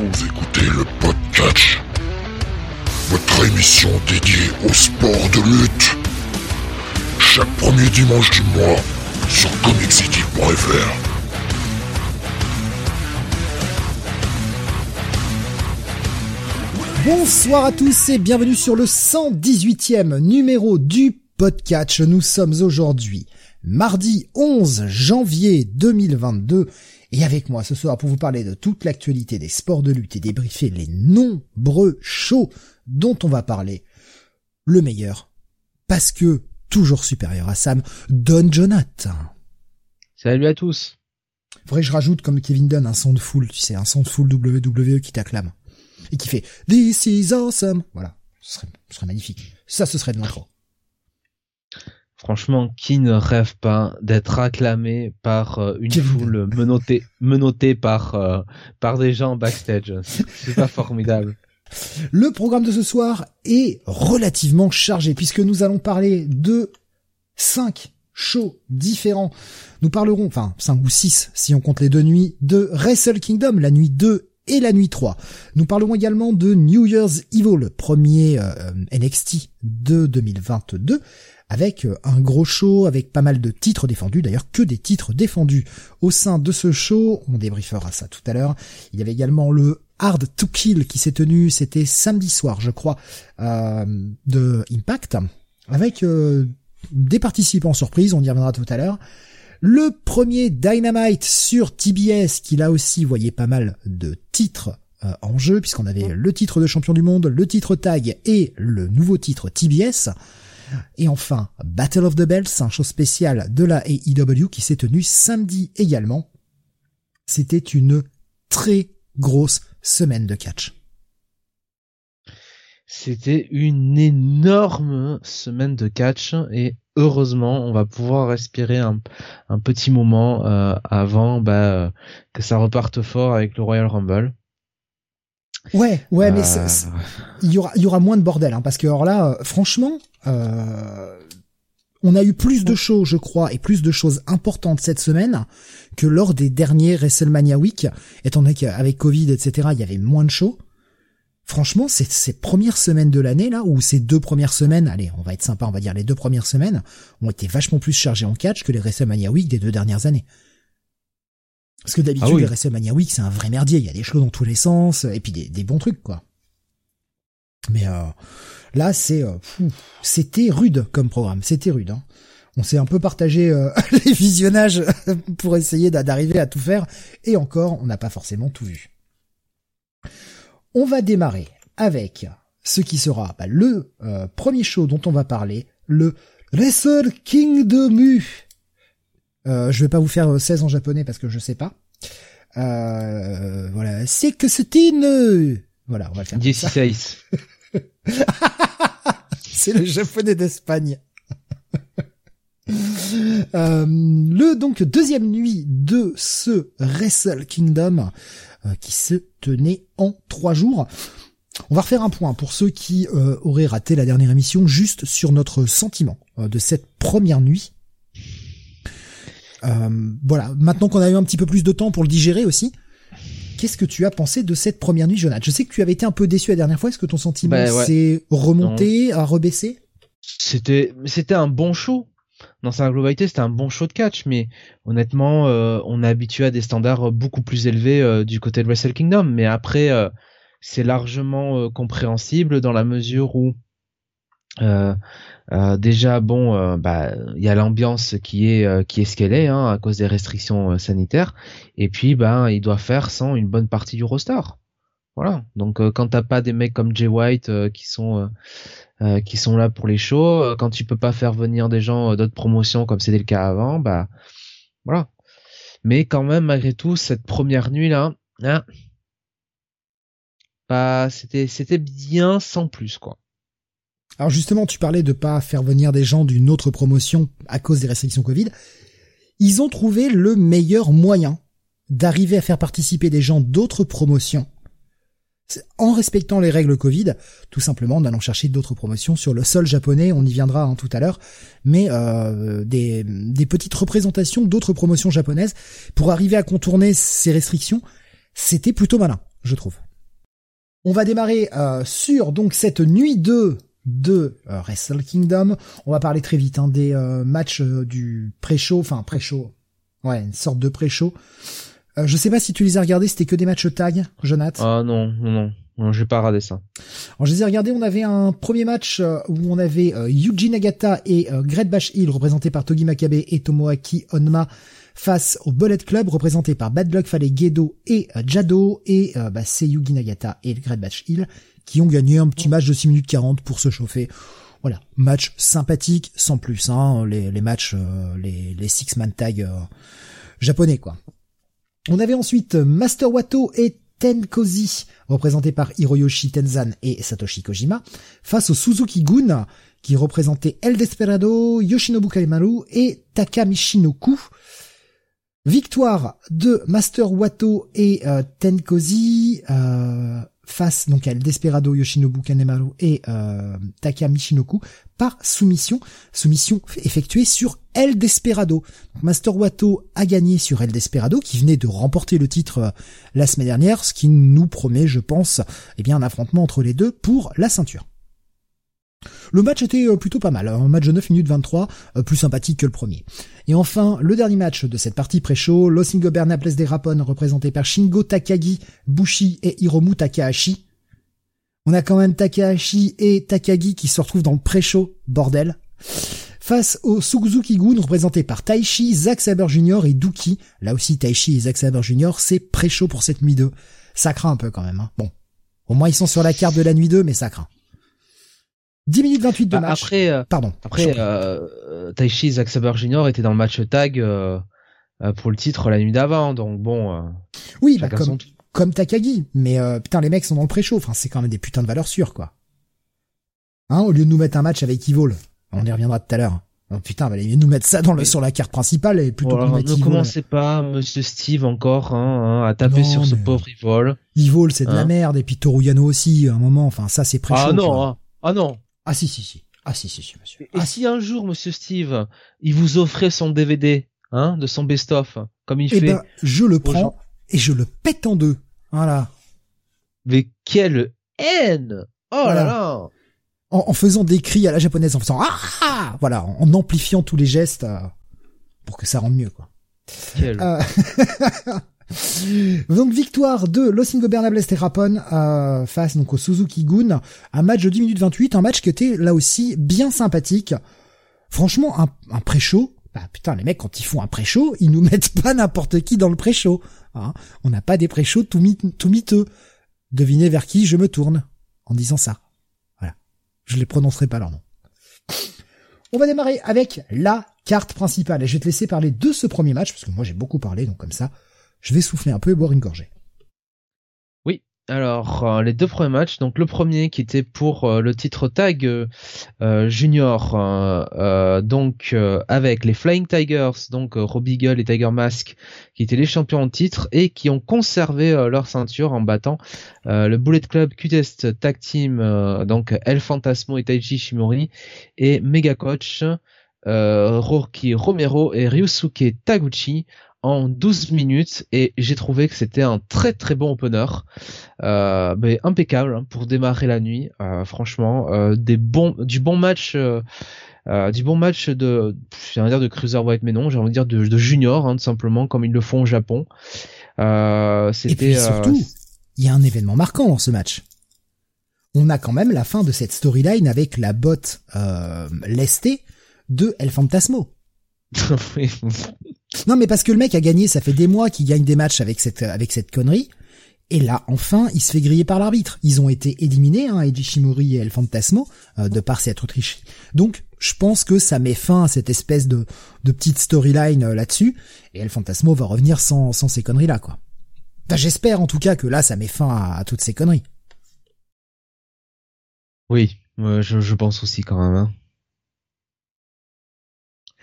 Vous écoutez le podcast, votre émission dédiée au sport de lutte. Chaque premier dimanche du mois sur comiccity.fr. Bonsoir à tous et bienvenue sur le 118e numéro du podcast. Nous sommes aujourd'hui mardi 11 janvier 2022 et avec moi ce soir pour vous parler de toute l'actualité des sports de lutte et débriefer les nombreux shows dont on va parler. Le meilleur, parce que toujours supérieur à Sam, Don Jonathan. Salut à tous. Que je rajoute comme Kevin Dunn un son de foule, tu sais, un son de foule WWE qui t'acclame. Et qui fait This is awesome. Voilà. Ce serait, ce serait magnifique. Ça, ce serait de l'intro. Franchement, qui ne rêve pas d'être acclamé par euh, une foule menottée, menottée par euh, par des gens backstage C'est pas formidable. Le programme de ce soir est relativement chargé puisque nous allons parler de cinq shows différents. Nous parlerons, enfin cinq ou six si on compte les deux nuits, de Wrestle Kingdom, la nuit 2 et la nuit 3. Nous parlerons également de New Year's Evil, premier euh, NXT de 2022, avec euh, un gros show, avec pas mal de titres défendus, d'ailleurs que des titres défendus au sein de ce show, on débriefera ça tout à l'heure. Il y avait également le Hard to Kill qui s'est tenu, c'était samedi soir je crois, euh, de Impact, avec euh, des participants surprises, on y reviendra tout à l'heure. Le premier Dynamite sur TBS, qui là aussi voyait pas mal de titres en jeu, puisqu'on avait le titre de champion du monde, le titre tag et le nouveau titre TBS. Et enfin, Battle of the Bells, un show spécial de la AEW qui s'est tenu samedi également. C'était une très grosse semaine de catch. C'était une énorme semaine de catch et heureusement on va pouvoir respirer un, petit moment euh, avant bah, que ça reparte fort avec le Royal Rumble. Ouais, ouais, mais euh. il y aura, il y aura moins de bordel, hein, parce que alors là, euh, franchement, on a eu plus de shows, je crois, et plus de choses importantes cette semaine que lors des derniers WrestleMania Week, étant donné qu'avec Covid, etc., il y avait moins de shows. Franchement, ces, ces premières semaines de l'année, là, ou ces deux premières semaines, allez, on va être sympa, on va dire les deux premières semaines, ont été vachement plus chargées en catch que les WrestleMania Week des deux dernières années. Parce que d'habitude, ah oui. les WrestleMania Week, c'est un vrai merdier. Il y a des shows dans tous les sens, et puis des, des bons trucs, quoi. Mais euh, là, c'est euh, c'était rude comme programme. C'était rude. Hein. On s'est un peu partagé euh, les visionnages pour essayer d'arriver à tout faire, et encore, on n'a pas forcément tout vu. On va démarrer avec ce qui sera bah, le euh, premier show dont on va parler, le Wrestle Kingdom euh, je vais pas vous faire 16 en japonais parce que je sais pas. Voilà, c'est que c'est une. Voilà, on va faire ça. c'est le japonais d'Espagne. euh, le donc deuxième nuit de ce Wrestle Kingdom euh, qui se tenait en trois jours. On va refaire un point pour ceux qui euh, auraient raté la dernière émission, juste sur notre sentiment de cette première nuit voilà, maintenant qu'on a eu un petit peu plus de temps pour le digérer aussi, qu'est-ce que tu as pensé de cette première nuit, Jonathan? Je sais que tu avais été un peu déçu la dernière fois. Est-ce que ton sentiment bah, s'est remonté, a rebaissé? C'était, c'était un bon show. Dans sa globalité, c'était un bon show de catch, mais honnêtement, euh, on est habitué à des standards beaucoup plus élevés euh, du côté de Wrestle Kingdom. Mais après, c'est largement compréhensible dans la mesure où euh, déjà bon, euh, bah il y a l'ambiance qui est euh, qui est ce qu'elle est hein, à cause des restrictions sanitaires, et puis ben il doit faire sans une bonne partie du roster. Voilà. Donc quand t'as pas des mecs comme Jay White qui sont qui sont là pour les shows, quand tu peux pas faire venir des gens d'autres promotions comme c'était le cas avant, bah voilà. Mais quand même malgré tout cette première nuit là, hein, bah c'était c'était bien sans plus quoi. Alors justement, tu parlais de pas faire venir des gens d'une autre promotion à cause des restrictions Covid. Ils ont trouvé le meilleur moyen d'arriver à faire participer des gens d'autres promotions en respectant les règles Covid, tout simplement en allant chercher d'autres promotions sur le sol japonais, on y viendra hein, tout à l'heure, mais euh, des, petites représentations d'autres promotions japonaises pour arriver à contourner ces restrictions, c'était plutôt malin, je trouve. On va démarrer euh, sur donc cette nuit 2 de euh, Wrestle Kingdom. On va parler très vite hein, des euh, matchs du pré-show, enfin pré-show, ouais, une sorte de pré-show. je sais pas si tu les as regardés, c'était que des matchs tag, Jonathan. Ah non, non, non. Non, j'ai pas regardé ça. Alors, je les ai regardés, on avait un premier match où on avait Yuji Nagata et Great Bash Hill représentés par Togi Makabe et Tomoaki Onma face au Bullet Club représenté par Bad Luck Fale Gedo et euh, Jado et euh, bah, Yugi Nagata et Great Batch Hill qui ont gagné un petit match de 6 minutes 40 pour se chauffer. Voilà, match sympathique sans plus, hein, les, les matchs, euh, les, les six man tag euh, japonais quoi. On avait ensuite Master Wato et Tenkozi, représentés par Hiroyoshi Tenzan et Satoshi Kojima, face au Suzuki Gun, qui représentait El Desperado, Yoshinobu Kaimaru et Taka Michinoku, Victoire de Master Wato et euh, Tenkozi euh, face donc à El Desperado, Yoshinobu Kanemaru et euh, Taka Michinoku par soumission, soumission effectuée sur El Desperado. Master Wato a gagné sur El Desperado qui venait de remporter le titre euh, la semaine dernière, ce qui nous promet, je pense, eh bien un affrontement entre les deux pour la ceinture. Le match était euh, plutôt pas mal, un match de 9 minutes 23, euh, plus sympathique que le premier. Et enfin, le dernier match de cette partie pré-show, Los Ingobernables des Rapon, représenté par Shingo Takagi, Bushi et Hiromu Takahashi. On a quand même Takahashi et Takagi qui se retrouvent dans le pré-show, bordel. Face au Suzuki Gun, représenté par Taishi, Zack Saber Jr. et Duki. Là aussi, Taishi et Zack Saber Jr., c'est pré-show pour cette nuit 2. Ça craint un peu quand même, hein. Bon. Au moins, ils sont sur la carte de la nuit 2, mais ça craint. 10 minutes 28 de bah, match. Après, euh, pardon. Après, euh, Taichi et Zack Saber Jr. étaient dans le match tag euh, euh, pour le titre la nuit d'avant, donc bon. Euh, oui, bah, comme, comme Takagi, mais putain les mecs sont dans le pré-show, enfin c'est quand même des putains de valeurs sûres quoi. Hein, au lieu de nous mettre un match avec Evil, on y reviendra tout à l'heure. Oh, putain, bah, nous mettre ça dans le, sur la carte principale et plutôt voilà, Ne commencez pas, Monsieur Steve, encore, hein, hein à taper sur ce pauvre Evil. Evil, c'est de la hein merde, et puis Toruyano aussi, à un moment, enfin, ça, c'est pré-show. Ah non, hein. ah non, ah si si si. Ah si si si monsieur. Et, si un jour monsieur Steve, il vous offrait son DVD, hein, de son best-of, comme il eh fait. Ben, je le prends et je le pète en deux. Voilà. Mais quelle haine Oh là là en, faisant des cris à la japonaise, en faisant ah, ah voilà, en, amplifiant tous les gestes euh, pour que ça rende mieux quoi. Quel... Euh, Donc victoire de Los Ingobernables et Rapon euh, face donc au Suzuki Gun, un match de 10 minutes 28, un match qui était là aussi bien sympathique. Franchement, un, un pré-show, bah putain les mecs quand ils font un pré-show, ils nous mettent pas n'importe qui dans le pré-show. Hein. On n'a pas des pré-shows tout, tout miteux. Devinez vers qui je me tourne en disant ça. Voilà. Je les prononcerai pas leur nom. On va démarrer avec la carte principale et je vais te laisser parler de ce premier match parce que moi j'ai beaucoup parlé donc comme ça je vais souffler un peu et boire une gorgée. Oui, alors euh, les deux premiers matchs, donc le premier qui était pour euh, le titre tag euh, junior, donc avec les Flying Tigers, donc Robbie Gull et Tiger Mask, qui étaient les champions en titre et qui ont conservé leur ceinture en battant le Bullet Club Q-Test Tag Team, donc El Fantasmo et Taiji Shimori et Mega Coach. Roki Romero et Ryusuke Taguchi en 12 minutes et j'ai trouvé que c'était un très très bon opener, euh, mais impeccable hein, pour démarrer la nuit. Euh, franchement, euh, des bons, du bon match, euh, euh, du bon match de, j'ai envie de dire de cruiserweight, mais non, j'ai envie de dire de, de junior, hein, tout simplement comme ils le font au Japon. c'était. Et puis surtout, il y a un événement marquant dans ce match. On a quand même la fin de cette storyline avec la botte lestée de El Fantasmo. Non, mais parce que le mec a gagné, ça fait des mois qu'il gagne des matchs avec cette avec cette connerie. Et là, enfin, il se fait griller par l'arbitre. Ils ont été éliminés, hein, Eiji Shimori et El Fantasmo, euh, de par cette tricherie. Donc, je pense que ça met fin à cette espèce de, de petite storyline euh, là-dessus. Et El Fantasmo va revenir sans, sans ces conneries-là, quoi. J'espère en tout cas que là, ça met fin à, toutes ces conneries. Oui, je, je pense aussi quand même. Hein.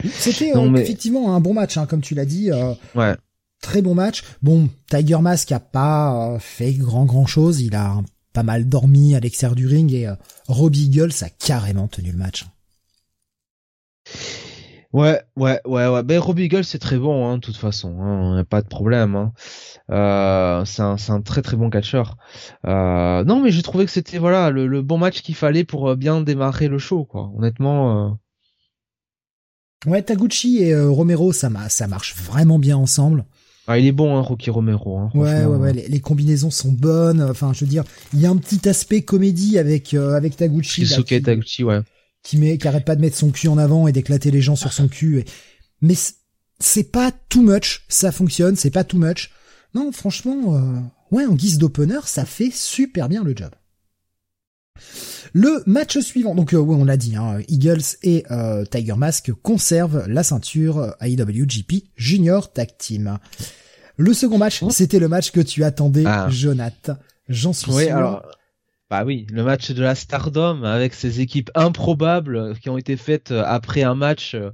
C'était euh, effectivement un bon match, hein, comme tu l'as dit. Euh, ouais. Très bon match. Bon, Tiger Mask a pas euh, fait grand grand chose. Il a pas mal dormi à l'extérieur du ring et Robbie Eagles a carrément tenu le match. Ouais, ouais, ouais, ouais. Ben Robbie Eagle c'est très bon, hein, de toute façon. Hein, pas de problème. Hein. Euh, c'est un, un, très très bon catcheur. Euh, non, mais j'ai trouvé que c'était voilà le, bon match qu'il fallait pour bien démarrer le show, quoi. Honnêtement. Euh... Ouais, Taguchi et euh, Romero, ça, ça marche vraiment bien ensemble. Ah, il est bon, hein, Rocky Romero. Hein, ouais, ouais, ouais. Les, combinaisons sont bonnes. Enfin, je veux dire, il y a un petit aspect comédie avec avec Taguchi. Là, Taguchi, ouais qui met, qui arrête pas de mettre son cul en avant et d'éclater les gens sur son cul. Et... Mais c'est pas too much, ça fonctionne, c'est pas too much. Non, franchement, euh, ouais, en guise d'opener, ça fait super bien le job. Le match suivant, donc euh, ouais, on l'a dit, hein, Eagles et euh, Tiger Mask conservent la ceinture IWGP Junior Tag Team. Le second match, oh. c'était le match que tu attendais, ah. Jonathan. J'en suis oui, Alors, bah oui, le match de la Stardom avec ces équipes improbables qui ont été faites euh, après un match euh,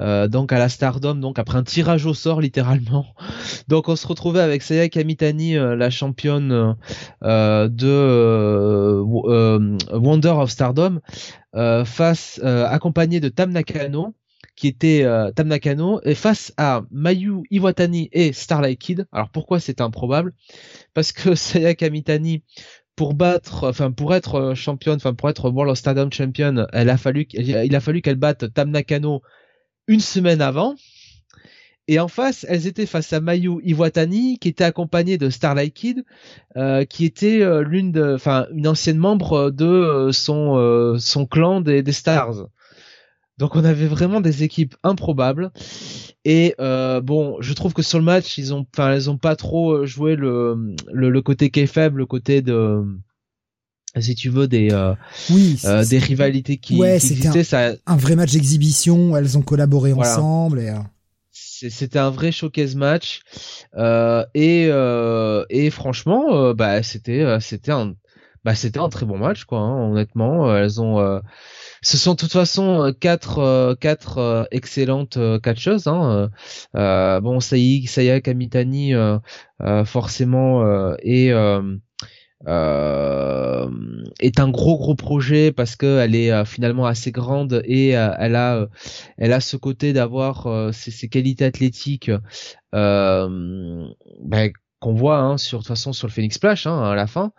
euh, donc à la Stardom, donc après un tirage au sort littéralement. Donc on se retrouvait avec Saya Kamitani, la championne de Wonder of Stardom, face accompagnée de Tam Nakano qui était Tam Nakano et face à Mayu Iwatani et Starlight Kid. Alors pourquoi c'est improbable? Parce que Saya Kamitani pour battre, enfin pour être euh, championne, enfin pour être World of Stardom champion, il a fallu qu'elle batte Tam Nakano une semaine avant. Et en face, elles étaient face à Mayu Iwatani, qui était accompagnée de Starlight Kid, euh, qui était euh, l'une de, enfin une ancienne membre de son clan des Stars. Donc on avait vraiment des équipes improbables. Et euh, bon, je trouve que sur le match, ils ont, enfin, elles ont pas trop euh, joué le le, le côté qui est faible, le côté de si tu veux des euh, oui, euh, des rivalités qui, ouais, qui existaient. Un, ça... un vrai match d'exhibition. Elles ont collaboré ensemble et. Euh, c'était un vrai showcase match euh, et et franchement, bah c'était c'était un bah c'était un très bon match quoi. Hein, honnêtement, elles ont ce sont de toute façon euh, quatre euh, quatre euh, excellentes catcheuses. Hein. bon, Saï, Saya Kamitani forcément est est un gros gros projet parce que elle est finalement assez grande et elle a elle a ce côté d'avoir ses, qualités athlétiques ben, qu'on voit hein, sur de toute façon sur le Phoenix Splash hein, à la fin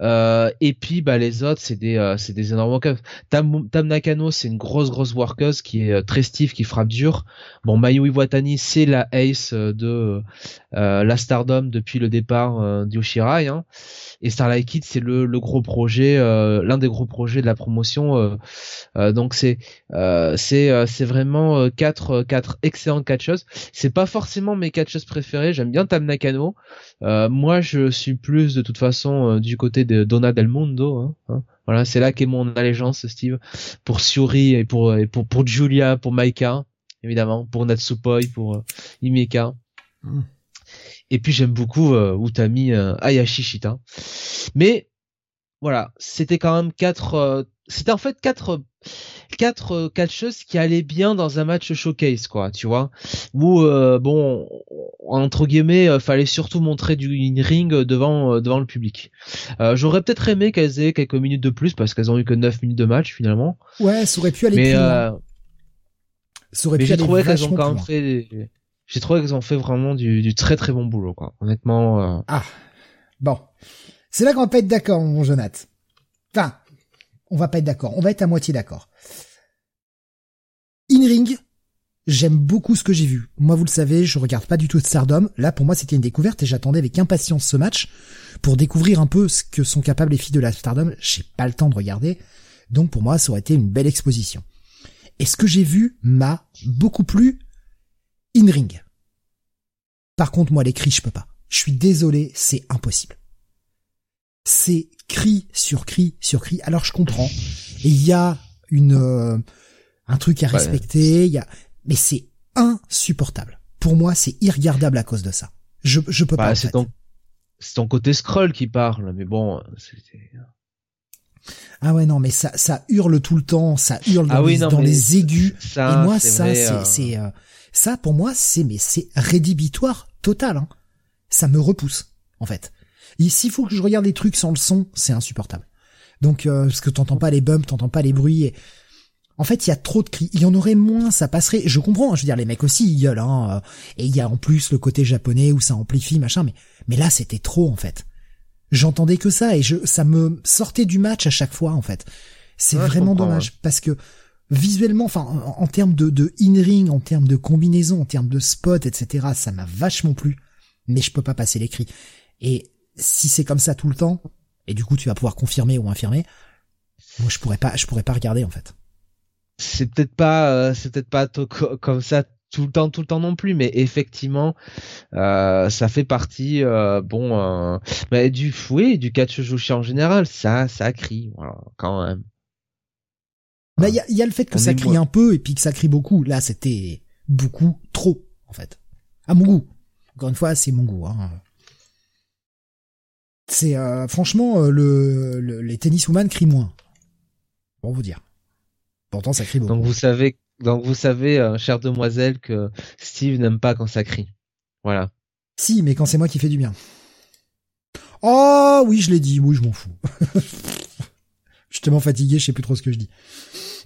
euh, et puis bah les autres c'est des euh, c'est des énormes workers. Tam, Tam Nakano c'est une grosse grosse workeuse qui est euh, très stiff qui frappe dur. Bon Mayu Iwatani c'est la ace de la Stardom depuis le départ du Yoshirai hein. Et Starlight Kid c'est le, le gros projet l'un des gros projets de la promotion donc c'est c'est c'est vraiment quatre quatre excellentes catcheuses. C'est pas forcément mes catcheuses préférées, j'aime bien Tam Nakano. Moi je suis plus de toute façon du côté de Donna Del Mondo. Hein, hein. Voilà, c'est là qu'est mon allégeance, Steve, pour Suri et pour pour pour Julia, pour Maika, évidemment, pour Natsupoi, pour euh, Imeka. Hmm. Et puis j'aime beaucoup euh, Utami euh, Ayashishita. Mais voilà, c'était quand même quatre. Euh, c'était en fait quatre quatre euh, catcheuses qui allaient bien dans un match showcase quoi tu vois. Où euh, bon entre guillemets euh, fallait surtout montrer du ring devant devant le public. J'aurais peut-être aimé qu'elles aient quelques minutes de plus parce qu'elles ont eu que 9 minutes de match finalement. Ouais ça aurait pu aller mais, plus loin. ça aurait mais j'ai trouvé qu'elles ont quand même fait j'ai trouvé qu'elles ont fait vraiment du, du, très très bon boulot quoi. Honnêtement ah. Bon. C'est là qu'on va pas être d'accord mon Jonath enfin on va pas être d'accord. On va être à moitié d'accord. In-ring, j'aime beaucoup ce que j'ai vu. Moi, vous le savez, je regarde pas du tout de Stardom. Là, pour moi, c'était une découverte et j'attendais avec impatience ce match pour découvrir un peu ce que sont capables les filles de la Stardom. J'ai pas le temps de regarder. Donc, pour moi, ça aurait été une belle exposition. Et ce que j'ai vu m'a beaucoup plu in-ring. Par contre, moi, les cris, je peux pas. Je suis désolé, c'est impossible. C'est cri sur cri sur cri. Alors je comprends. Et il y a une euh, un truc à respecter. Il y a, mais c'est insupportable. Pour moi, c'est irregardable à cause de ça. Je je peux bah, pas. C'est ton c'est ton côté scroll qui parle, mais bon. Ah ouais non mais ça ça hurle tout le temps, ça hurle dans, ah les, dans les aigus. et moi ça c'est c'est euh, ça pour moi c'est mais c'est rédhibitoire total. Hein. Ça me repousse en fait. S'il faut que je regarde des trucs sans le son, c'est insupportable. Donc euh, parce que t'entends pas les bumps, t'entends pas les bruits. Et... En fait, il y a trop de cris. Il y en aurait moins, ça passerait. Je comprends. Je veux dire, les mecs aussi, ils gueulent. Hein, et il y a en plus le côté japonais où ça amplifie, machin. Mais, mais là, c'était trop en fait. J'entendais que ça et je, ça me sortait du match à chaque fois en fait. C'est vraiment dommage parce que visuellement, enfin, en, termes de, de in-ring, en termes de combinaison, en termes de spot, etc., ça m'a vachement plu. Mais je peux pas passer les cris. Et si c'est comme ça tout le temps, et du coup tu vas pouvoir confirmer ou infirmer, moi je pourrais pas, je pourrais pas regarder en fait. C'est peut-être pas, euh, c'est peut-être pas comme ça tout le temps, tout le temps non plus, mais effectivement, euh, ça fait partie, euh, bon, euh, bah, du fouet, du catch jouché en général, ça, ça crie, voilà, quand même. Bah, il y a, y a, le fait que ça crie un peu et puis que ça crie beaucoup. Là, c'était beaucoup trop, en fait. À mon goût. Encore une fois, c'est mon goût. Hein. C'est euh, franchement euh, le, le, les tenniswoman crient moins. Pour vous dire. Pourtant, ça crie beaucoup. Donc vous savez, donc vous savez, euh, chère demoiselle, que Steve n'aime pas quand ça crie. Voilà. Si, mais quand c'est moi qui fais du bien. Oh oui, je l'ai dit. Oui, je m'en fous. je suis tellement fatigué, je sais plus trop ce que je dis.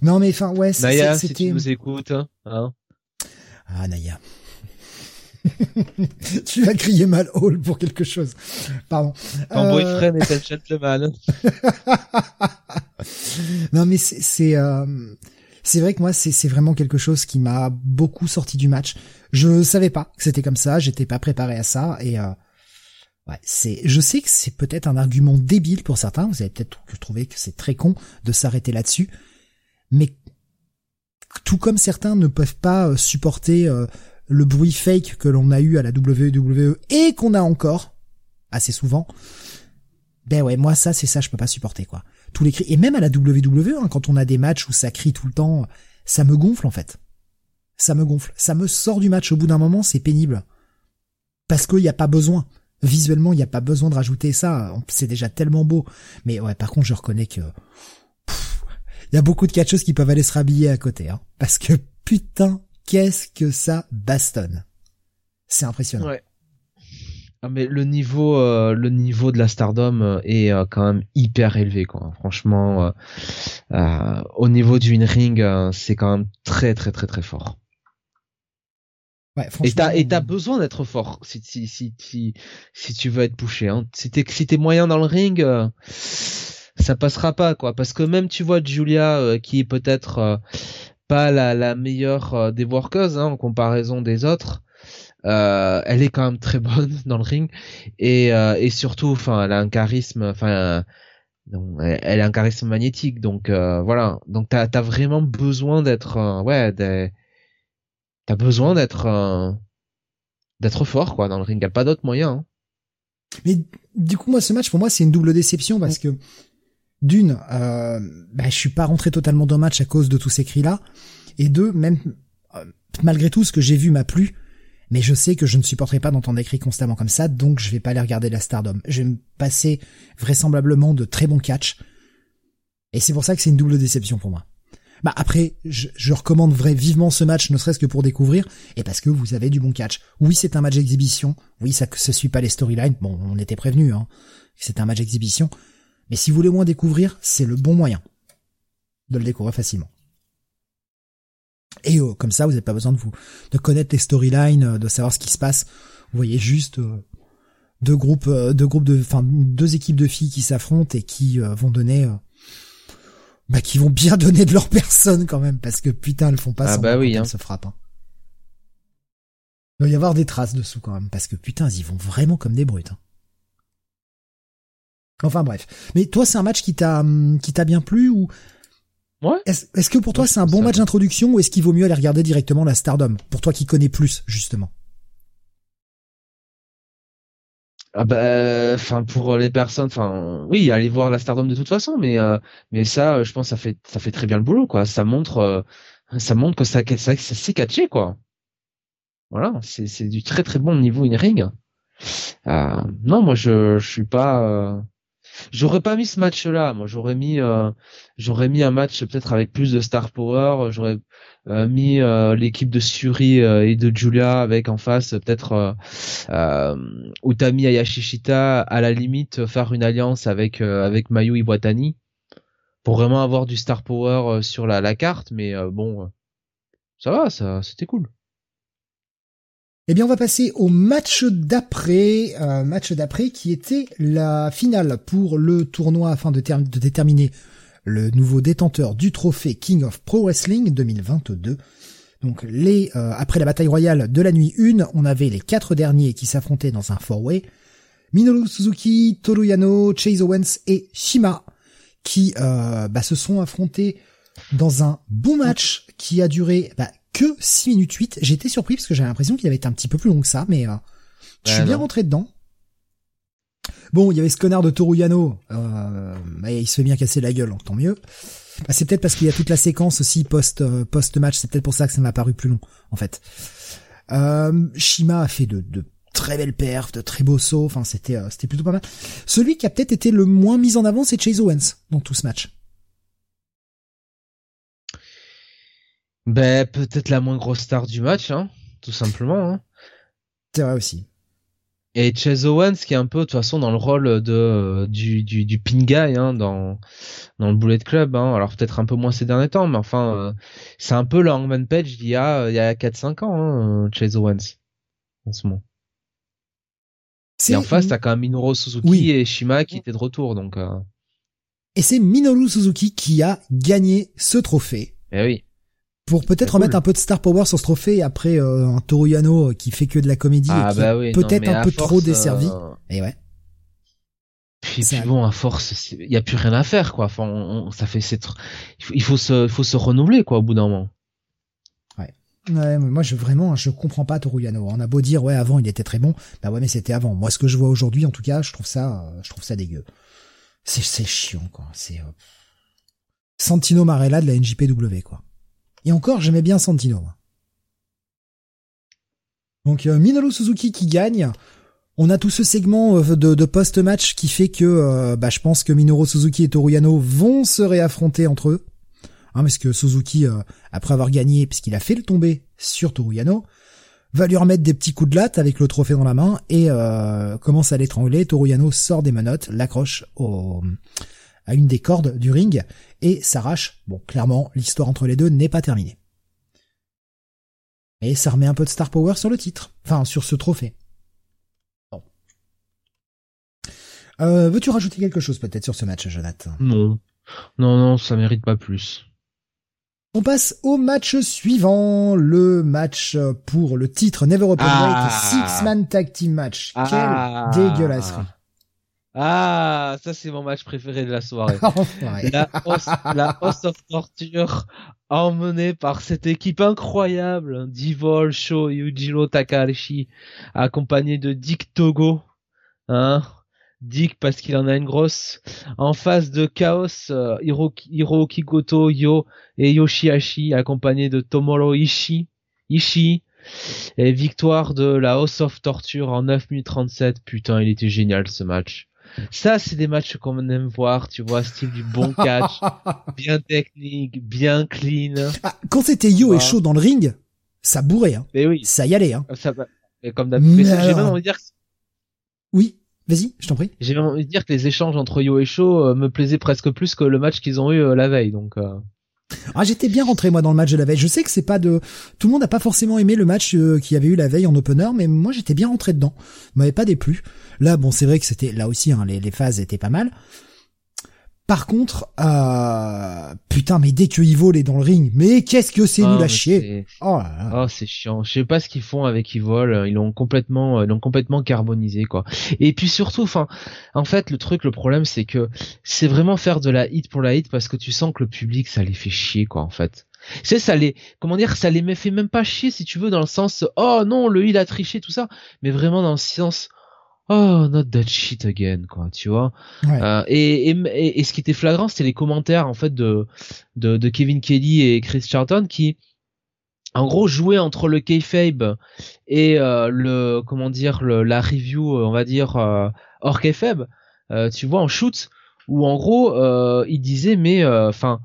Non, mais enfin, ouais, c'était. Naya, si tu nous écoutes, hein. Ah, Naya. Tu vas crier mal hall pour quelque chose. Pardon. Ton euh... boyfriend est un gentleman. non, mais c'est, c'est, euh... c'est vrai que moi, c'est, c'est vraiment quelque chose qui m'a beaucoup sorti du match. Je savais pas que c'était comme ça, j'étais pas préparé à ça et, euh... Ouais, c'est, je sais que c'est peut-être un argument débile pour certains. Vous avez peut-être trouvé que c'est très con de s'arrêter là-dessus, mais tout comme certains ne peuvent pas euh, supporter euh, le bruit fake que l'on a eu à la WWE et qu'on a encore assez souvent. Ben ouais, moi ça c'est ça je peux pas supporter quoi. Tous les cris et même à la WWE hein, quand on a des matchs où ça crie tout le temps, ça me gonfle en fait. Ça me gonfle, ça me sort du match au bout d'un moment, c'est pénible. Parce qu'il n'y a pas besoin. Visuellement, il n'y a pas besoin de rajouter ça, c'est déjà tellement beau. Mais ouais, par contre, je reconnais que il y a beaucoup de catcheuses qui peuvent aller se rhabiller à côté, hein, parce que putain, qu'est-ce que ça bastonne? C'est impressionnant. Ouais. Ah, mais le niveau, euh, le niveau de la Stardom euh, est euh, quand même hyper élevé, quoi. Franchement, au niveau du in-ring, c'est quand même très, très, très, très fort. Ouais, et t'as et t'as besoin d'être fort si si si si si tu veux être poussé. Hein. Si t'es si t'es moyen dans le ring, ça passera pas quoi. Parce que même tu vois Julia qui est peut-être pas la, la meilleure euh, des workers hein, en comparaison des autres. Euh, elle est quand même très bonne dans le ring et, euh, et surtout, enfin, elle a un charisme, enfin, elle a un charisme magnétique. Donc voilà, donc t'as as vraiment besoin d'être, ouais, t'as besoin d'être d'être fort quoi dans le ring. Y a pas d'autre moyen. Hein. Mais du coup, moi, ce match pour moi, c'est une double déception parce que d'une, euh, bah, je suis pas rentré totalement dans le match à cause de tous ces cris-là, et deux, même euh, malgré tout, ce que j'ai vu m'a plu, mais je sais que je ne supporterai pas d'entendre des cris constamment comme ça, donc je vais pas aller regarder la Stardom. Je vais me passer vraisemblablement de très bons catchs, et c'est pour ça que c'est une double déception pour moi. Bah après, je, je recommande vrai vivement ce match, ne serait-ce que pour découvrir, et parce que vous avez du bon catch. Oui, c'est un match d'exhibition. Oui, ça se suit pas les storylines. Bon, on était prévenu, hein. C'est un match d'exhibition. Mais si vous voulez moins découvrir, c'est le bon moyen de le découvrir facilement. Et euh, comme ça, vous n'avez pas besoin de vous de connaître les storylines, euh, de savoir ce qui se passe. Vous voyez juste euh, deux groupes, deux groupes de, enfin deux équipes de filles qui s'affrontent et qui vont donner, bah qui vont bien donner de leur personne quand même, parce que putain, elles font pas ah bah oui, hein. se frappent. Hein. Il doit y avoir des traces dessous quand même, parce que putain, ils y vont vraiment comme des brutes. Hein. Enfin bref. Mais toi, c'est un match qui t'a hum, qui t'a bien plu ou Ouais. Est-ce que pour toi c'est un bon match d'introduction ou est-ce qu'il vaut mieux aller regarder directement la Stardom? Pour toi qui connais plus justement ah bah, enfin pour les personnes, enfin oui, aller voir la Stardom de toute façon, mais euh, mais ça, je pense ça fait ça fait très bien le boulot quoi. Ça montre euh, ça montre que ça ça, ça s'est catché quoi. Voilà, c'est c'est du très très bon niveau in ring. Euh, non, moi je je suis pas J'aurais pas mis ce match-là. Moi, j'aurais mis, euh, j'aurais mis un match peut-être avec plus de star power. J'aurais euh, mis euh, l'équipe de Suri et de Julia avec en face peut-être Utami Ayashishita à la limite faire une alliance avec avec Mayu Iwatani pour vraiment avoir du star power sur la, la carte, mais bon, ça va, ça, c'était cool. Eh bien, on va passer au match d'après, euh, match d'après qui était la finale pour le tournoi afin de, déterminer le nouveau détenteur du trophée King of Pro Wrestling 2022. Donc les euh, après la bataille royale de la nuit 1, on avait les quatre derniers qui s'affrontaient dans un four-way. Minoru Suzuki, Toru Yano, Chase Owens et Shima qui euh, bah, se sont affrontés dans un bon match qui a duré bah, que 6 minutes 8. J'étais surpris parce que j'avais l'impression qu'il avait été un petit peu plus long que ça, mais euh, je suis bien rentré dedans. Bon, il y avait ce connard de Toruyano, euh, il se fait bien casser la gueule, donc tant mieux. Bah, c'est peut-être parce qu'il y a toute la séquence aussi post euh, post match, c'est peut-être pour ça que ça m'a paru plus long en fait. Euh, Shima a fait de, de très belles perfs, de très beaux sauts, enfin c'était euh, c'était plutôt pas mal. Celui qui a peut-être été le moins mis en avant, c'est Chase Owens dans tout ce match. Ben peut-être la moins grosse star du match, hein, tout simplement. Hein. C'est vrai aussi. Et Chase Owens qui est un peu de toute façon dans le rôle de euh, du, du, du pin guy hein, dans dans le Bullet Club. Hein. Alors peut-être un peu moins ces derniers temps, mais enfin euh, c'est un peu le Hangman Page d'il y a il y a 4-5 ans, hein, Chase Owens en ce moment. Et en face, t'as quand même Minoru Suzuki et Shima qui étaient de retour, donc. Euh... Et c'est Minoru Suzuki qui a gagné ce trophée. Eh oui pour peut-être remettre un peu de star power sur ce trophée après euh, un Toruyano qui fait que de la comédie ah, et qui bah oui, peut-être un peu trop desservi. Euh, et ouais. Puis, puis bon, à force, il y a plus rien à faire quoi. Enfin, on, ça fait c'est il faut, se il faut se renouveler quoi au bout d'un moment. Ouais. Ouais, moi je vraiment je comprends pas Toruyano. On a beau dire ouais avant il était très bon, bah ouais mais c'était avant. Moi ce que je vois aujourd'hui en tout cas, je trouve ça euh, je trouve ça dégueu. C'est c'est chiant quoi. C'est euh... Santino Marella de la NJPW quoi. Et encore, j'aimais bien Santino. Donc euh, Minoru Suzuki qui gagne. On a tout ce segment euh, de, post-match qui fait que euh, bah, je pense que Minoru Suzuki et Toruyano vont se réaffronter entre eux. Hein, parce que Suzuki, après avoir gagné, puisqu'il a fait le tomber sur Toruyano, va lui remettre des petits coups de latte avec le trophée dans la main et commence à l'étrangler. Toruyano sort des menottes, l'accroche au, à une des cordes du ring et s'arrache. Bon, clairement, l'histoire entre les deux n'est pas terminée. Et ça remet un peu de star power sur le titre, enfin sur ce trophée. Bon. Euh, veux-tu rajouter quelque chose peut-être sur ce match, Jonathan? Non, non, non, ça mérite pas plus. On passe au match suivant, le match pour le titre Never Open ah. Six Man Tag Team Match. Ah. Quelle dégueulasserie. Ah, ça c'est mon match préféré de la soirée. la, host, la of Torture emmenée par cette équipe incroyable, Divol, Sho, Yujiro Takahashi, accompagné de Dick Togo, hein, Dick parce qu'il en a une grosse, en face de Chaos, euh, Hiroki Goto, Yo et Yoshihashi, accompagné de Tomoro Ishii, Ishii, et victoire de la House of Torture en 9 minutes 37. Putain, il était génial ce match. Ça, c'est des matchs qu'on aime voir, tu vois, style du bon catch, bien technique, bien clean. Ah, quand c'était Yo et chaud dans le ring, ça bourrait, hein. Mais oui. Ça y allait, hein. Ça, et comme d'habitude, j'ai même envie de dire Oui, vas-y, je t'en prie. J'ai même envie de dire que les échanges entre Yo et Show euh, me plaisaient presque plus que le match qu'ils ont eu euh, la veille, donc. Euh... Ah, j'étais bien rentré moi dans le match de la veille. Je sais que c'est pas de tout le monde n'a pas forcément aimé le match euh, qu'il y avait eu la veille en opener, mais moi j'étais bien rentré dedans. M'avait pas déplu. Là, bon, c'est vrai que c'était là aussi hein, les, les phases étaient pas mal. Par contre, euh, putain, mais dès que Evil est dans le ring, mais qu'est-ce que c'est nul à chier Oh, oh c'est chiant. Je sais pas ce qu'ils font avec Evil. Ils l'ont complètement, ils l'ont complètement carbonisé, quoi. Et puis surtout, enfin, en fait, le truc, le problème, c'est que c'est vraiment faire de la hit pour la hit parce que tu sens que le public, ça les fait chier, quoi, en fait. C'est ça les, comment dire, ça les fait même pas chier si tu veux dans le sens, oh non, le il a triché, tout ça, mais vraiment dans le sens, oh not that shit again quoi tu vois. Euh, et, et, et, ce qui était flagrant c'était les commentaires en fait de, de, de Kevin Kelly et Chris Charlton qui en gros jouaient entre le kayfabe et euh, le comment dire le, la review on va dire euh, hors kayfabe euh, tu vois en shoot où en gros euh, il disait mais enfin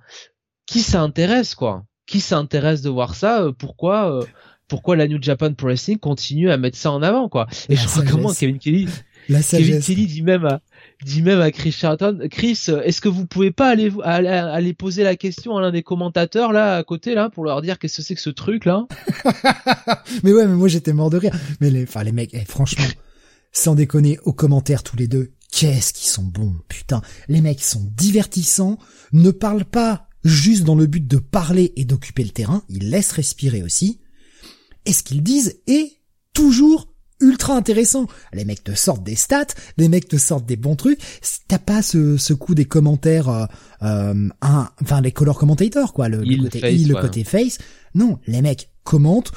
qui s'intéresse quoi? Qui s'intéresse de voir ça? Pourquoi pourquoi la New Japan Pro Wrestling continue à mettre ça en avant quoi et je crois comment Kevin Kelly Kevin Kelly dit même à dit même à Chris Charlton, Chris, est-ce que vous pouvez pas aller, aller, poser la question à l'un des commentateurs là à côté là pour leur dire qu'est-ce que c'est que ce truc là? Mais ouais, mais moi j'étais mort de rire. Mais les, enfin les mecs, eh, franchement, sans déconner, aux commentaires tous les deux, qu'est-ce qu'ils sont bons, putain. Les mecs sont divertissants, ne parlent pas juste dans le but de parler et d'occuper le terrain, ils laissent respirer aussi. Et ce qu'ils disent est toujours ultra intéressant. Les mecs te sortent des stats, les mecs te sortent des bons trucs. T'as pas ce, ce coup des commentaires, euh, euh un, enfin les color commentators quoi, le, côté face, le côté face. Non, les mecs commentent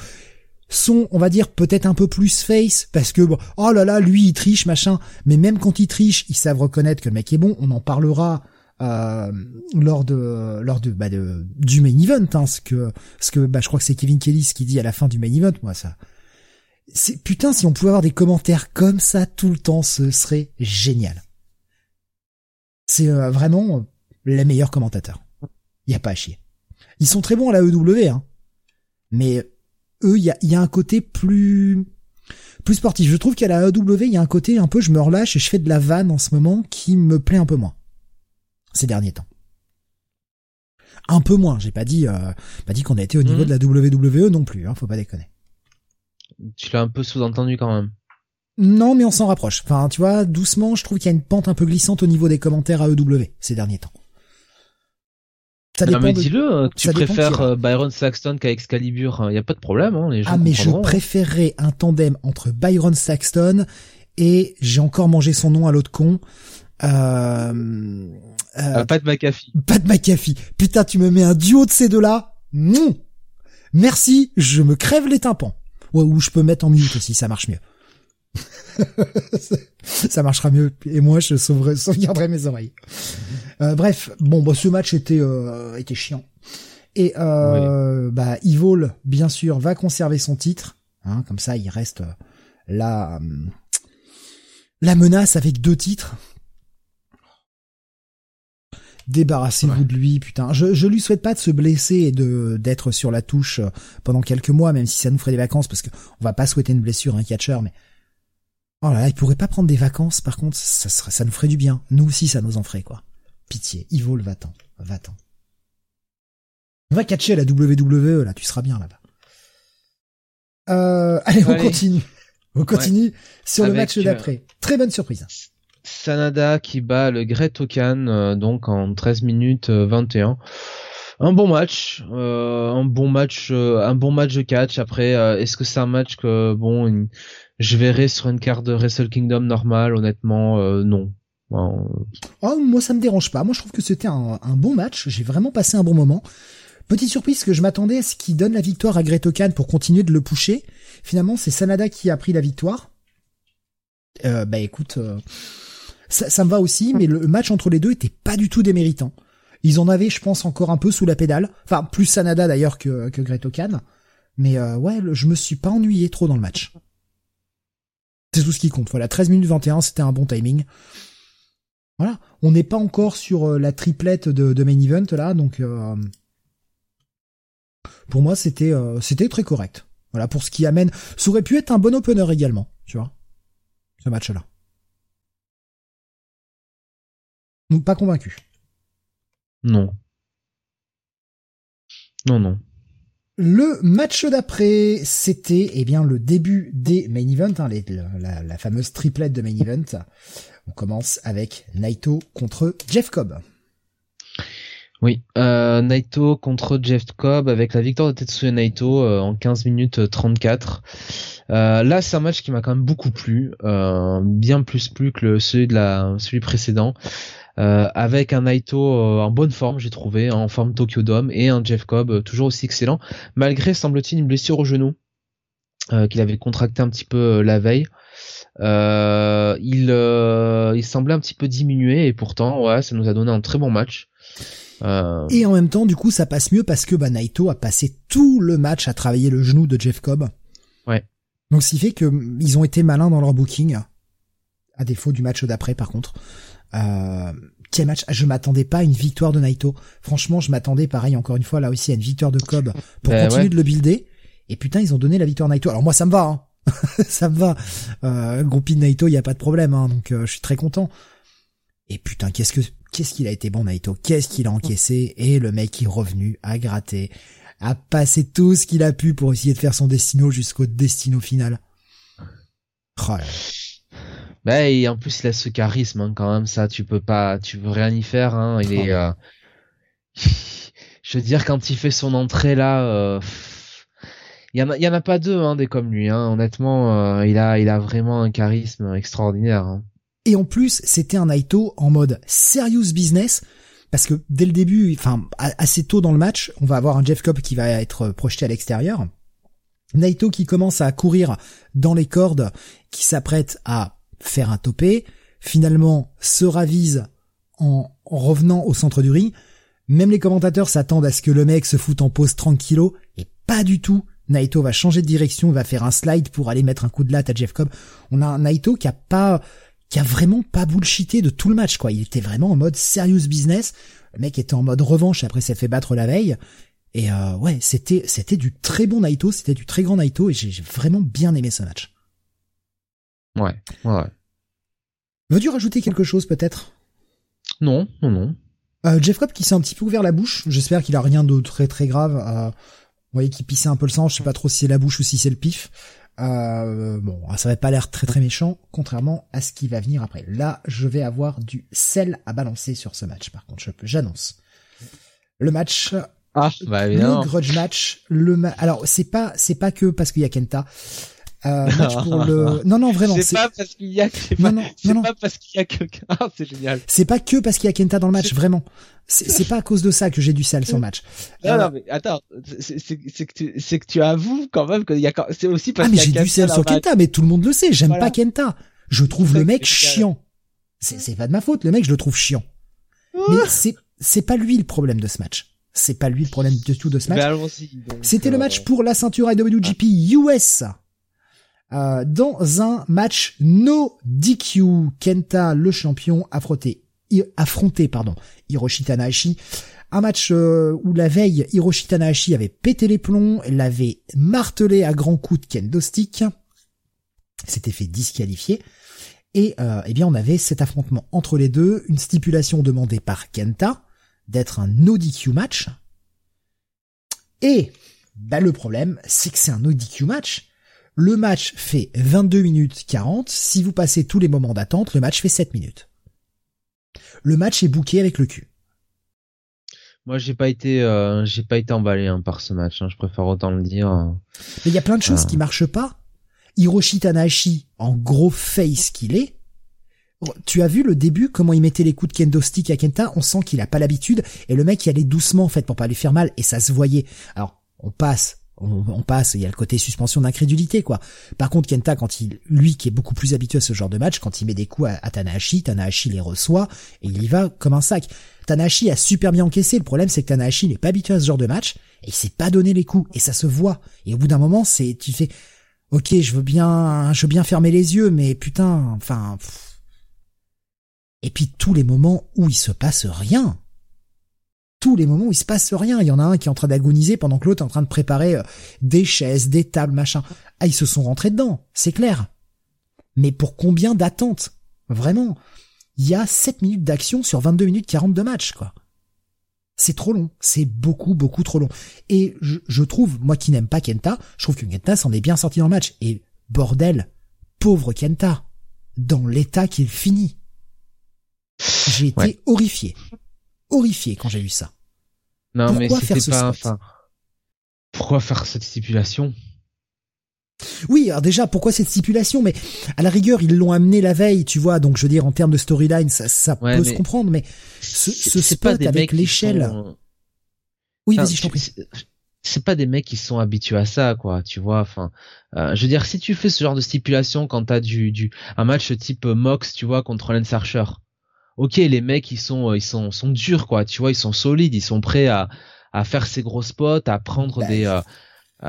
sont, on va dire, peut-être un peu plus face, parce que, bon, oh là là, lui, il triche, machin, mais même quand il triche, ils savent reconnaître que le mec est bon, on en parlera euh, lors de lors de, bah de du main event hein, ce que ce que bah je crois que c'est Kevin Kelly ce qui dit à la fin du main event moi ça c'est putain si on pouvait avoir des commentaires comme ça tout le temps, ce serait génial. C'est euh, vraiment les meilleurs commentateurs. Il y a pas à chier. Ils sont très bons à la EW, hein. Mais eux, il y a, y a un côté plus plus sportif. Je trouve qu'à la EW, il y a un côté un peu je me relâche et je fais de la vanne en ce moment qui me plaît un peu moins ces derniers temps. Un peu moins. J'ai pas dit euh, pas dit qu'on a été au niveau mmh. de la WWE non plus. Hein, faut pas déconner. Tu l'as un peu sous-entendu quand même. Non, mais on s'en rapproche. Enfin, tu vois, doucement, je trouve qu'il y a une pente un peu glissante au niveau des commentaires à EW ces derniers temps. Ça non, mais dis-le, hein, tu préfères euh, Byron Saxton qu'à Excalibur, il hein, y a pas de problème, hein, les gens Ah, mais je préférerais un tandem entre Byron Saxton et j'ai encore mangé son nom à l'autre con. Euh, euh, Pat McAfee. Pat McAfee. Putain, tu me mets un duo de ces deux-là. Non. Merci, je me crève les tympans. Ouais, ou je peux mettre en mute aussi, ça marche mieux. ça marchera mieux et moi je sauverai, sauvegarderai mes oreilles. Euh, bref, bon, bah, ce match était euh, était chiant. Et euh, bah Evil, bien sûr, va conserver son titre. Hein, comme ça, il reste la la menace avec deux titres. Débarrassez-vous de lui, putain. Je, je lui souhaite pas de se blesser et de d'être sur la touche euh, pendant quelques mois, même si ça nous ferait des vacances, parce que on va pas souhaiter une blessure à un catcher, mais oh là là, il pourrait pas prendre des vacances. Par contre, ça serait, ça nous ferait du bien. Nous aussi, ça nous en ferait quoi. Pitié, Ivo le va-t'en, va-t'en. On va catcher à la WWE là, tu seras bien là-bas. Euh, allez, on continue. On continue sur le match d'après. Très bonne surprise. Sanada qui bat le Great Okan euh, donc en 13 minutes 21. Euh, un bon match, euh, un bon match, un bon match de catch. Après, est-ce que c'est un match que bon, je verrai sur une carte de Wrestle Kingdom normale? Honnêtement, non. Oh, moi ça me dérange pas. Moi je trouve que c'était un, bon match. J'ai vraiment passé un bon moment. Petite surprise que je m'attendais à ce qui donne la victoire à Great Okan pour continuer de le pousser. Finalement, c'est Sanada qui a pris la victoire. bah écoute, ça, me va aussi, mais le match entre les deux était pas du tout déméritant. Ils en avaient, je pense, encore un peu sous la pédale. Enfin, plus Sanada d'ailleurs que, que Greto Mais euh, ouais, je me suis pas ennuyé trop dans le match. C'est tout ce qui compte. Voilà, 13 minutes 21, c'était un bon timing. Voilà, on n'est pas encore sur euh, la triplette de, de main event là, donc euh, pour moi c'était c'était très correct. Voilà pour ce qui amène. Ça aurait pu être un bon opener également, tu vois, ce match-là. Pas convaincu. Non. Non, non. Le match d'après, c'était eh bien le début des main events, hein, la, fameuse triplette de main event. On commence avec Naito contre Jeff Cobb. Oui, euh, Naito contre Jeff Cobb avec la victoire de Tetsuya Naito euh, en 15 minutes 34. Euh, là, c'est un match qui m'a quand même beaucoup plu, bien plus plu que celui de la celui précédent. Euh, avec un Naito euh, en bonne forme, j'ai trouvé, en forme Tokyo Dome, et un Jeff Cobb euh, toujours aussi excellent, malgré, semble-t-il, une blessure au genou qu'il avait contracté un petit peu la veille. il, il semblait un petit peu diminué, et pourtant, ouais, ça nous a donné un très bon match. Et en même temps, du coup, ça passe mieux parce que bah, Naito a passé tout le match à travailler le genou de Jeff Cobb. Ouais. Donc, ce qui fait que ils ont été malins dans leur booking, à défaut du match d'après, par contre. Euh, quel match? Je m'attendais pas à une victoire de Naito. Franchement, je m'attendais, pareil, encore une fois, là aussi, à une victoire de Cobb pour ben continuer de le builder. Et putain, ils ont donné la victoire à Naito. Alors moi, ça me va. Hein. ça me va. Euh, groupie de Naito, il y a pas de problème. Hein, donc, euh, je suis très content. Et putain, qu'est-ce que qu'est-ce qu'il a été bon Naito, qu'est-ce qu'il a encaissé? Et le mec est revenu à gratter, à passer tout ce qu'il a pu pour essayer de faire son destino jusqu'au destino final. Oh bah, et en plus il a ce charisme hein, quand même, ça tu peux pas, tu veux rien y faire. Hein, il est, euh, je veux dire quand il fait son entrée là, euh... il y en a, il y en a pas deux hein, des comme lui. Hein, honnêtement, euh, il a, il a vraiment un charisme extraordinaire. Hein. Et en plus, c'était un Naito en mode serious business. Parce que dès le début, enfin assez tôt dans le match, on va avoir un Jeff Cobb qui va être projeté à l'extérieur. Naito qui commence à courir dans les cordes, qui s'apprête à faire un topé, finalement se ravise en, revenant au centre du ring. Même les commentateurs s'attendent à ce que le mec se foute en pause tranquillo, et pas du tout. Naito va changer de direction, va faire un slide pour aller mettre un coup de latte à Jeff Cobb. On a un Naito qui a pas qui a vraiment pas bullshité de tout le match, quoi. Il était vraiment en mode serious business. Le mec était en mode revanche après s'est fait battre la veille. Et euh, ouais, c'était c'était du très bon Naito, c'était du très grand Naito et j'ai vraiment bien aimé ce match. Ouais, ouais. Veux-tu rajouter quelque chose peut-être? Non, non, non. Euh, Jeff Cobb qui s'est un petit peu ouvert la bouche. J'espère qu'il a rien de très très grave. Euh, vous voyez qu'il pissait un peu le sang. Je sais pas trop si c'est la bouche ou si c'est le pif. Euh, bon, ça va pas l'air très très méchant, contrairement à ce qui va venir après. Là, je vais avoir du sel à balancer sur ce match. Par contre, j'annonce le match. Ah, bah le grudge match. Le alors c'est pas c'est pas que parce qu'il y a Kenta. Euh, match pour le... Non, non, vraiment. C'est pas parce qu'il y a, c'est pas, non, pas parce qu'il y a que, ah, c'est génial. C'est pas que parce qu'il y a Kenta dans le match, vraiment. C'est pas à cause de ça que j'ai du sel sur le match. Non, euh... non, mais attends, c'est que tu, c'est que tu avoues quand même qu'il y a, c'est aussi parce ah, mais j'ai du sel sur Kenta, mais tout le monde le sait, j'aime pas Kenta. Je trouve le mec chiant. C'est pas de ma faute, le mec, je le trouve chiant. Mais c'est, c'est pas lui le problème de ce match. C'est pas lui le problème de tout de ce match. C'était le match pour la ceinture IWGP US euh, dans un match no DQ. Kenta, le champion, affronté, affronté pardon, Hiroshi Tanahashi. Un match euh, où la veille, Hiroshi Tanahashi avait pété les plombs, l'avait martelé à grands coups de kendo stick, s'était fait disqualifier. Et euh, eh bien, on avait cet affrontement entre les deux, une stipulation demandée par Kenta d'être un no DQ match. Et bah, le problème, c'est que c'est un no DQ match le match fait 22 minutes 40. Si vous passez tous les moments d'attente, le match fait 7 minutes. Le match est bouqué avec le cul. Moi, j'ai pas été, euh, j'ai pas été emballé hein, par ce match. Hein, je préfère autant le dire. Mais il y a plein de choses ah. qui marchent pas. Hiroshi Tanahashi, en gros face qu'il est, tu as vu le début, comment il mettait les coups de kendo stick à Kenta, on sent qu'il a pas l'habitude, et le mec il allait doucement en fait pour pas lui faire mal, et ça se voyait. Alors, on passe on, passe, il y a le côté suspension d'incrédulité, quoi. Par contre, Kenta, quand il, lui, qui est beaucoup plus habitué à ce genre de match, quand il met des coups à, Tanahashi, Tanahashi les reçoit, et il y va comme un sac. Tanahashi a super bien encaissé, le problème c'est que Tanahashi n'est pas habitué à ce genre de match, et il s'est pas donné les coups, et ça se voit. Et au bout d'un moment, c'est, tu fais, ok, je veux bien, je veux bien fermer les yeux, mais putain, enfin, et puis tous les moments où il se passe rien tous les moments où il se passe rien. Il y en a un qui est en train d'agoniser pendant que l'autre est en train de préparer euh, des chaises, des tables, machin. Ah, ils se sont rentrés dedans, c'est clair. Mais pour combien d'attentes? Vraiment. Il y a 7 minutes d'action sur 22 minutes 40 de match, quoi. C'est trop long. C'est beaucoup, beaucoup trop long. Et je, trouve, moi qui n'aime pas Kenta, je trouve que Kenta s'en est bien sorti dans le match. Et bordel, pauvre Kenta, dans l'état qu'il finit. J'ai été horrifié horrifié quand j'ai vu ça. Non, pourquoi mais faire ce pas, enfin, pourquoi faire cette stipulation? Oui, alors déjà, pourquoi cette stipulation? Mais à la rigueur, ils l'ont amené la veille, tu vois. Donc, je veux dire, en termes de storyline, ça, ça peut se comprendre. Mais ce, ce spot avec l'échelle. Oui, vas-y, je t'en prie. C'est pas des mecs qui sont habitués à ça, quoi. Tu vois. Enfin, euh, je veux dire, si tu fais ce genre de stipulation quand t'as du, du un match type Mox, tu vois, contre Lance Archer, ok les mecs ils sont euh, ils sont sont durs quoi tu vois ils sont solides ils sont prêts à à faire ces gros spots à prendre bah, des euh,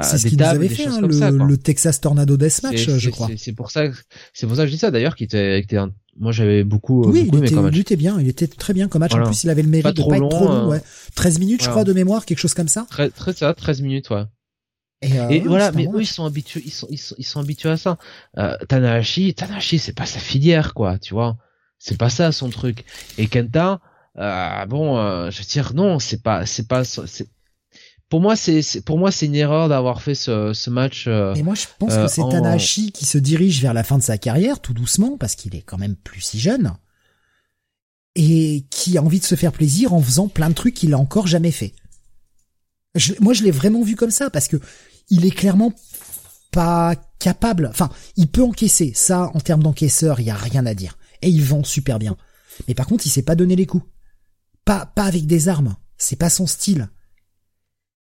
c'est ce qu'ils avaient fait hein, le, le, Texas Tornado Deathmatch je crois. c'est pour ça c'est pour ça que je dis ça d'ailleurs qui était, moi j'avais beaucoup oui beaucoup il, était, il était bien il était très bien comme match. En plus il avait le mérite de pas être trop long ouais. 13 minutes je crois de mémoire quelque chose comme ça. Très très ça 13 minutes ouais. Et, euh, et voilà, mais eux ils sont habitués, ils sont, ils sont, ils sont habitués à ça. Euh, Tanahashi, Tanahashi, c'est pas sa filière, quoi, tu vois C'est pas ça son truc. Et Kenta, euh, bon, euh, je veux dire non, c'est pas, c'est pas, c'est pour moi, c'est pour moi c'est une erreur d'avoir fait ce, ce match. Euh, Mais moi, je pense que c'est Tanahashi qui se dirige vers la fin de sa carrière tout doucement parce qu'il est quand même plus si jeune et qui a envie de se faire plaisir en faisant plein de trucs qu'il a encore jamais fait. moi, je l'ai vraiment vu comme ça parce que il est clairement pas capable. Enfin, il peut encaisser. Ça, en termes d'encaisseur, il y a rien à dire. Et il vend super bien. Mais par contre, il sait pas donner les coups. Pas, pas avec des armes. C'est pas son style.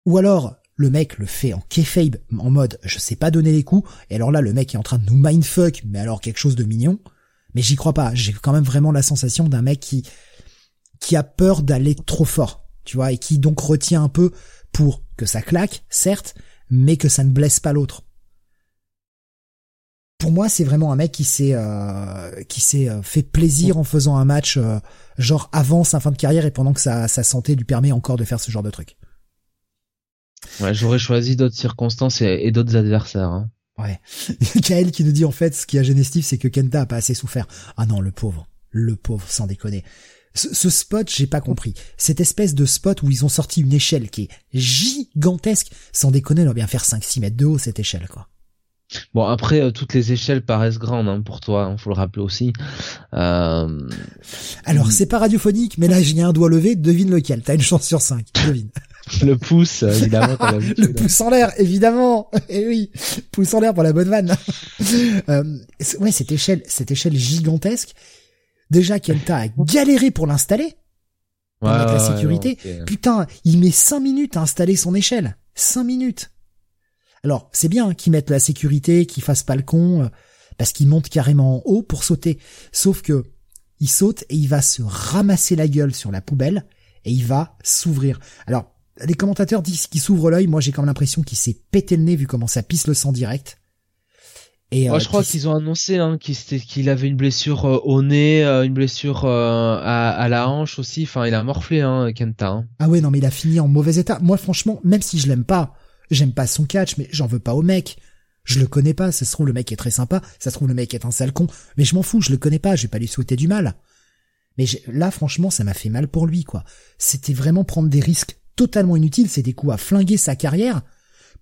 Ou alors, le mec le fait en kayfabe, en mode je sais pas donner les coups, et alors là le mec est en train de nous mindfuck, mais alors quelque chose de mignon. Mais j'y crois pas, j'ai quand même vraiment la sensation d'un mec qui qui a peur d'aller trop fort, tu vois, et qui donc retient un peu pour que ça claque, certes, mais que ça ne blesse pas l'autre. Pour moi, c'est vraiment un mec qui s'est euh, qui s'est euh, fait plaisir en faisant un match euh, genre avant sa fin de carrière et pendant que sa, sa santé lui permet encore de faire ce genre de truc. Ouais, j'aurais choisi d'autres circonstances et, d'autres adversaires. Hein. Ouais. Kael qui nous dit en fait ce qui a gêné Steve, c'est que Kenta a pas assez souffert. Ah non, le pauvre, le pauvre, sans déconner. Ce, spot, j'ai pas compris. Cette espèce de spot où ils ont sorti une échelle qui est gigantesque, sans déconner, elle doit bien faire 5-6 mètres de haut cette échelle, quoi. Bon après euh, toutes les échelles paraissent grandes hein, pour toi, hein, faut le rappeler aussi. Euh... Alors c'est pas radiophonique, mais là j'ai un doigt levé, devine lequel. T'as une chance sur cinq, devine. le pouce, évidemment. le pouce en l'air, évidemment. Et eh oui, pouce en l'air pour la bonne vanne. euh, ouais, cette échelle, cette échelle gigantesque. Déjà, Kenta a galéré pour l'installer. Ouais, la sécurité. Putain, il met cinq minutes à installer son échelle. Cinq minutes. Alors, c'est bien qu'ils mettent la sécurité, qu'ils fassent pas le con, euh, parce qu'il monte carrément en haut pour sauter. Sauf que, il saute et il va se ramasser la gueule sur la poubelle et il va s'ouvrir. Alors, les commentateurs disent qu'il s'ouvre l'œil. Moi, j'ai comme l'impression qu'il s'est pété le nez vu comment ça pisse le sang direct. Et euh, je crois qu'ils ont annoncé hein, qu'il avait une blessure euh, au nez, euh, une blessure à, la hanche aussi. Enfin, il a morflé, hein, Kenta. Hein. Ah ouais, non, mais il a fini en mauvais état. Moi, franchement, même si je l'aime pas, j'aime pas son catch, mais j'en veux pas au mec. Je le connais pas. Ça se trouve le mec est très sympa. Ça se trouve le mec est un sale con. Mais je m'en fous. Je le connais pas. Je vais pas lui souhaiter du mal. Mais là, franchement, ça m'a fait mal pour lui, quoi. C'était vraiment prendre des risques totalement inutiles. C'est des coups à flinguer sa carrière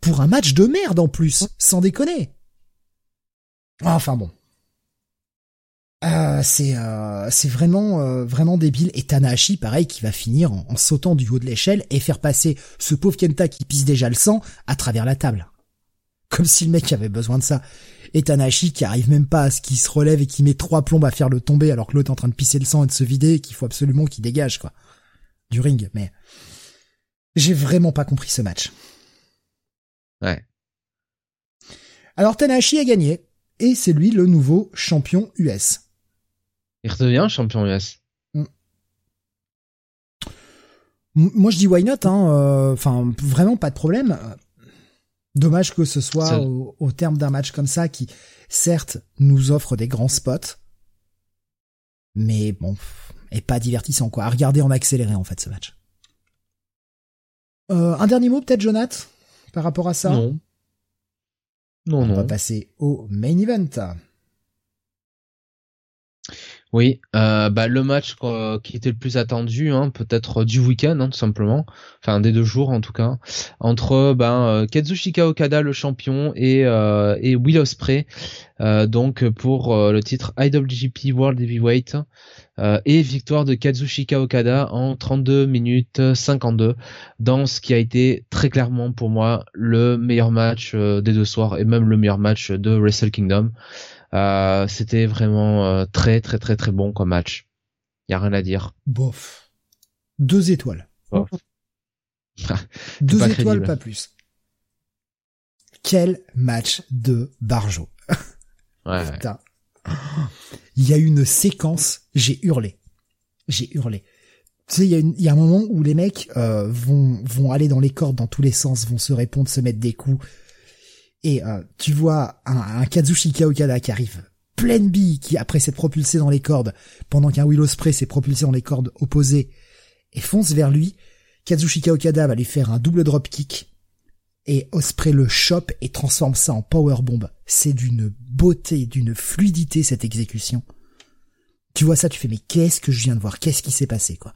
pour un match de merde en plus, sans déconner. Enfin bon. Euh, c'est euh, c'est vraiment euh, vraiment débile. Et Tanahashi pareil qui va finir en, sautant du haut de l'échelle et faire passer ce pauvre Kenta qui pisse déjà le sang à travers la table. Comme si le mec avait besoin de ça. Et Tanahashi qui arrive même pas à ce qu'il se relève et qui met trois plombes à faire le tomber alors que l'autre est en train de pisser le sang et de se vider et qu'il faut absolument qu'il dégage quoi. Du ring mais j'ai vraiment pas compris ce match. Ouais. Alors Tanahashi a gagné. Et c'est lui le nouveau champion US. Il redevient champion US. Mm. Moi je dis why not, hein. Euh, enfin vraiment pas de problème. Dommage que ce soit au, terme d'un match comme ça qui, certes, nous offre des grands spots, mais bon, est pas divertissant quoi. À regarder en accéléré en fait ce match. Euh, un dernier mot peut-être, Jonath, par rapport à ça? Non. Non, On va passer au main event. Oui, euh, bah, le match qui était le plus attendu, hein, peut-être du week-end, hein, tout simplement, enfin des deux jours en tout cas, entre ben euh, Kazushika Okada le champion et euh, et Will Ospreay, euh, donc pour le titre IWGP World Heavyweight et victoire de Kazushika Okada en 32 minutes 52 dans ce qui a été très clairement pour moi le meilleur match des deux soirs et même le meilleur match de Wrestle Kingdom. Euh, c'était vraiment euh, très très très très bon comme match. Y a rien à dire. Bof. Deux étoiles. Deux étoiles, pas plus. Quel match de Barjo. ouais. Il y a une séquence, j'ai hurlé. J'ai hurlé. Tu sais, il y, a un moment où les mecs euh, vont vont aller dans les cordes dans tous les sens, vont se répondre, se mettre des coups. Et euh, tu vois un, un Kazushika Okada qui arrive pleine bille, qui après s'être propulsé dans les cordes, pendant qu'un Will Ospreay s'est propulsé dans les cordes opposées, et fonce vers lui, Kazushika Okada va lui faire un double drop kick, et Osprey le chope et transforme ça en power bomb. C'est d'une beauté, d'une fluidité cette exécution. Tu vois ça, tu fais mais qu'est-ce que je viens de voir? Qu'est-ce qui s'est passé quoi?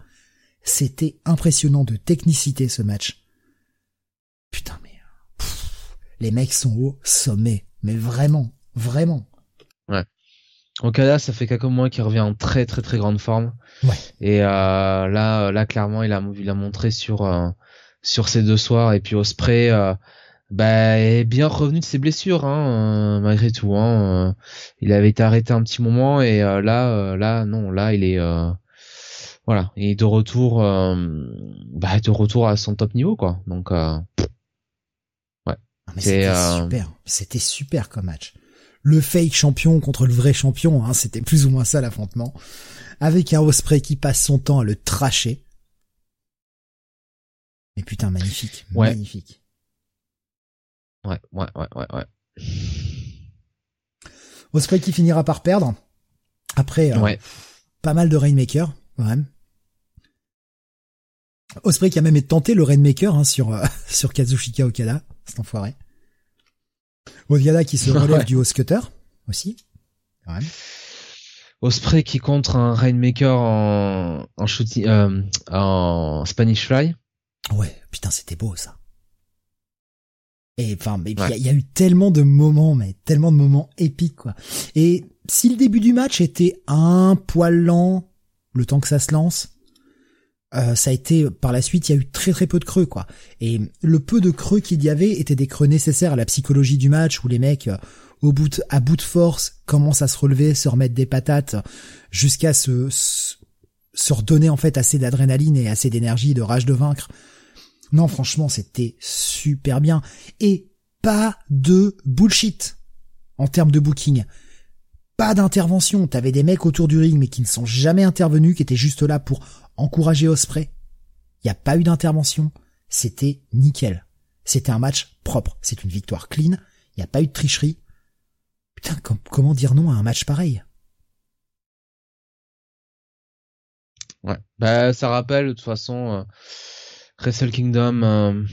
C'était impressionnant de technicité ce match. Putain les mecs sont au sommet, mais vraiment, vraiment. Ouais. Okada, ça fait quelques mois qu'il revient en très très très grande forme. Ouais. Et euh, là, là clairement, il a, il a montré sur euh, sur ces deux soirs et puis Osprey euh, bah, est bien revenu de ses blessures hein, euh, malgré tout. Hein, euh, il avait été arrêté un petit moment et là, là non, là il est voilà, il est de retour, bah, de retour à son top niveau quoi. Donc ouais. C'était super, c'était super comme match le fake champion contre le vrai champion, hein, c'était plus ou moins ça l'affrontement, avec un Osprey qui passe son temps à le tracher. Mais putain, magnifique, magnifique. Ouais, ouais, ouais, ouais, ouais. Osprey qui finira par perdre. Après, euh, pas mal de Rainmaker, quand même. Osprey qui a même tenté le Rainmaker hein, sur euh, sur Kazushika Okada, cet enfoiré. Okada qui se relève du haut cutter aussi. Quand même. Osprey qui contre un Rainmaker en en shooting euh, en Spanish Fly. Ouais, putain, c'était beau ça. Et enfin, il y, a eu tellement de moments, mais tellement de moments épiques quoi. Et si le début du match était un poil lent, le temps que ça se lance, euh, ça a été par la suite, il y a eu très très peu de creux quoi. Et le peu de creux qu'il y avait étaient des creux nécessaires à la psychologie du match où les mecs euh, au bout à bout de force commencent à se relever, se remettre des patates jusqu'à se, se redonner en fait assez d'adrénaline et assez d'énergie, de rage de vaincre non, franchement, c'était super bien. Et pas de bullshit en termes de booking. Pas d'intervention. T'avais des mecs autour du ring, mais qui ne sont jamais intervenus, qui étaient juste là pour encourager Osprey. Il n'y a pas eu d'intervention. C'était nickel. C'était un match propre. C'est une victoire clean. Il n'y a pas eu de tricherie. Putain, comment dire non à un match pareil? Ouais. Bah, ça rappelle de toute façon euh, Wrestle Kingdom, euh,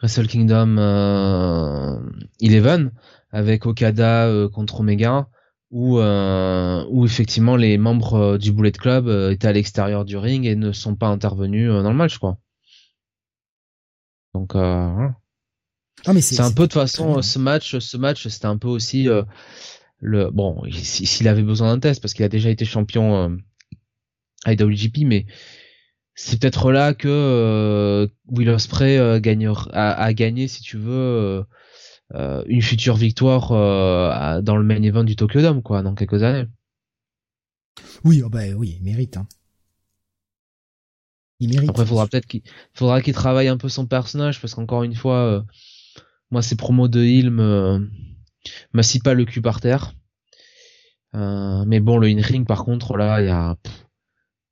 Wrestle Kingdom euh, 11 avec Okada euh, contre Omega où euh, où effectivement les membres du Bullet Club étaient à l'extérieur du ring et ne sont pas intervenus dans le match quoi. Donc voilà. Ah, mais c'est un peu de façon ce match ce match c'était un peu aussi le bon s'il avait besoin d'un test parce qu'il a déjà été champion IWGP mais c'est peut-être là que euh, Will Ospreay euh, gagne, a, gagné, si tu veux, euh, euh, une future victoire dans le main event du Tokyo Dome, quoi, dans quelques années. Oui, oh bah oui, il mérite. Hein. Il mérite. Après, faudra peut-être qu'il faudra qu'il travaille un peu son personnage, parce qu'encore une fois, moi, ces promos de Hill me m'assient pas le cul par terre. mais bon, le in-ring, par contre, là, il y a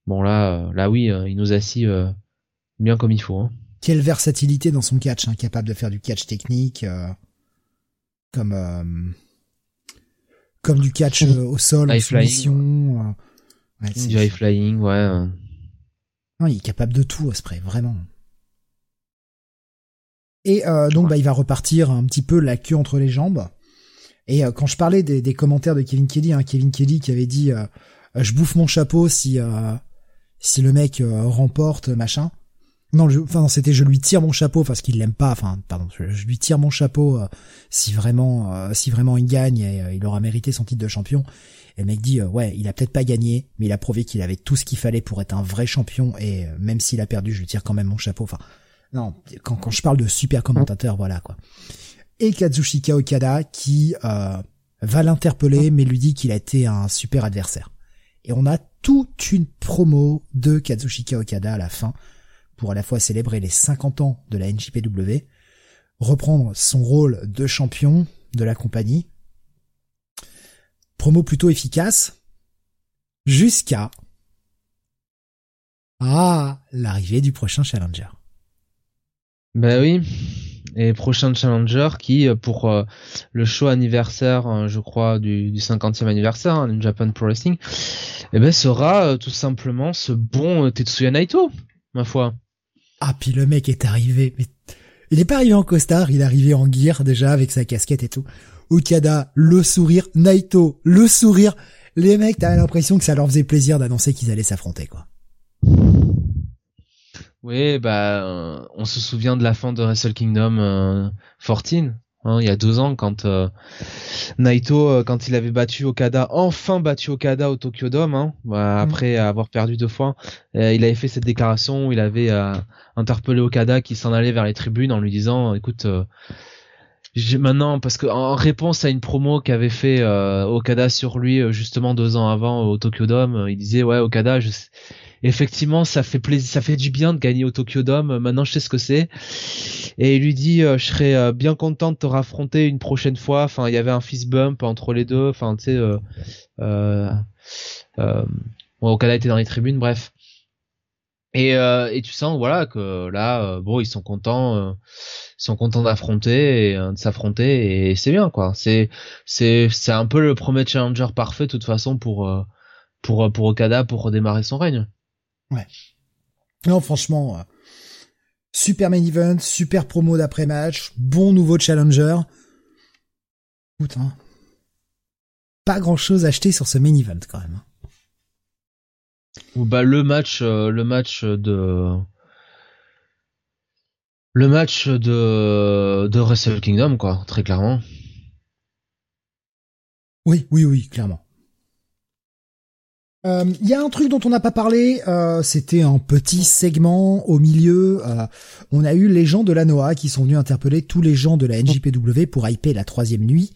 Bon là, euh, là oui, euh, il nous assit euh, bien comme il faut. Hein. Quelle versatilité dans son catch, hein, capable de faire du catch technique, comme comme du catch au sol, en soumission. Ouais, du high flying, ouais. Non, il est capable de tout, Osprey, vraiment. Et donc, bah, il va repartir un petit peu la queue entre les jambes. Et quand je parlais des, commentaires de Kevin Kelly, hein, Kevin Kelly qui avait dit je bouffe mon chapeau si si le mec euh, remporte machin. Non, enfin c'était je lui tire mon chapeau parce qu'il l'aime pas. Enfin, pardon, je, lui tire mon chapeau euh, si vraiment, euh, si vraiment il gagne et il aura mérité son titre de champion. Et le mec dit ouais, il a peut-être pas gagné, mais il a prouvé qu'il avait tout ce qu'il fallait pour être un vrai champion. Et même s'il a perdu, je lui tire quand même mon chapeau. Enfin, non, quand, quand je parle de super commentateur, voilà quoi. Et Kazushika Okada qui va l'interpeller, mais lui dit qu'il a été un super adversaire. Et on a toute une promo de Kazushika Okada à la fin pour à la fois célébrer les 50 ans de la NJPW, reprendre son rôle de champion de la compagnie. Promo plutôt efficace jusqu'à ah l'arrivée du prochain challenger. Ben oui, et prochain challenger qui euh, pour euh, le show anniversaire euh, je crois du, du 50e anniversaire hein, Japan Pro Wrestling eh ben sera tout simplement ce bon Tetsuya Naito ma foi ah puis le mec est arrivé mais il est pas arrivé en costard il est arrivé en gear déjà avec sa casquette et tout. Okada le sourire Naito le sourire. Les mecs, t'as l'impression que ça leur faisait plaisir d'annoncer qu'ils allaient s'affronter, quoi. Oui, bah, euh, on se souvient de la fin de Wrestle Kingdom euh, 14, hein, il y a deux ans, quand euh, Naito, euh, quand il avait battu Okada, enfin battu Okada au Tokyo Dome, hein, bah, Mm. après avoir perdu deux fois, euh, il avait fait cette déclaration où il avait interpellé Okada qui s'en allait vers les tribunes en lui disant, écoute, maintenant parce que en réponse à une promo qu'avait fait Okada sur lui justement deux ans avant au Tokyo Dome, il disait ouais Okada, je sais- effectivement ça fait plaisir, ça fait du bien de gagner au Tokyo Dome. Maintenant je sais ce que c'est. Et il lui dit euh, je serais euh, bien content de te raffronter une prochaine fois. Enfin il y avait un fist bump entre les deux. Enfin tu sais euh, euh, euh, bon, Okada était dans les tribunes bref. Et, euh, et tu sens voilà que là bon ils sont contents ils sont contents d'affronter de s'affronter et c'est bien quoi c'est c'est c'est un peu le premier challenger parfait de toute façon pour pour pour Okada pour redémarrer son règne Non, franchement, euh, super main event, super promo d'après-match, bon nouveau challenger. Écoute, hein, pas grand-chose à acheter sur ce main event quand même. hein. ou bah le match euh, le match de le match de de Wrestle Kingdom quoi très clairement Oui, oui, oui, clairement. Euh, Il y a un truc dont on n'a pas parlé, euh, c'était un petit segment au milieu. euh, on a eu les gens de la NOAA qui sont venus interpeller tous les gens de la NJPW pour hyper la troisième nuit.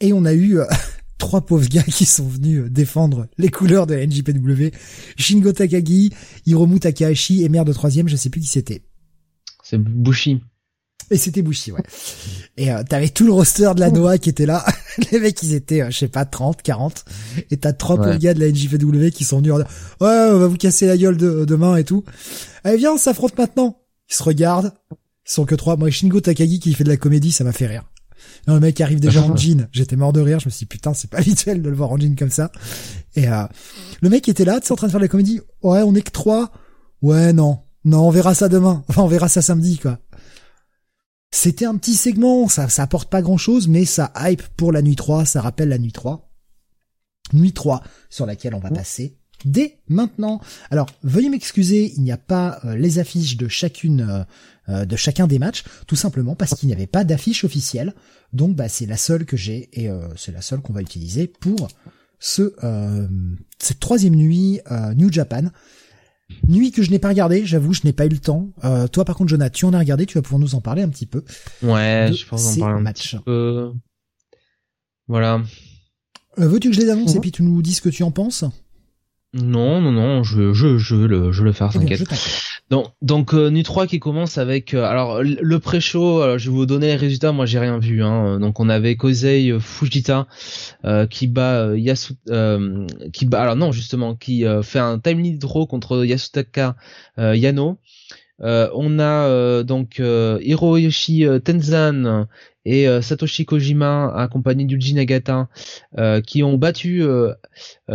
Et on a eu euh, trois pauvres gars qui sont venus euh, défendre les couleurs de la NJPW. Shingo Takagi, Hiromu Takahashi et merde de troisième, je sais plus qui c'était. c'est Bushi Et c'était Bushi, ouais. Et euh, t'avais tout le roster de la Noah qui était là. Les mecs, ils étaient, euh, je sais pas, 30, 40. Et t'as trois Ouais. gars de la NJPW qui sont venus en dire, ouais, on va vous casser la gueule de, demain et tout. Allez, viens, on s'affronte maintenant. Ils se regardent. Ils sont que trois. Moi, Shingo Takagi qui fait de la comédie, ça m'a fait rire. Non, le mec arrive déjà en jean. J'étais mort de rire. Je me suis dit, putain, c'est pas habituel de le voir en jean comme ça. Et euh, le mec était là, tu sais, en train de faire de la comédie. Ouais, on est que trois. Ouais, non. Non, on verra ça demain. Enfin, on verra ça samedi, quoi. C'était un petit segment, ça, ça apporte pas grand chose, mais ça hype pour la nuit 3, ça rappelle la nuit 3. Nuit 3, sur laquelle on va passer dès maintenant. Alors, veuillez m'excuser, il n'y a pas euh, les affiches de chacune, euh, euh, de chacun des matchs, tout simplement parce qu'il n'y avait pas d'affiche officielle. Donc, bah, c'est la seule que j'ai et euh, c'est la seule qu'on va utiliser pour ce, euh, cette troisième nuit euh, New Japan. Nuit que je n'ai pas regardée, j'avoue, je n'ai pas eu le temps. Euh, toi, par contre, Jonathan, tu en as regardé, tu vas pouvoir nous en parler un petit peu. ouais je pense en parler un matchs. petit peu voilà Euh, Veux-tu que je les annonce Mhm. et puis tu nous dis ce que tu en penses? Non non non je je je veux le je veux le faire Eh bien, t'inquiète. Donc, donc euh, Nu 3 qui commence avec euh, alors le pré-show, je vais vous donner les résultats, moi j'ai rien vu hein. Donc on avait Kosei euh, Fujita euh, qui bat euh, Yasu euh, qui bat alors non justement qui euh, fait un timely draw contre Yasutaka euh, Yano. Euh, on a euh, donc euh, Hiroyoshi Tenzan et euh, Satoshi Kojima accompagnés d'Uji Nagata euh, qui ont battu euh,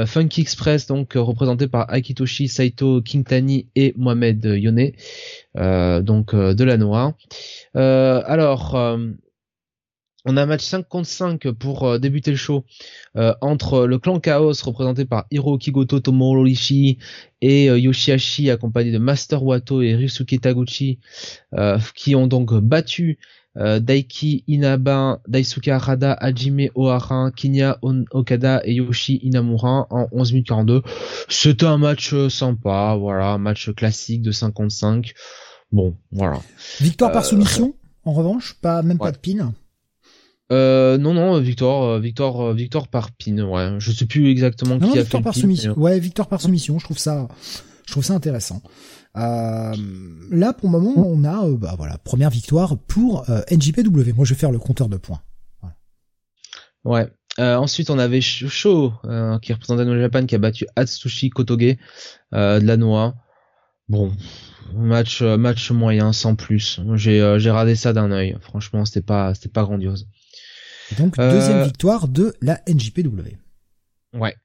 Funky Express donc représenté par Akitoshi Saito Kintani et Mohamed Yone donc de la. Euh, alors on a match 5 contre 5 pour débuter le show entre le clan Chaos représenté par Hiro Kigoto Tomorishi et euh, Yoshihashi accompagné de Master Wato et Ryusuke Taguchi qui ont donc battu euh, Daiki Inaba, Daisuke Harada, Hajime Ohara, Kinya Okada et Yoshi Inamura en 11 minutes 42. C'était un match euh, sympa, voilà, un match classique de 55. Bon, voilà. Victoire par Euh, soumission, en revanche, pas même pas de pin. Euh, non, non, victoire, victoire, victoire par pin, ouais. Je sais plus exactement Non, qui a fait victoire le par pin, soumission. mais- Ouais, victoire par soumission. Je trouve ça, je trouve ça intéressant. Euh, là, pour le moment, on a, euh, bah voilà, première victoire pour euh, NJPW. Moi, je vais faire le compteur de points. Ouais. Euh, ensuite, on avait Sh- Sho, euh, qui représentait New Japan, qui a battu Atsushi Kotoge euh, de la Noah. Bon, match, match moyen, sans plus. J'ai, euh, j'ai radé ça d'un œil. Franchement, c'était pas, c'était pas grandiose. Donc Euh, deuxième victoire de la NJPW. Ouais.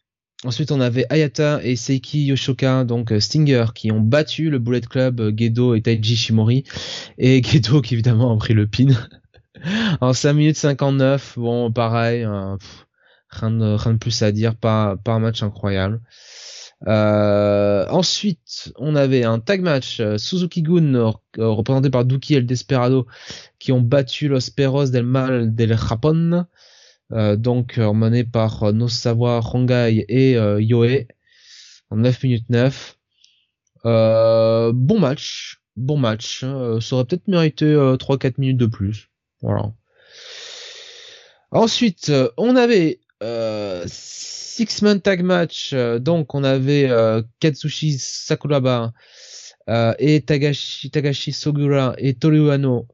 Ensuite, on avait Ayata et Seiki Yoshoka, donc euh, Stinger, qui ont battu le Bullet Club, euh, Gedo et Taiji Shimori. Et Gedo qui évidemment a pris le pin. en 5 minutes 59, bon, pareil. pff, rien de, plus à dire, pas, un match incroyable. Euh, ensuite, on avait un tag match Suzuki Gun représenté par Duki El Desperado qui ont battu Los Perros del Mal del Japón, donc mené par Nosawa Hongai et Yoe en 9 minutes 9. bon match, bon match. ça aurait peut-être mérité 3-4 minutes de plus. Voilà. Ensuite, euh, on avait euh, Six Man Tag Match. Euh, donc, on avait Katsushi Sakuraba et Tagashi, Tagashi Sogura et Toru Yano,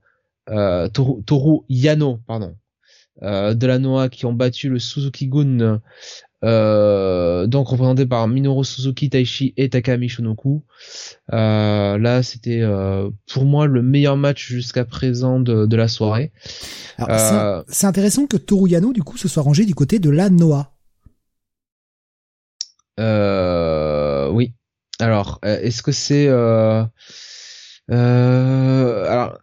Toru, Yano, pardon, de la Noah qui ont battu le Suzuki Gun euh, donc représenté par Minoru Suzuki, Taishi et Takami Shonoku. Euh, là, c'était euh, pour moi le meilleur match jusqu'à présent de, la soirée. C'est intéressant que Toru Yano du coup se soit rangé du côté de la Noah. oui. Alors, est-ce que c'est alors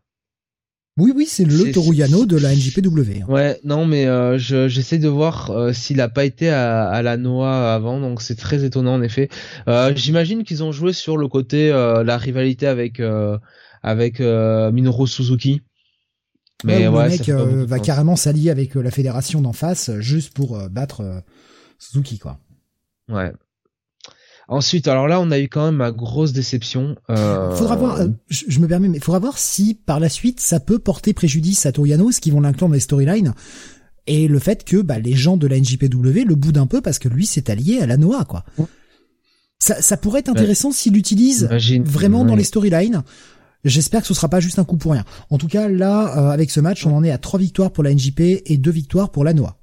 oui, oui, c'est le Toruyano de la NJPW. Hein. Ouais, non, mais euh, j'essaie de voir euh, s'il a pas été à, à, la Noah avant, donc c'est très étonnant en effet. Euh, J'imagine qu'ils ont joué sur le côté euh, la rivalité avec euh, avec Minoru Suzuki. Mais ouais, le mec va carrément s'allier avec la fédération d'en face juste pour battre Suzuki, quoi. Ouais. Ensuite, alors là, on a eu quand même ma grosse déception. Euh... Faudra voir. Euh, je, me permets, mais faudra voir si par la suite ça peut porter préjudice à Toriano, ce qui vont l'inclure dans les storylines, et le fait que bah, les gens de la NJPW le boudent un peu parce que lui s'est allié à la Noah, quoi. Ça, ça pourrait être intéressant s'il l'utilise vraiment dans les storylines. J'espère que ce sera pas juste un coup pour rien. En tout cas, là, euh, avec ce match, on en est à trois victoires pour la NJP et deux victoires pour la Noah.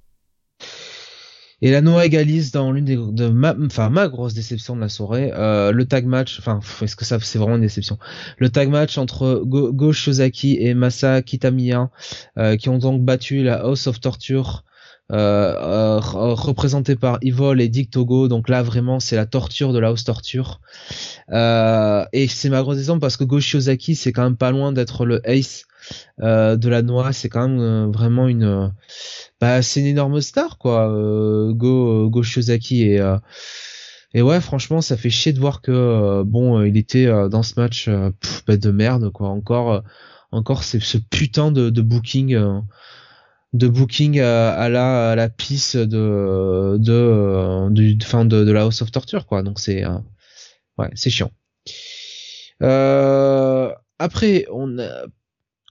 Et la Noah égalise dans l'une des de ma, enfin ma grosse déception de la soirée, euh, le tag match. Enfin, est-ce que ça c'est vraiment une déception? Le tag match entre Go, Go Shozaki et Masa Kitamiya, euh, qui ont donc battu la House of Torture. Euh, euh représenté par Evil et Dick Togo. Donc là vraiment c'est la torture de la house torture. Euh, et c'est ma grosse déception parce que Go Shiozaki c'est quand même pas loin d'être le ace euh, de la noix. C'est quand même vraiment une bah c'est une énorme star quoi. Go Go Shiozaki. Et et ouais franchement ça fait chier de voir que bon il était dans ce match bah, de merde quoi. Encore encore c'est ce putain de, de booking de booking à, la à la piste de de du fin de, de la House of Torture quoi. Donc c'est ouais c'est chiant. Après on a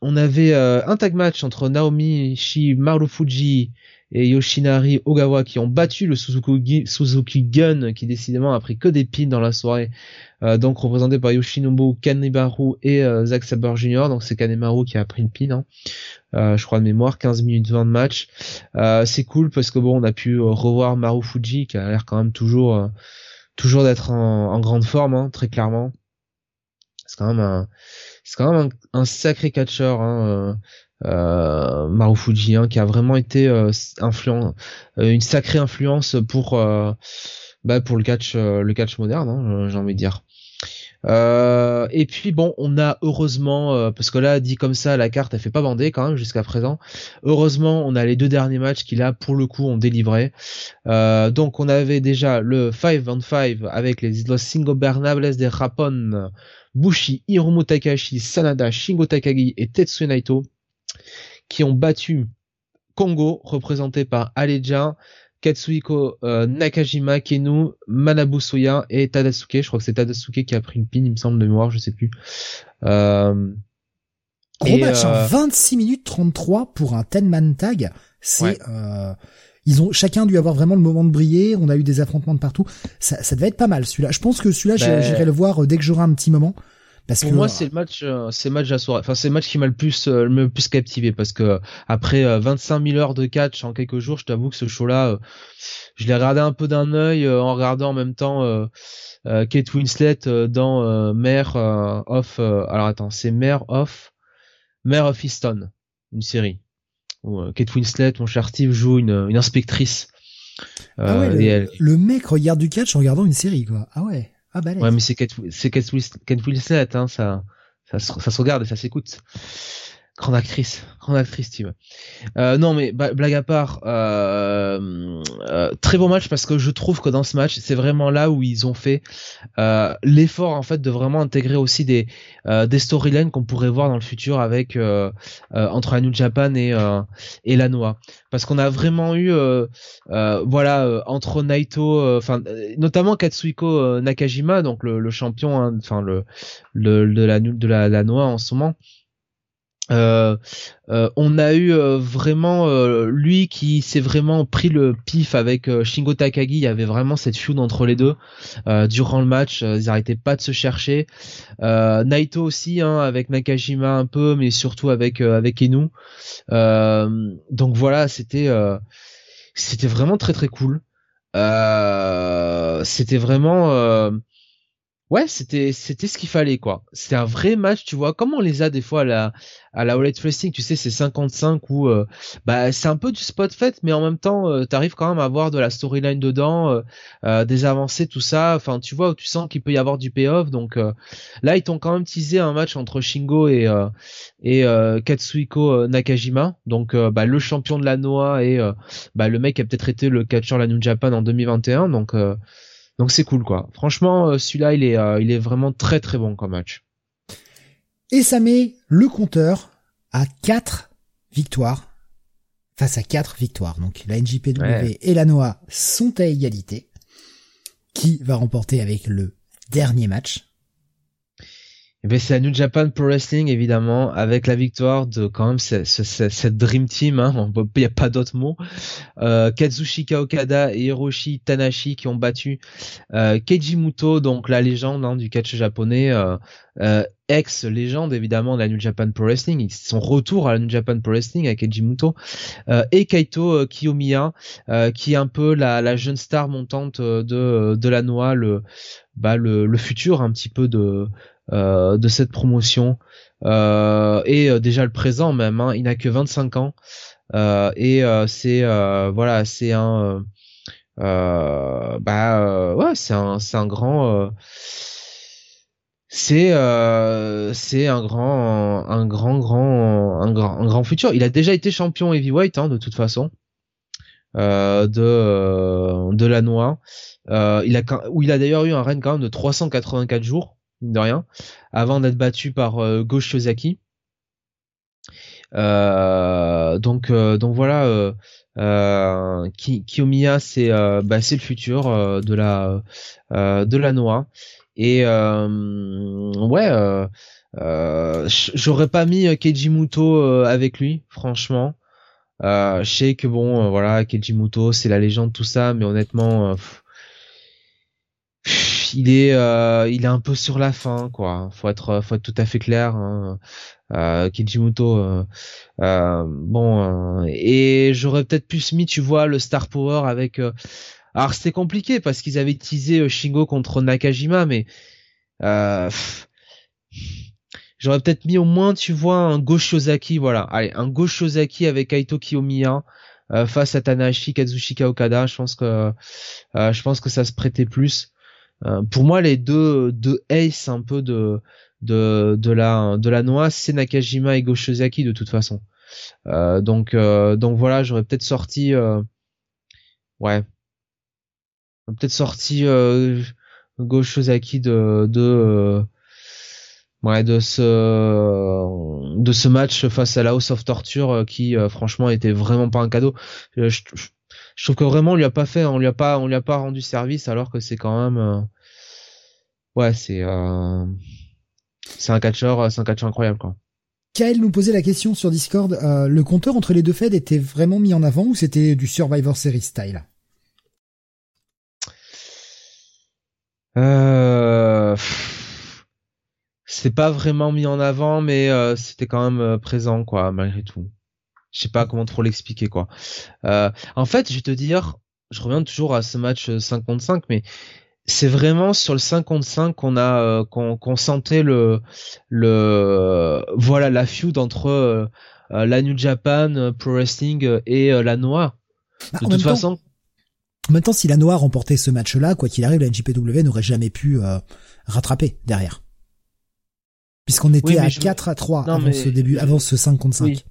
on avait euh, un tag match entre Naomi Ishii, Marufuji et Yoshinari Ogawa qui ont battu le Suzuki, Gun qui décidément a pris que des pins dans la soirée euh, donc représenté par Yoshinobu Kanemaru et euh, Zack Saber Jr. donc c'est Kanemaru qui a pris le pin hein. je crois de mémoire 15 minutes 20 de match c'est cool parce que bon on a pu revoir Marufuji qui a l'air quand même toujours toujours d'être en, grande forme hein, très clairement c'est quand même un c'est quand même un, sacré catcheur, hein, euh, euh Marufuji, hein, qui a vraiment été euh, influent, euh, une sacrée influence pour bah, pour le catch le catch moderne, hein, j'ai envie de dire. Euh, et puis bon, on a heureusement, parce que là dit comme ça, la carte elle fait pas bander quand même jusqu'à présent. Heureusement, on a les deux derniers matchs qui là pour le coup ont délivré. Euh, donc on avait déjà le 5 on 5 avec les Los Cinco Bernables de Japón Bushi, Hiromu Takashi, Sanada, Shingo Takagi et Tetsuya Naito qui ont battu Kongo représenté par Aleja, Katsuhiko euh, Nakajima, Kenu, Manabu Soya et Tadasuke. Je crois que c'est Tadasuke qui a pris une pin, il me semble de mémoire, je sais plus. Euh, Gros match, 26 euh, minutes 33 pour un 10-man tag. C'est ils ont chacun dû avoir vraiment le moment de briller. On a eu des affrontements de partout. Ça, ça devait être pas mal celui-là. Je pense que celui-là, ben, j'irai le voir euh, dès que j'aurai un petit moment. Parce pour moi, c'est le match, euh, c'est match à soirée. Enfin, c'est le match qui m'a le plus, euh, le plus captivé parce que après 25 000 heures de catch en quelques jours, je t'avoue que ce show-là, je l'ai regardé un peu d'un œil en regardant en même temps Kate Winslet dans Mare of. alors attends, c'est Mare of Mare of Easton, une série où euh, Kate Winslet, mon cher Steve, joue une, une inspectrice. ah ouais, euh, le, mec regarde du catch en regardant une série, quoi. Ah ouais. Ah bah Ouais, mais c'est Kate, c'est Kate, Winslet, hein, ça, ça, se, ça se regarde et ça s'écoute. Grande actrice, grande actrice, Steve. Euh, non, mais blague à part, euh, euh, très bon match parce que je trouve que dans ce match, c'est vraiment là où ils ont fait euh, l'effort en fait de vraiment intégrer aussi des euh, des storylines qu'on pourrait voir dans le futur avec entre la New Japan et et la. Parce qu'on a vraiment eu, voilà, entre Naito, enfin notamment Katsuhiko Nakajima, donc le, le champion, hein, enfin le, le de la de la, la en ce moment. Euh, euh, on a eu euh, vraiment lui qui s'est vraiment pris le pif avec Shingo Takagi. Il y avait vraiment cette feud entre les deux durant le match. ils n'arrêtaient pas de se chercher. Naito aussi, hein, avec Nakajima un peu, mais surtout avec avec donc voilà, c'était c'était vraiment très très cool. c'était vraiment ouais, c'était c'était ce qu'il fallait quoi. C'était un vrai match, tu vois, comme on les a des fois à la à la All Wrestling, tu sais, c'est 55 où euh, bah c'est un peu du spot fait, mais en même temps, euh, t'arrives quand même à avoir de la storyline dedans, euh, euh, des avancées, tout ça. Enfin, tu vois, tu sens qu'il peut y avoir du payoff. Donc là, ils t'ont quand même teasé un match entre Shingo et et Katsuhiko Nakajima, donc bah le champion de la Noah et bah le mec qui a peut-être été le catcher de la New Japan en 2021. Donc donc c'est cool quoi. Franchement, euh, celui-là, il est, euh, il est vraiment très très bon comme match. Et ça met le compteur à 4 victoires face à 4 victoires. Donc la NJPW et la NOAA sont à égalité. Qui va remporter avec le dernier match? Eh ben, c'est la New Japan Pro Wrestling évidemment avec la victoire de quand même cette, dream team hein, il n'y a pas d'autre mot. Euh, Kazushika Okada et Hiroshi Tanashi qui ont battu euh, Keiji Muto donc la légende hein, du catch japonais euh, euh, ex légende évidemment de la New Japan Pro Wrestling. Son retour à la New Japan Pro Wrestling avec Keiji Muto. Euh, et Kaito Kiyomiya qui est un peu la, la jeune star montante de de la Noix le bah le, le futur un petit peu de euh, de cette promotion euh, et euh, déjà le présent même. Hein, il n'a que 25 ans et c'est voilà c'est un bah ouais c'est un c'est un grand c'est c'est un grand un grand grand un grand un grand futur. Il a déjà été champion heavyweight hein, de toute façon euh, de de la noix. Euh, il a où il a d'ailleurs eu un règne quand même de 384 jours de rien, avant d'être battu par euh, Go Shozaki. Euh, donc euh, donc voilà euh, euh, Kiyomiya c'est bah, le futur de la de la Noah et ouais j'aurais pas mis Keiji Muto avec lui franchement je sais que bon voilà Keiji Muto c'est la légende tout ça mais honnêtement il est euh, il est un peu sur la fin quoi. Faut être faut être tout à fait clair hein. euh, Kijimoto euh, euh bon euh, et j'aurais peut-être plus mis tu vois le star power avec alors c'était compliqué parce qu'ils avaient teasé Shingo contre Nakajima mais j'aurais peut-être mis au moins tu vois un Ghost voilà. Allez un Ghost avec Kaito Kiyomiya face à Tanahashi Kazushika Okada. Je pense que je pense que ça se prêtait plus. euh, pour moi, les deux, deux un peu de, de, de la, de la noix, c'est Nakajima et Goshozaki de toute façon. Euh, donc, euh, donc voilà, j'aurais peut-être sorti, ouais, peut-être sorti euh, Goshozaki de, de, ouais, de ce, de ce match face à la House of Torture qui, franchement, était vraiment pas un cadeau. Trouve que vraiment on lui a pas fait, on lui a pas, on lui a pas rendu service alors que c'est quand même, euh, ouais, c'est, euh, c'est un catcheur, c'est un catcheur incroyable quoi. Kael nous posait la question sur Discord, euh, le compteur entre les deux feds était vraiment mis en avant ou c'était du Survivor Series style? Euh... C'est pas vraiment mis en avant, mais c'était quand même présent quoi, malgré tout je sais pas comment trop l'expliquer quoi. Euh, en fait, je vais te dire, je reviens toujours à ce match 55, euh, mais c'est vraiment sur le 55 qu'on a euh, qu'on sentait le le voilà la feud entre la New Japan Pro Wrestling et la Noah. Bah, de toute façon. Maintenant, si la Noah remportait ce match-là, quoi qu'il arrive, la NJPW n'aurait jamais pu rattraper derrière. Puisqu'on était à 4 à 3 avant ce début, avant ce 5 contre 5.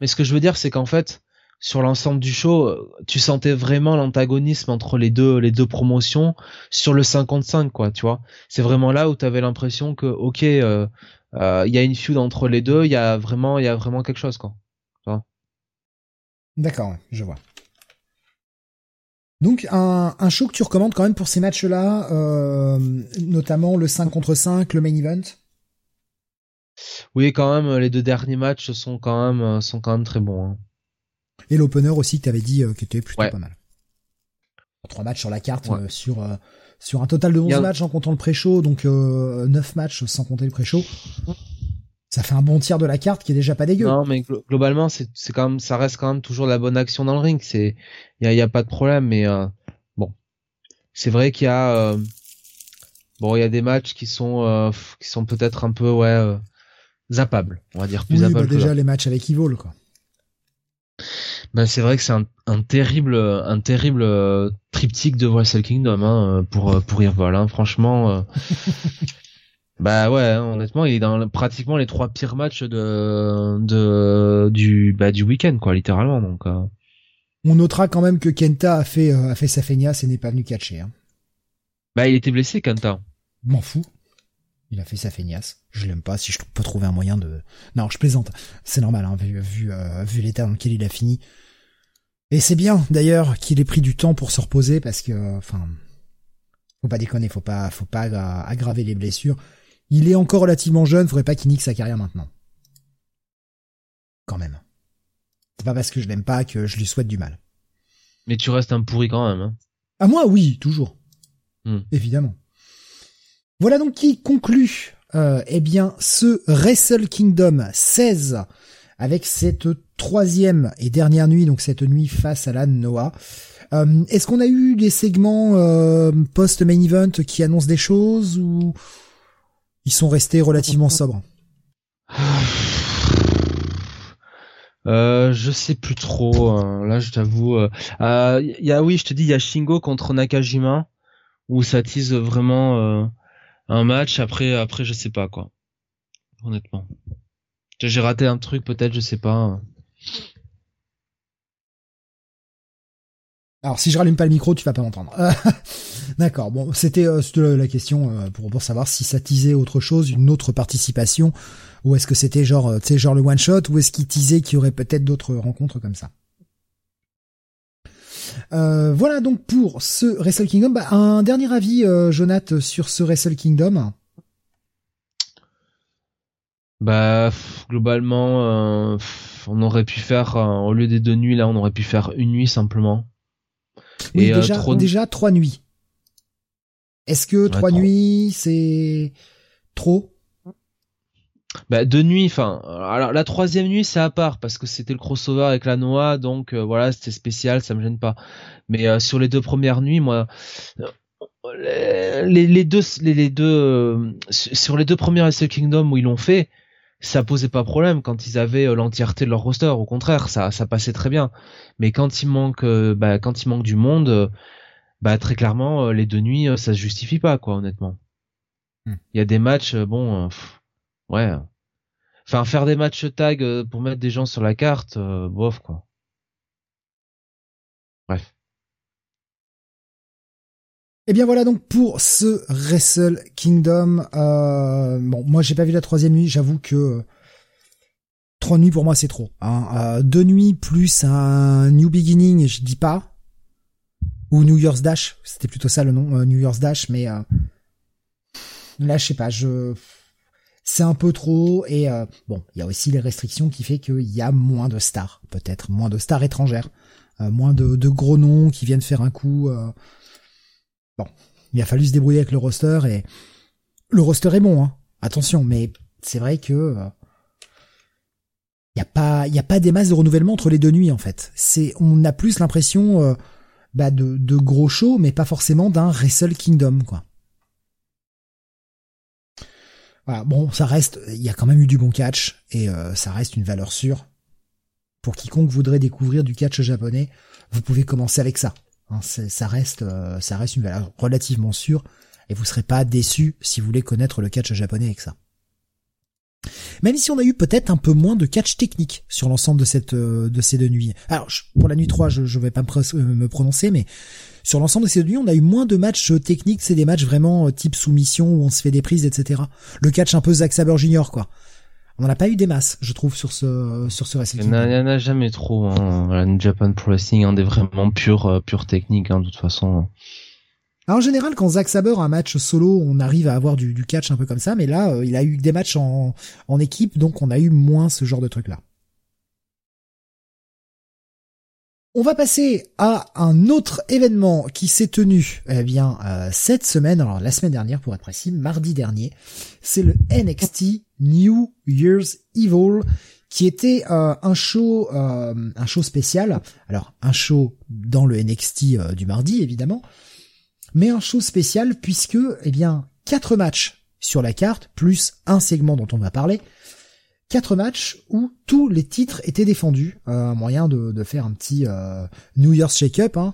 Mais ce que je veux dire, c'est qu'en fait, sur l'ensemble du show, tu sentais vraiment l'antagonisme entre les deux, les deux promotions sur le 55, quoi, tu vois. C'est vraiment là où tu avais l'impression que, ok, euh, euh, il y a une feud entre les deux, il y a vraiment, il y a vraiment quelque chose, quoi. D'accord, je vois. Donc un, un, show que tu recommandes quand même pour ces matchs-là, euh, notamment le 5 contre 5, le main event? Oui, quand même, les deux derniers matchs sont quand même sont quand même très bons. Hein. Et l'opener aussi que t'avais dit euh, qui était plutôt pas mal. Trois matchs sur la carte euh, sur euh, sur un total de 11 matchs en comptant le pré-show, donc euh, 9 matchs sans compter le pré-show. Ça fait un bon tiers de la carte qui est déjà pas dégueu. Non, mais globalement, c'est c'est quand même ça reste quand même toujours la bonne action dans le ring. C'est il y a, y a pas de problème, mais bon, c'est vrai qu'il y a bon il y a des matchs qui sont qui sont peut-être un peu ouais zappables, on va dire plus oui, bah déjà les matchs avec Evil quoi. Ben c'est vrai que c'est un, un, terrible, un terrible euh, triptyque de Wrestle Kingdom hein, pour euh, pour Irvol. Hein. Franchement, euh... bah ouais, hein, honnêtement, il est dans pratiquement les trois pires matchs de de du bah du week-end quoi, littéralement. Donc. Euh. On notera quand même que Kenta a fait a fait sa feignasse et n'est pas venu catcher. Hein. Bah il était blessé Kenta. M'en fous. Il a fait sa feignasse. Je l'aime pas. Si je peux trouver un moyen de. Non, je plaisante. C'est normal, hein, vu vu, euh, vu l'état dans lequel il a fini. Et c'est bien d'ailleurs qu'il ait pris du temps pour se reposer parce que, enfin, faut pas déconner, faut pas, faut pas aggraver les blessures. Il est encore relativement jeune, faudrait pas qu'il nique sa carrière maintenant. Quand même. C'est pas parce que je l'aime pas que je lui souhaite du mal. Mais tu restes un pourri quand même. Hein. À moi, oui, toujours. Hmm. Évidemment. Voilà donc qui conclut euh, eh bien ce Wrestle Kingdom 16 avec cette troisième et dernière nuit, donc cette nuit face à la Noah. Euh, Est-ce qu'on a eu des segments euh, post-main event qui annoncent des choses ou ils sont restés relativement sobres? Euh, je sais plus trop. Hein. Là, je t'avoue. Il euh, y a oui, je te dis, il y a Shingo contre Nakajima où ça tease vraiment un match. Après, après, je sais pas quoi. Honnêtement, j'ai raté un truc peut-être, je sais pas. Alors si je rallume pas le micro, tu vas pas m'entendre. D'accord. Bon, c'était euh, la question euh, pour, savoir si ça teasait autre chose, une autre participation, ou est-ce que c'était genre, euh, genre le one shot, ou est-ce qu'il teasait qu'il y aurait peut-être d'autres rencontres comme ça? Euh, voilà donc pour ce Wrestle Kingdom. Bah, un dernier avis, euh, Jonath, sur ce Wrestle Kingdom. Bah globalement, euh, on aurait pu faire au lieu des deux nuits là, on aurait pu faire une nuit simplement. Oui, Et, déjà, déjà trois nuits. Est-ce que trois nuits c'est trop? Bah, de nuit, enfin, alors la troisième nuit c'est à part parce que c'était le crossover avec la Noah, donc euh, voilà, c'était spécial, ça me gêne pas. Mais euh, sur les deux premières nuits, moi, euh, les, les deux, les, deux, sur les deux premières Wrestle Kingdom où ils l'ont fait, ça posait pas problème quand ils avaient l'entièreté de leur roster. Au contraire, ça, ça passait très bien. Mais quand il manque, bah, quand il manque du monde, bah très clairement, les deux nuits, ça se justifie pas, quoi, honnêtement. Hmm. Il y a des matchs, bon. Ouais. Enfin, faire des matchs tag euh, pour mettre des gens sur la carte, euh, bof quoi. Bref. Et eh bien voilà donc pour ce Wrestle Kingdom. Euh, bon, moi j'ai pas vu la troisième nuit, j'avoue que trois nuits pour moi c'est trop. Hein. deux nuits plus un New Beginning, je dis pas. Ou New Year's Dash, c'était plutôt ça le nom, New Year's Dash, mais là je sais pas, je c'est un peu trop et euh, bon, il y a aussi les restrictions qui fait qu'il y a moins de stars, peut-être moins de stars étrangères, euh, moins de, gros noms qui viennent faire un coup. Euh. Bon, il a fallu se débrouiller avec le roster et le roster est bon, hein. attention, mais c'est vrai que il y a pas il y a pas des masses de renouvellement entre les deux nuits en fait. C'est on a plus l'impression bah de, de gros shows, mais pas forcément d'un Wrestle Kingdom quoi bon, ça reste, il y a quand même eu du bon catch et euh, ça reste une valeur sûre. Pour quiconque voudrait découvrir du catch japonais, vous pouvez commencer avec ça. Hein, ça reste, euh, ça reste une valeur relativement sûre et vous serez pas déçu si vous voulez connaître le catch japonais avec ça. Même si on a eu peut-être un peu moins de catch technique sur l'ensemble de euh, de ces deux nuits. Alors pour la nuit 3, je je vais pas me, prononcer, mais sur l'ensemble de ces deux on a eu moins de matchs techniques. C'est des matchs vraiment euh, type soumission où on se fait des prises, etc. Le catch un peu Zack Saber Junior, quoi. On n'en a pas eu des masses, je trouve, sur ce sur ce Il n'y en, a jamais trop. Hein. Voilà, Japan Pro Wrestling, hein, des vraiment pure euh, pure technique, hein, de toute façon en général, quand Zack Saber a un match solo, on arrive à avoir du, catch un peu comme ça, mais là, euh, il a eu des matchs en, équipe, donc on a eu moins ce genre de truc-là. On va passer à un autre événement qui s'est tenu, eh bien, euh, cette semaine, alors la semaine dernière pour être précis, mardi dernier, c'est le NXT New Year's Evil, qui était euh, un show, un show spécial. Alors un show dans le NXT du mardi évidemment, mais un show spécial puisque, eh bien, quatre matchs sur la carte, plus un segment dont on va parler, quatre matchs où tous les titres étaient défendus, euh, moyen de, faire un petit euh, New Year's Shake-up. Hein.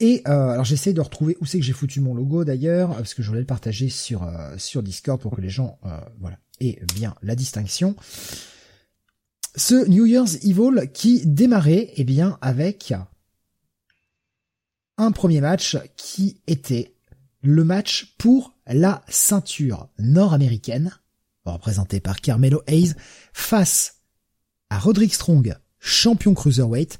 Et euh, alors j'essaie de retrouver où c'est que j'ai foutu mon logo d'ailleurs, parce que je voulais le partager sur sur Discord pour que les gens voilà aient bien la distinction. Ce New Year's Evil qui démarrait eh bien avec un premier match qui était le match pour la ceinture nord-américaine, représenté par Carmelo Hayes, face à Roderick Strong, champion cruiserweight,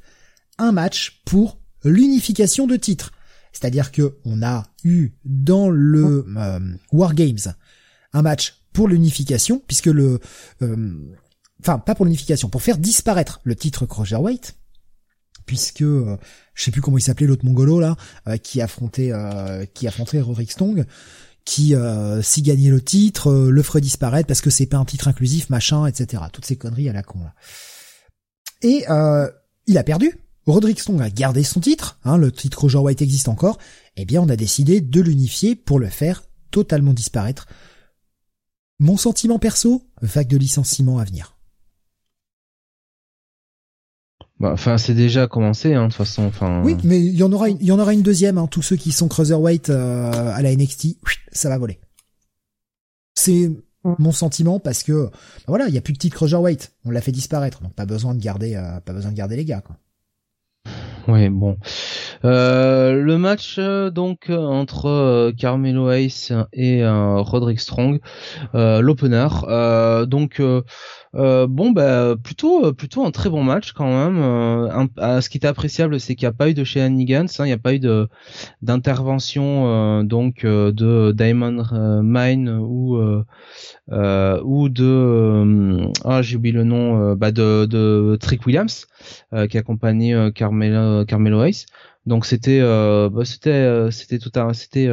un match pour l'unification de titres. C'est-à-dire que on a eu dans le euh, War Games un match pour l'unification, puisque le, euh, enfin pas pour l'unification, pour faire disparaître le titre cruiserweight, puisque euh, je sais plus comment il s'appelait l'autre mongolo là, euh, qui affrontait euh, qui affrontait Roderick Strong, qui s'y gagnait le titre, le ferait disparaître parce que c'est pas un titre inclusif, machin, etc. Toutes ces conneries à la con là. Et il a perdu. Roderick Strong a gardé son titre, hein, le titre Roger White existe encore. Eh bien, on a décidé de l'unifier pour le faire totalement disparaître. Mon sentiment perso, vague de licenciement à venir. Bah, enfin, c'est déjà commencé, hein, de toute façon. Enfin. Oui, mais il y en aura, il y en aura une deuxième. Hein, tous ceux qui sont cruiserweight euh, à la NXT, ça va voler. C'est mon sentiment parce que bah, voilà, il y a plus de titre cruiserweight. On l'a fait disparaître, donc pas besoin de garder, euh, pas besoin de garder les gars. Quoi. Oui, bon. Euh, le match donc entre Carmelo Hayes et Roderick Strong, l'opener. donc euh, bon, bah plutôt, euh, plutôt un très bon match quand même. Euh, ce qui était appréciable, c'est qu'il n'y a pas eu de Shenanigans, hein, il n'y a pas eu de d'intervention donc de Diamond Mine ou ou de ah j'ai oublié le nom bah de, de Trick Williams qui accompagnait Carmelo Carmelo Hayes. Donc c'était bah, c'était c'était tout un c'était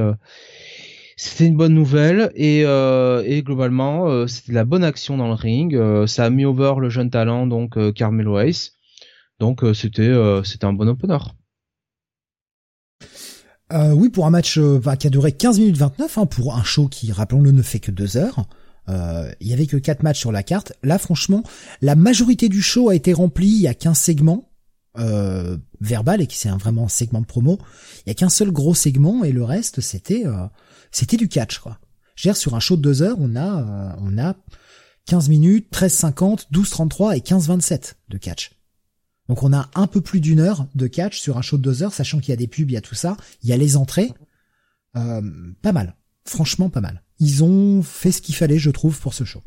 c'était une bonne nouvelle et, euh, globalement euh, c'était la bonne action dans le ring. Euh, ça a mis over le jeune talent donc Carmelo Hayes. Donc c'était c'était un bon opener. oui, pour un match qui a duré 15 minutes 29, hein, pour un show qui, rappelons-le, ne fait que deux heures. Il y avait que quatre matchs sur la carte. Là, franchement, la majorité du show a été remplie. Il y a qu'un segment verbal et qui c'est un vraiment segment de promo. Il y a qu'un seul gros segment et le reste c'était c'était du catch, quoi. Gère sur un show de deux heures, on a, euh, on a 15 minutes, 13,50, 12,33 et 15,27 de catch. Donc on a un peu plus d'une heure de catch sur un show de deux heures, sachant qu'il y a des pubs, il y a tout ça, il y a les entrées. Euh, pas mal. Franchement, pas mal. Ils ont fait ce qu'il fallait, je trouve, pour ce show.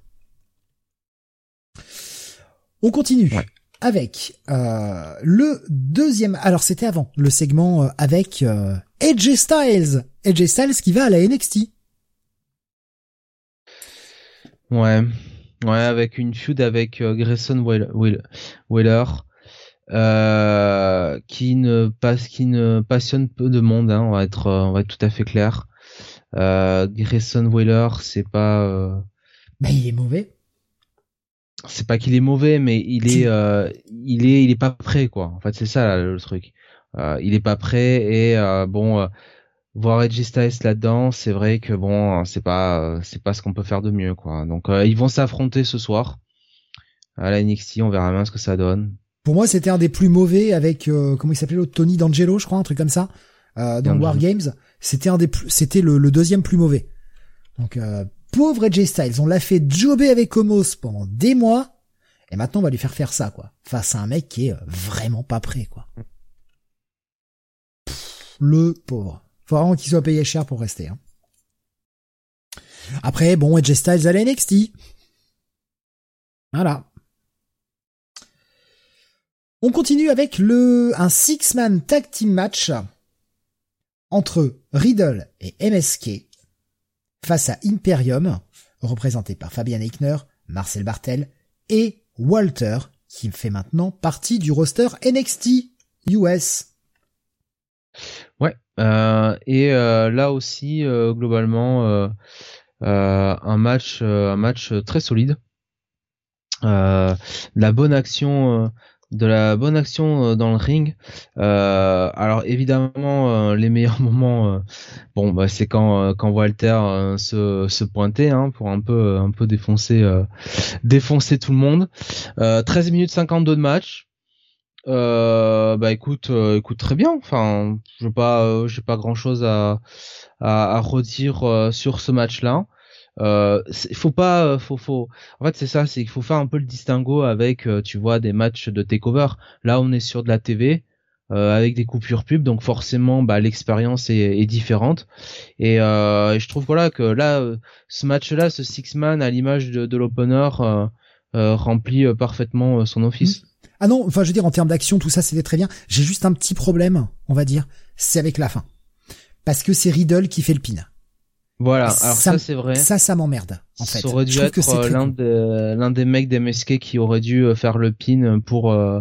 On continue. Avec euh, le deuxième. Alors c'était avant le segment avec AJ Styles. AJ Styles qui va à la NXT. Ouais. Ouais, avec une feud avec euh, Grayson Wheeler, euh, qui ne passe, qui ne passionne peu de monde. Hein, on va être, on va être tout à fait clair. Euh, Grayson Wheeler, c'est pas. Euh... Bah, il est mauvais. C'est pas qu'il est mauvais, mais il est, euh, il est, il est pas prêt quoi. En fait, c'est ça le truc. Euh, il est pas prêt et euh, bon euh, voir Styles là-dedans, c'est vrai que bon, c'est pas c'est pas ce qu'on peut faire de mieux quoi. Donc ils vont s'affronter ce soir à la NXT, on verra bien ce que ça donne. Pour moi, c'était un des plus mauvais avec comment il s'appelait l'autre? Tony D'Angelo, je crois, un truc comme ça, dans War Games. C'était un des c'était le, deuxième plus mauvais. Donc pauvre AJ Styles, on l'a fait jobber avec Homos pendant des mois, et maintenant on va lui faire faire ça, quoi. Face à un mec qui est euh, vraiment pas prêt, quoi. le pauvre. Faut vraiment qu'il soit payé cher pour rester, hein. Après, bon, AJ Styles à la. Voilà. On continue avec le un six-man tag team match entre Riddle et MSK face à Imperium, représenté par Fabian Eichner, Marcel Bartel et Walter, qui fait maintenant partie du roster NXT US. Ouais, euh, et euh, là aussi euh, globalement un match un match très solide. la bonne action de la bonne action euh, dans le ring. Euh, alors évidemment, euh, les meilleurs moments, bon, bah, c'est quand quand Walter se, se pointait hein, pour un peu un peu défoncer défoncer tout le monde. 13 minutes 52 de match. bah écoute, écoute très bien. Enfin, je pas, j'ai pas grand chose à, à, à redire sur ce match-là euh, faut pas euh, faut faut en fait c'est ça c'est qu'il faut faire un peu le distinguo avec euh, tu vois des matchs de takeover. Là on est sur de la TV euh, avec des coupures pub donc forcément bah l'expérience est, est, différente. Et, euh, je trouve voilà que là ce match là ce six man à l'image de, de l'opener remplit parfaitement son office. Mmh. ah non enfin je veux dire en termes d'action tout ça c'était très bien. J'ai juste un petit problème on va dire c'est avec la fin. Parce que c'est Riddle qui fait le pin voilà, alors ça, c'est vrai. Ça, ça m'emmerde. En fait, ça aurait dû être euh, l'un des l'un des mecs des MSK qui aurait dû euh, faire le pin pour euh,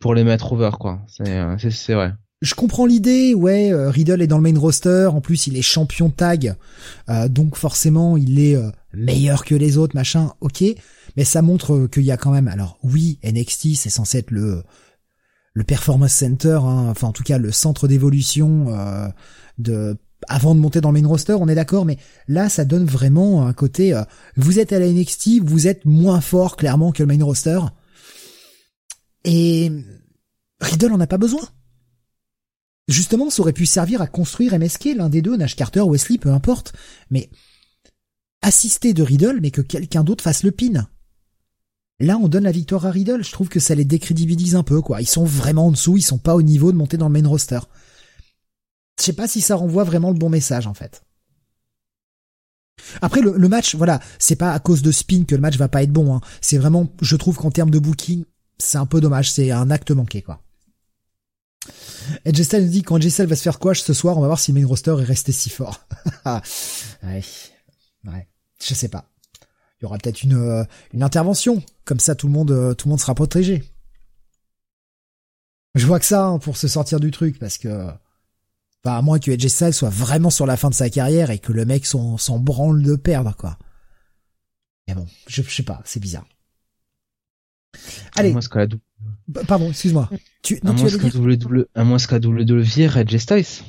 pour les mettre over quoi. C'est c'est vrai. Je comprends l'idée, ouais. Riddle est dans le main roster, en plus il est champion tag, donc forcément il est meilleur que les autres, machin. Ok, mais ça montre qu'il y a quand même. Alors oui, NXT c'est censé être le le performance center, hein, enfin en tout cas le centre d'évolution de avant de monter dans le main roster, on est d'accord, mais là, ça donne vraiment un côté, euh, vous êtes à la NXT, vous êtes moins fort, clairement, que le main roster. Et Riddle en a pas besoin. Justement, ça aurait pu servir à construire MSK, l'un des deux, Nash Carter, Wesley, peu importe. Mais assister de Riddle, mais que quelqu'un d'autre fasse le pin. Là, on donne la victoire à Riddle. Je trouve que ça les décrédibilise un peu, quoi. Ils sont vraiment en dessous, ils sont pas au niveau de monter dans le main roster je sais pas si ça renvoie vraiment le bon message en fait. Après le, match, voilà, c'est pas à cause de spin que le match va pas être bon. Hein. C'est vraiment, je trouve qu'en termes de booking, c'est un peu dommage. C'est un acte manqué quoi. Et nous dit quand Jessel va se faire quoi ce soir, on va voir si le main roster est resté si fort. ouais, ouais, je sais pas. Il y aura peut-être une euh, une intervention, comme ça tout le monde euh, tout le monde sera protégé. Je vois que ça hein, pour se sortir du truc parce que Enfin, à moins que AJ Styles soit vraiment sur la fin de sa carrière et que le mec s'en, branle de perdre, quoi. Mais bon, je, sais pas, c'est bizarre. Allez. Bah, pardon, excuse-moi. Tu, non, à, moins qu'à WWE, à moins qu'à WWE AJ Styles.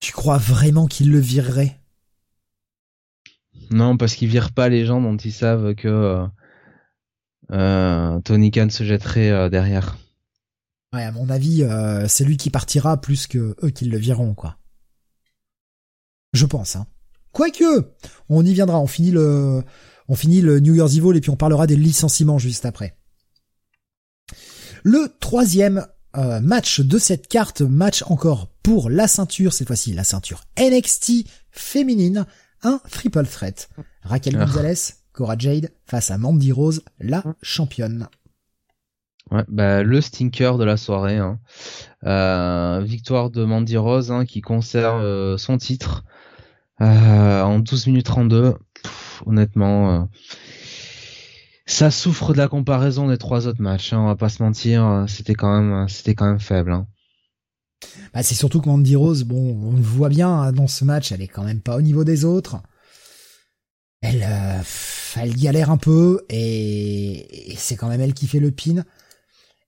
Tu crois vraiment qu'il le virerait? Non, parce qu'il vire pas les gens dont ils savent que euh, euh Tony Khan se jetterait euh, derrière. Ouais, à mon avis, euh, c'est lui qui partira plus que eux qui le viront, quoi. Je pense, hein. Quoique, on y viendra, on finit le, on finit le New Year's Evil et puis on parlera des licenciements juste après. Le troisième euh, match de cette carte, match encore pour la ceinture, cette fois-ci la ceinture NXT féminine, un triple threat. Raquel ah. Gonzalez, Cora Jade face à Mandy Rose, la championne. Ouais, bah, le stinker de la soirée. Hein. Euh, victoire de Mandy Rose hein, qui conserve euh, son titre euh, en 12 minutes 32. honnêtement, ça souffre de la comparaison des trois autres matchs. Hein, on va pas se mentir, c'était quand même, c'était quand même faible. Hein. Bah, c'est surtout que Mandy Rose, bon, on le voit bien hein, dans ce match, elle est quand même pas au niveau des autres. Elle, elle galère un peu et c'est quand même elle qui fait le pin.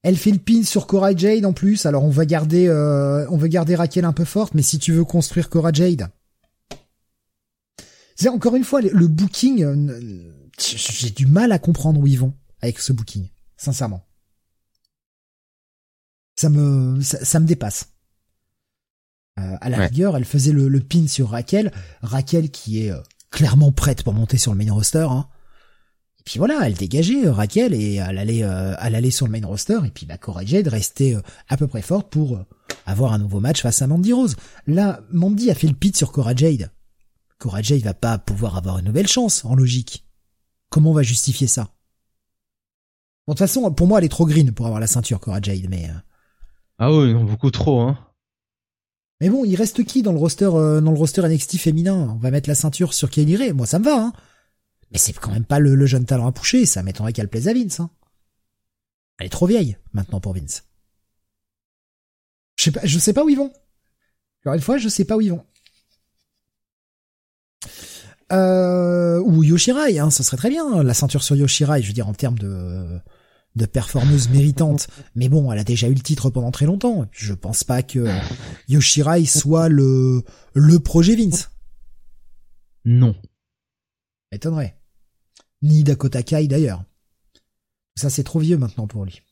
Elle fait le pin sur Cora Jade en plus. Alors on va garder, euh, on veut garder Raquel un peu forte, mais si tu veux construire Cora Jade, c'est encore une fois le, booking. Euh, j'ai du mal à comprendre où ils vont avec ce booking, sincèrement. Ça me, ça, me dépasse. Euh, à la rigueur, elle faisait le, le, pin sur Raquel. Raquel qui est clairement prête pour monter sur le main roster. Hein. Et puis voilà, elle dégageait Raquel et elle allait, elle allait sur le main roster. Et puis bah, Cora Jade restait à peu près forte pour avoir un nouveau match face à Mandy Rose. Là, Mandy a fait le pit sur Cora Jade. Cora Jade va pas pouvoir avoir une nouvelle chance, en logique. Comment on va justifier ça? Bon, de toute façon, pour moi, elle est trop green pour avoir la ceinture, Cora Jade, mais... Euh. Ah oui, non, beaucoup trop, hein. Mais bon, il reste qui dans le roster, euh, dans le roster NXT féminin? On va mettre la ceinture sur Kaylee Ray. Moi, ça me va, hein. Mais c'est quand même pas le, jeune talent à pousser. Ça m'étonnerait qu'elle plaise à Vince, hein. Elle est trop vieille, maintenant, pour Vince. Je sais pas, je sais pas où ils vont. Encore une fois, je sais pas où ils vont. Euh, ou Yoshirai, hein, ça serait très bien, la ceinture sur Yoshirai, je veux dire en termes de de performeuse méritante. Mais bon, elle a déjà eu le titre pendant très longtemps. Je pense pas que Yoshirai soit le le projet Vince. Non. Étonnerait. Ni Dakota Kai d'ailleurs. Ça c'est trop vieux maintenant pour lui.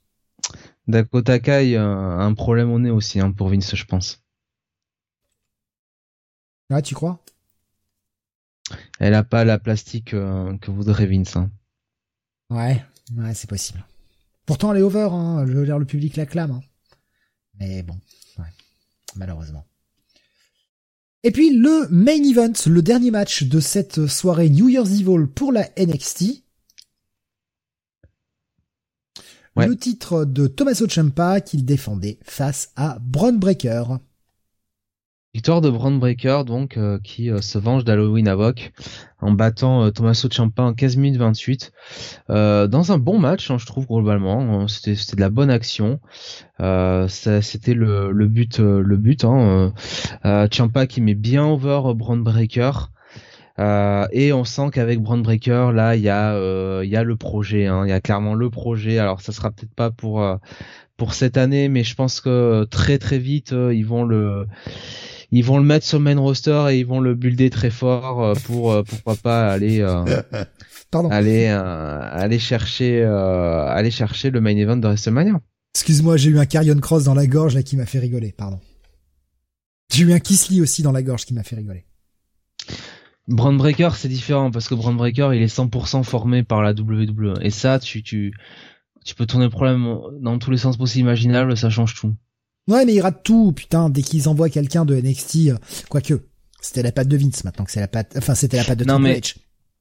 Dakota Kai a un problème au nez aussi hein, pour Vince, je pense. Ah, tu crois? Elle a pas la plastique euh, que voudrait Vince. Hein. Ouais, ouais, c'est possible. Pourtant, elle est over, hein. Le public l'acclame. Hein. Mais bon, ouais, malheureusement. Et puis le main event, le dernier match de cette soirée New Year's Evil pour la NXT. Le titre de Tommaso Ciampa qu'il défendait face à Braun Breaker. Victoire de Braun Breaker, donc, euh, qui euh, se venge d'Halloween Havoc en battant euh, Tommaso Ciampa en 15 minutes 28. dans un bon match, hein, je trouve, globalement. C'était, c'était de la bonne action. c'était le, but, le but. Hein, Ciampa qui met bien over Braun Breaker. et on sent qu'avec Braun Breaker, là, il y a, y a le projet. Hein, il y a clairement le projet. Alors, ça sera peut-être pas pour pour cette année, mais je pense que très très vite, ils vont le ils vont le mettre sur le main roster et ils vont le builder très fort euh, pour euh, pourquoi pas aller euh, aller aller chercher aller chercher le main event de WrestleMania. Excuse-moi, j'ai eu un Carrion Cross dans la gorge là qui m'a fait rigoler, pardon. J'ai eu un Kisly aussi dans la gorge qui m'a fait rigoler. Brand Breaker, c'est différent parce que Brand Breaker, il est 100% formé par la WWE et ça tu tu tu peux tourner le problème dans tous les sens possibles imaginables, ça change tout. Ouais, mais il rate tout, putain, dès qu'ils envoient quelqu'un de NXT, euh, quoique, c'était la patte de Vince maintenant que c'est la patte, enfin c'était la patte de non, mais...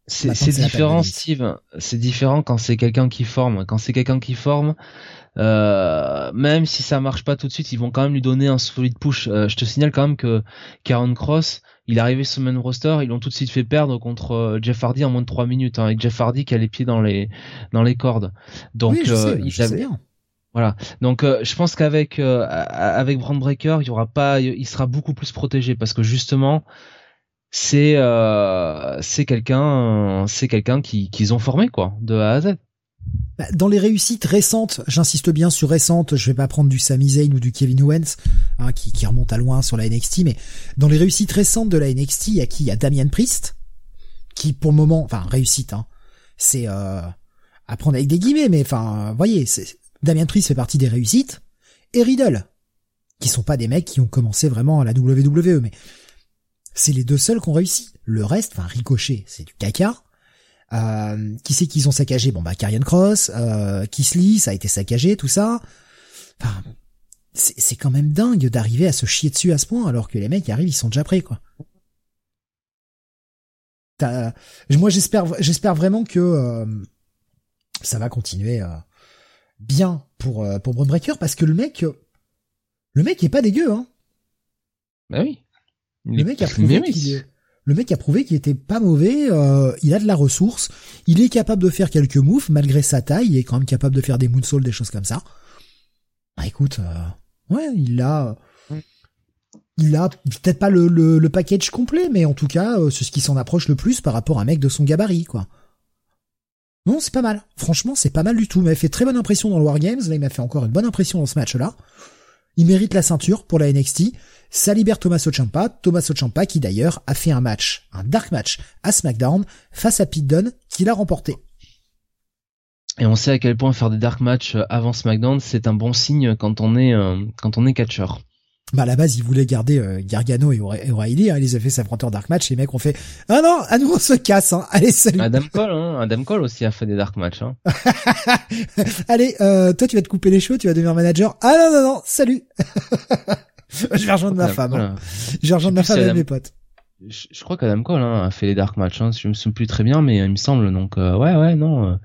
C'est différent, Steve. C'est différent quand c'est quelqu'un qui forme. Quand c'est quelqu'un qui forme, euh, même si ça marche pas tout de suite, ils vont quand même lui donner un solide push. Euh, je te signale quand même que Karen Cross, il est arrivé sur le main roster, ils l'ont tout de suite fait perdre contre Jeff Hardy en moins de 3 minutes, hein, avec Jeff Hardy qui a les pieds dans les dans les cordes. Donc oui, euh, ils avaient, voilà. Donc euh, je pense qu'avec euh, avec Brand Breaker, il y aura pas, il sera beaucoup plus protégé parce que justement c'est euh, c'est quelqu'un c'est quelqu'un qui qu'ils ont formé quoi de A à Z. Bah, dans les réussites récentes, j'insiste bien sur récentes, je vais pas prendre du Sami Zayn ou du Kevin Owens, hein, qui, qui remonte à loin sur la NXT, mais dans les réussites récentes de la NXT, il y a qui? Il y a Damian Priest, qui pour le moment, enfin réussite, hein, c'est euh, à prendre avec des guillemets, mais enfin, voyez, c'est Damien Priest fait partie des réussites, et Riddle, qui sont pas des mecs qui ont commencé vraiment à la WWE, mais c'est les deux seuls qui ont réussi. Le reste, enfin Ricochet, c'est du caca. Euh, qui c'est qu'ils ont saccagé? Bon bah Karrion Cross, euh, Kisly, ça a été saccagé, tout ça. Enfin, c'est quand même dingue d'arriver à se chier dessus à ce point, alors que les mecs arrivent, ils sont déjà prêts, quoi. Moi, j'espère, j'espère vraiment que euh, ça va continuer. Euh, bien pour euh, pour Braun Breaker parce que le mec le mec est pas dégueu hein. Bah oui. le mec a prouvé qu'il le mec a prouvé qu'il était pas mauvais, euh, il a de la ressource, il est capable de faire quelques moves malgré sa taille, il est quand même capable de faire des moonsaults, des choses comme ça. Bah écoute, euh, ouais, il a il a peut-être pas le, le, le, package complet, mais en tout cas, c'est ce qui s'en approche le plus par rapport à un mec de son gabarit, quoi. Non, c'est pas mal. Franchement, c'est pas mal du tout. Il m'a fait très bonne impression dans le Wargames. Là, il m'a fait encore une bonne impression dans ce match-là. Il mérite la ceinture pour la NXT. Ça libère Tommaso Ciampa. Tommaso Ciampa qui d'ailleurs a fait un match, un dark match à SmackDown face à Pete Dunne qui l'a remporté. Et on sait à quel point faire des dark matchs avant SmackDown, c'est un bon signe quand on est, euh, quand on est catcheur. Bah à la base, ils voulaient garder euh, Gargano et O'Reilly, hein, ils les ont fait s'affronter en dark match, les mecs ont fait "Ah non, à nous on se casse hein. Allez, salut." Adam Cole hein, Adam Cole aussi a fait des dark match hein. Allez, euh, toi tu vas te couper les cheveux, tu vas devenir manager. Ah non non non, salut. je vais rejoindre ma femme. Hein. Je vais rejoindre ma femme et mes potes. Je, crois qu'Adam Cole hein, a fait les dark match hein. je me souviens plus très bien mais il me semble donc euh, ouais ouais non euh,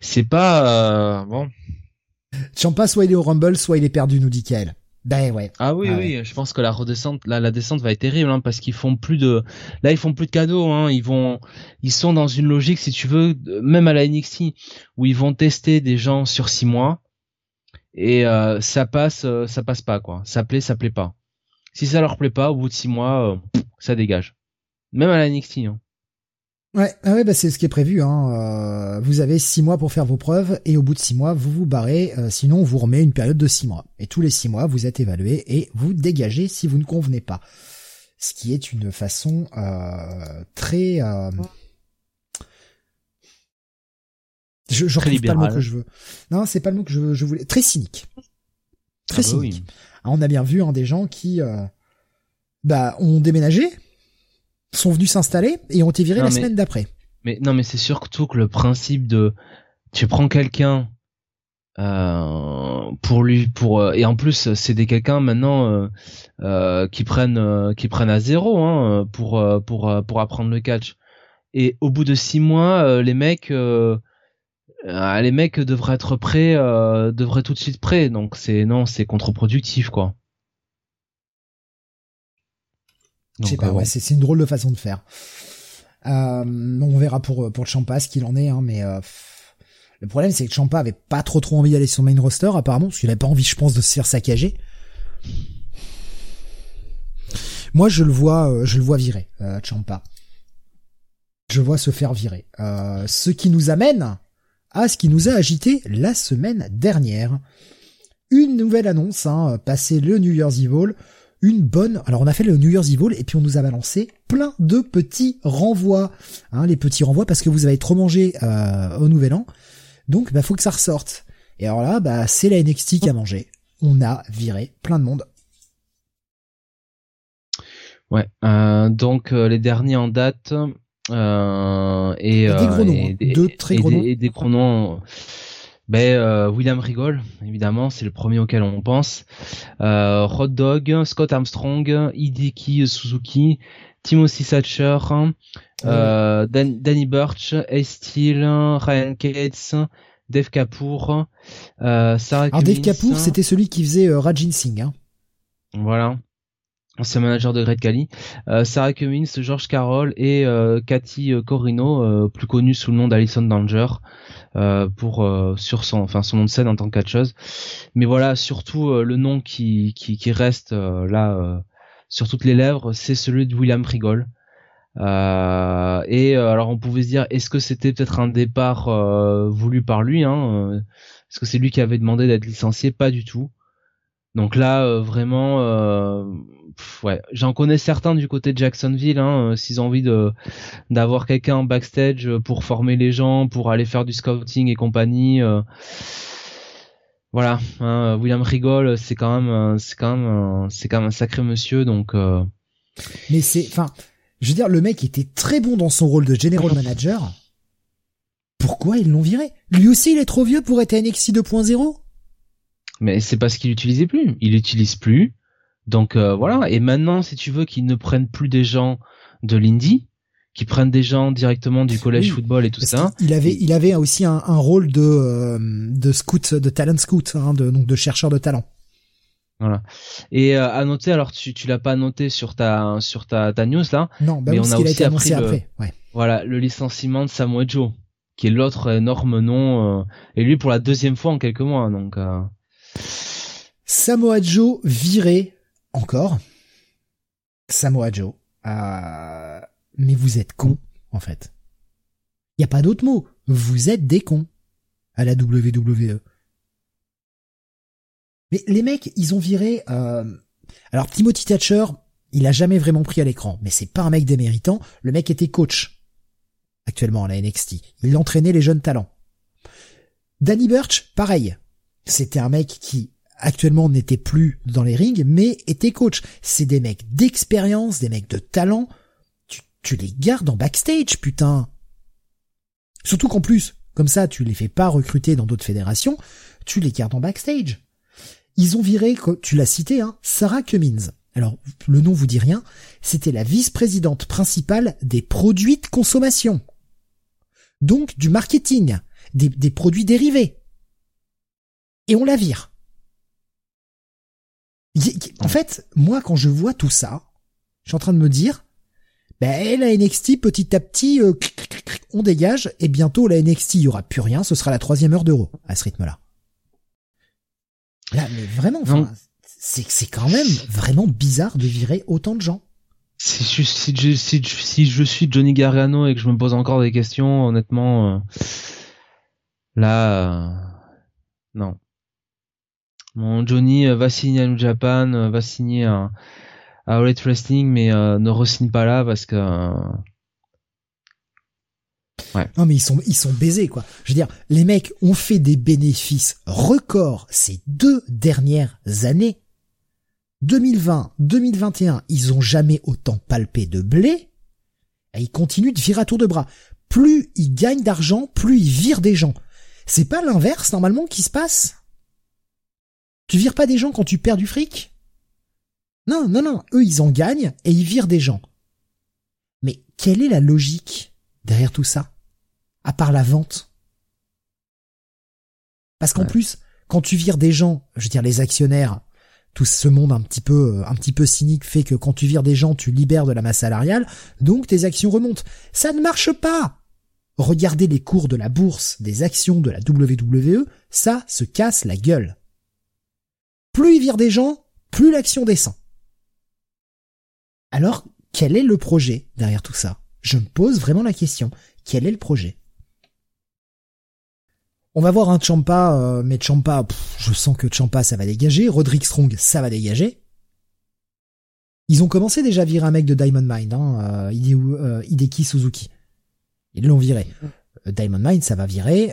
c'est pas bon. Champa soit il est au Rumble, soit il est perdu nous dit Kael. Ben ouais. Ah oui, oui, je pense que la redescente, la, la descente va être terrible, hein, parce qu'ils font plus de, là ils font plus de cadeaux, hein, ils vont, ils sont dans une logique, si tu veux, même à la NXT, où ils vont tester des gens sur six mois, et euh, ça passe, euh, ça passe pas quoi, ça plaît, ça plaît pas. Si ça leur plaît pas, au bout de six mois, euh, ça dégage. Même à la NXT. Hein. Ouais, ah ouais, bah c'est ce qui est prévu. Hein. Euh, vous avez six mois pour faire vos preuves et au bout de six mois, vous vous barrez. Euh, sinon, on vous remet une période de six mois. Et tous les six mois, vous êtes évalué et vous dégagez si vous ne convenez pas. Ce qui est une façon euh, très... Je, je retrouve pas le mot que je veux. Non, c'est pas le mot que je, je voulais. Très cynique. Très ah bah cynique. Ah, on a bien vu hein, des gens qui bah ont déménagé sont venus s'installer et ont été virés la semaine d'après. Mais non, mais c'est surtout que le principe de tu prends quelqu'un euh, pour lui pour euh, et en plus c'est des quelqu'un maintenant euh, euh qui prennent euh, qui prennent à zéro hein, pour pour pour apprendre le catch. Et au bout de six mois les mecs les mecs devraient être prêts devraient tout de suite prêts. Donc c'est non c'est contre-productif quoi Je sais pas, ouais, c'est une drôle de façon de faire. Euh, on verra pour pour Champa ce qu'il en est, hein, mais euh, le problème c'est que Champa avait pas trop trop envie d'aller sur main roster apparemment, parce qu'il avait pas envie, je pense, de se faire saccager. Moi, je le vois, euh, je le vois virer, euh, Champa. Je vois se faire virer. Euh, ce qui nous amène à ce qui nous a agité la semaine dernière. Une nouvelle annonce, hein, passé le New Year's Evil une bonne. Alors on a fait le New Year's Evil et puis on nous a balancé plein de petits renvois, hein, les petits renvois parce que vous avez trop mangé euh, au Nouvel An, donc bah faut que ça ressorte. Et alors là, bah c'est la NXT qui a mangé. On a viré plein de monde. Ouais, euh, donc euh, les derniers en date euh, et, des gros noms, hein. deux très gros noms. Et des gros noms ben, euh, William Rigol, évidemment, c'est le premier auquel on pense. Euh, Rod Dog, Scott Armstrong, Hideki Suzuki, Timothy Thatcher, euh, Danny Burch, Ace Steel, Ryan Cates, Dave Kapoor, euh, Sarah Alors Dave Kapoor, c'était celui qui faisait euh, Rajin Singh. Hein. Voilà ancien manager de Great Cali, euh, Sarah Cummins, George Carroll et euh, Cathy euh, Corino, euh, plus connue sous le nom d'Alison Danger, pour sur son, enfin son nom de scène en tant que catcheuse. Mais voilà, surtout le nom qui qui, qui reste là sur toutes les lèvres, c'est celui de William Rigol. Euh, et alors on pouvait se dire est-ce que c'était peut-être un départ voulu par lui hein Est-ce que c'est lui qui avait demandé d'être licencié? Pas du tout. Donc là vraiment ouais, j'en connais certains du côté de Jacksonville, hein, euh, s'ils ont envie de d'avoir quelqu'un en backstage euh, pour former les gens, pour aller faire du scouting et compagnie. Euh, voilà, hein, William Rigol, c'est quand même, c'est quand c'est quand un sacré monsieur, donc. Mais c'est, enfin, je veux dire, le mec était très bon dans son rôle de general manager. Pourquoi ils l'ont viré? Lui aussi, il est trop vieux pour être NXT 2.0 Mais c'est parce qu'il l'utilisait plus. Il l'utilise plus. Donc euh, voilà. Et maintenant, si tu veux qu'ils ne prennent plus des gens de l'indie, qu'ils prennent des gens directement du collège football et tout ça. Il avait, il avait aussi un, rôle de euh, de scout, de talent scout, hein, de donc de chercheur de talent. Voilà. Et euh, à noter, alors tu tu l'as pas noté sur ta sur ta, ta news là. Non, bah mais on a aussi appris après. Ouais. Voilà, le licenciement de Samoa Joe, qui est l'autre énorme nom, et lui pour la deuxième fois en quelques mois, donc. Samoa Joe viré encore, Samoa Joe. Euh, mais vous êtes con, en fait. Il y a pas d'autre mot. Vous êtes des cons à la WWE. Mais les mecs, ils ont viré. Euh... Alors Timothy Thatcher, il a jamais vraiment pris à l'écran, mais c'est pas un mec déméritant. Le mec était coach actuellement à la NXT. Il entraînait les jeunes talents. Danny Burch, pareil. C'était un mec qui actuellement n'étaient plus dans les rings, mais étaient coachs. C'est des mecs d'expérience, des mecs de talent. Tu, tu les gardes en backstage, putain. Surtout qu'en plus, comme ça, tu les fais pas recruter dans d'autres fédérations, tu les gardes en backstage. Ils ont viré, tu l'as cité, hein, Sarah Cummins. Alors, le nom vous dit rien, c'était la vice-présidente principale des produits de consommation. Donc, du marketing, des produits dérivés. Et on la vire. En fait, moi, quand je vois tout ça, je suis en train de me dire, ben, la NXT, petit à petit, euh, on dégage, et bientôt, la NXT, il y aura plus rien, ce sera la troisième heure d'euro, à ce rythme-là. Là, mais vraiment, c'est c'est quand même vraiment bizarre de virer autant de gens. Si je, si, je, si, je suis Johnny Gargano et que je me pose encore des questions, honnêtement, euh, là, euh, non. Mon Johnny euh, va signer à New Japan, va signer à, à Wrestling, mais ne re-signe pas là parce que Ouais. Non mais ils sont ils sont baisés quoi. Je veux dire, les mecs ont fait des bénéfices records ces deux dernières années. 2020, 2021, ils ont jamais autant palpé de blé. Et ils continuent de virer à tour de bras. Plus ils gagnent d'argent, plus ils virent des gens. C'est pas l'inverse normalement qui se passe? Tu vires pas des gens quand tu perds du fric? Non, non, non. Eux ils en gagnent et ils virent des gens. Mais quelle est la logique derrière tout ça? À part la vente. Parce qu'en plus, quand tu vires des gens, je veux dire les actionnaires, tout ce monde un petit peu un petit peu cynique fait que quand tu vires des gens, tu libères de la masse salariale, donc tes actions remontent. Ça ne marche pas. Regardez les cours de la bourse des actions de la WWE, ça se casse la gueule. Plus ils virent des gens, plus l'action descend. Alors, quel est le projet derrière tout ça? Je me pose vraiment la question. Quel est le projet? On va voir un Champa, euh, mais Champa, je sens que Champa ça va dégager. Roderick Strong, ça va dégager. Ils ont commencé déjà à virer un mec de Diamond Mind, hein, euh, euh, Hideki Suzuki. Ils l'ont viré. Diamond Mind, ça va virer,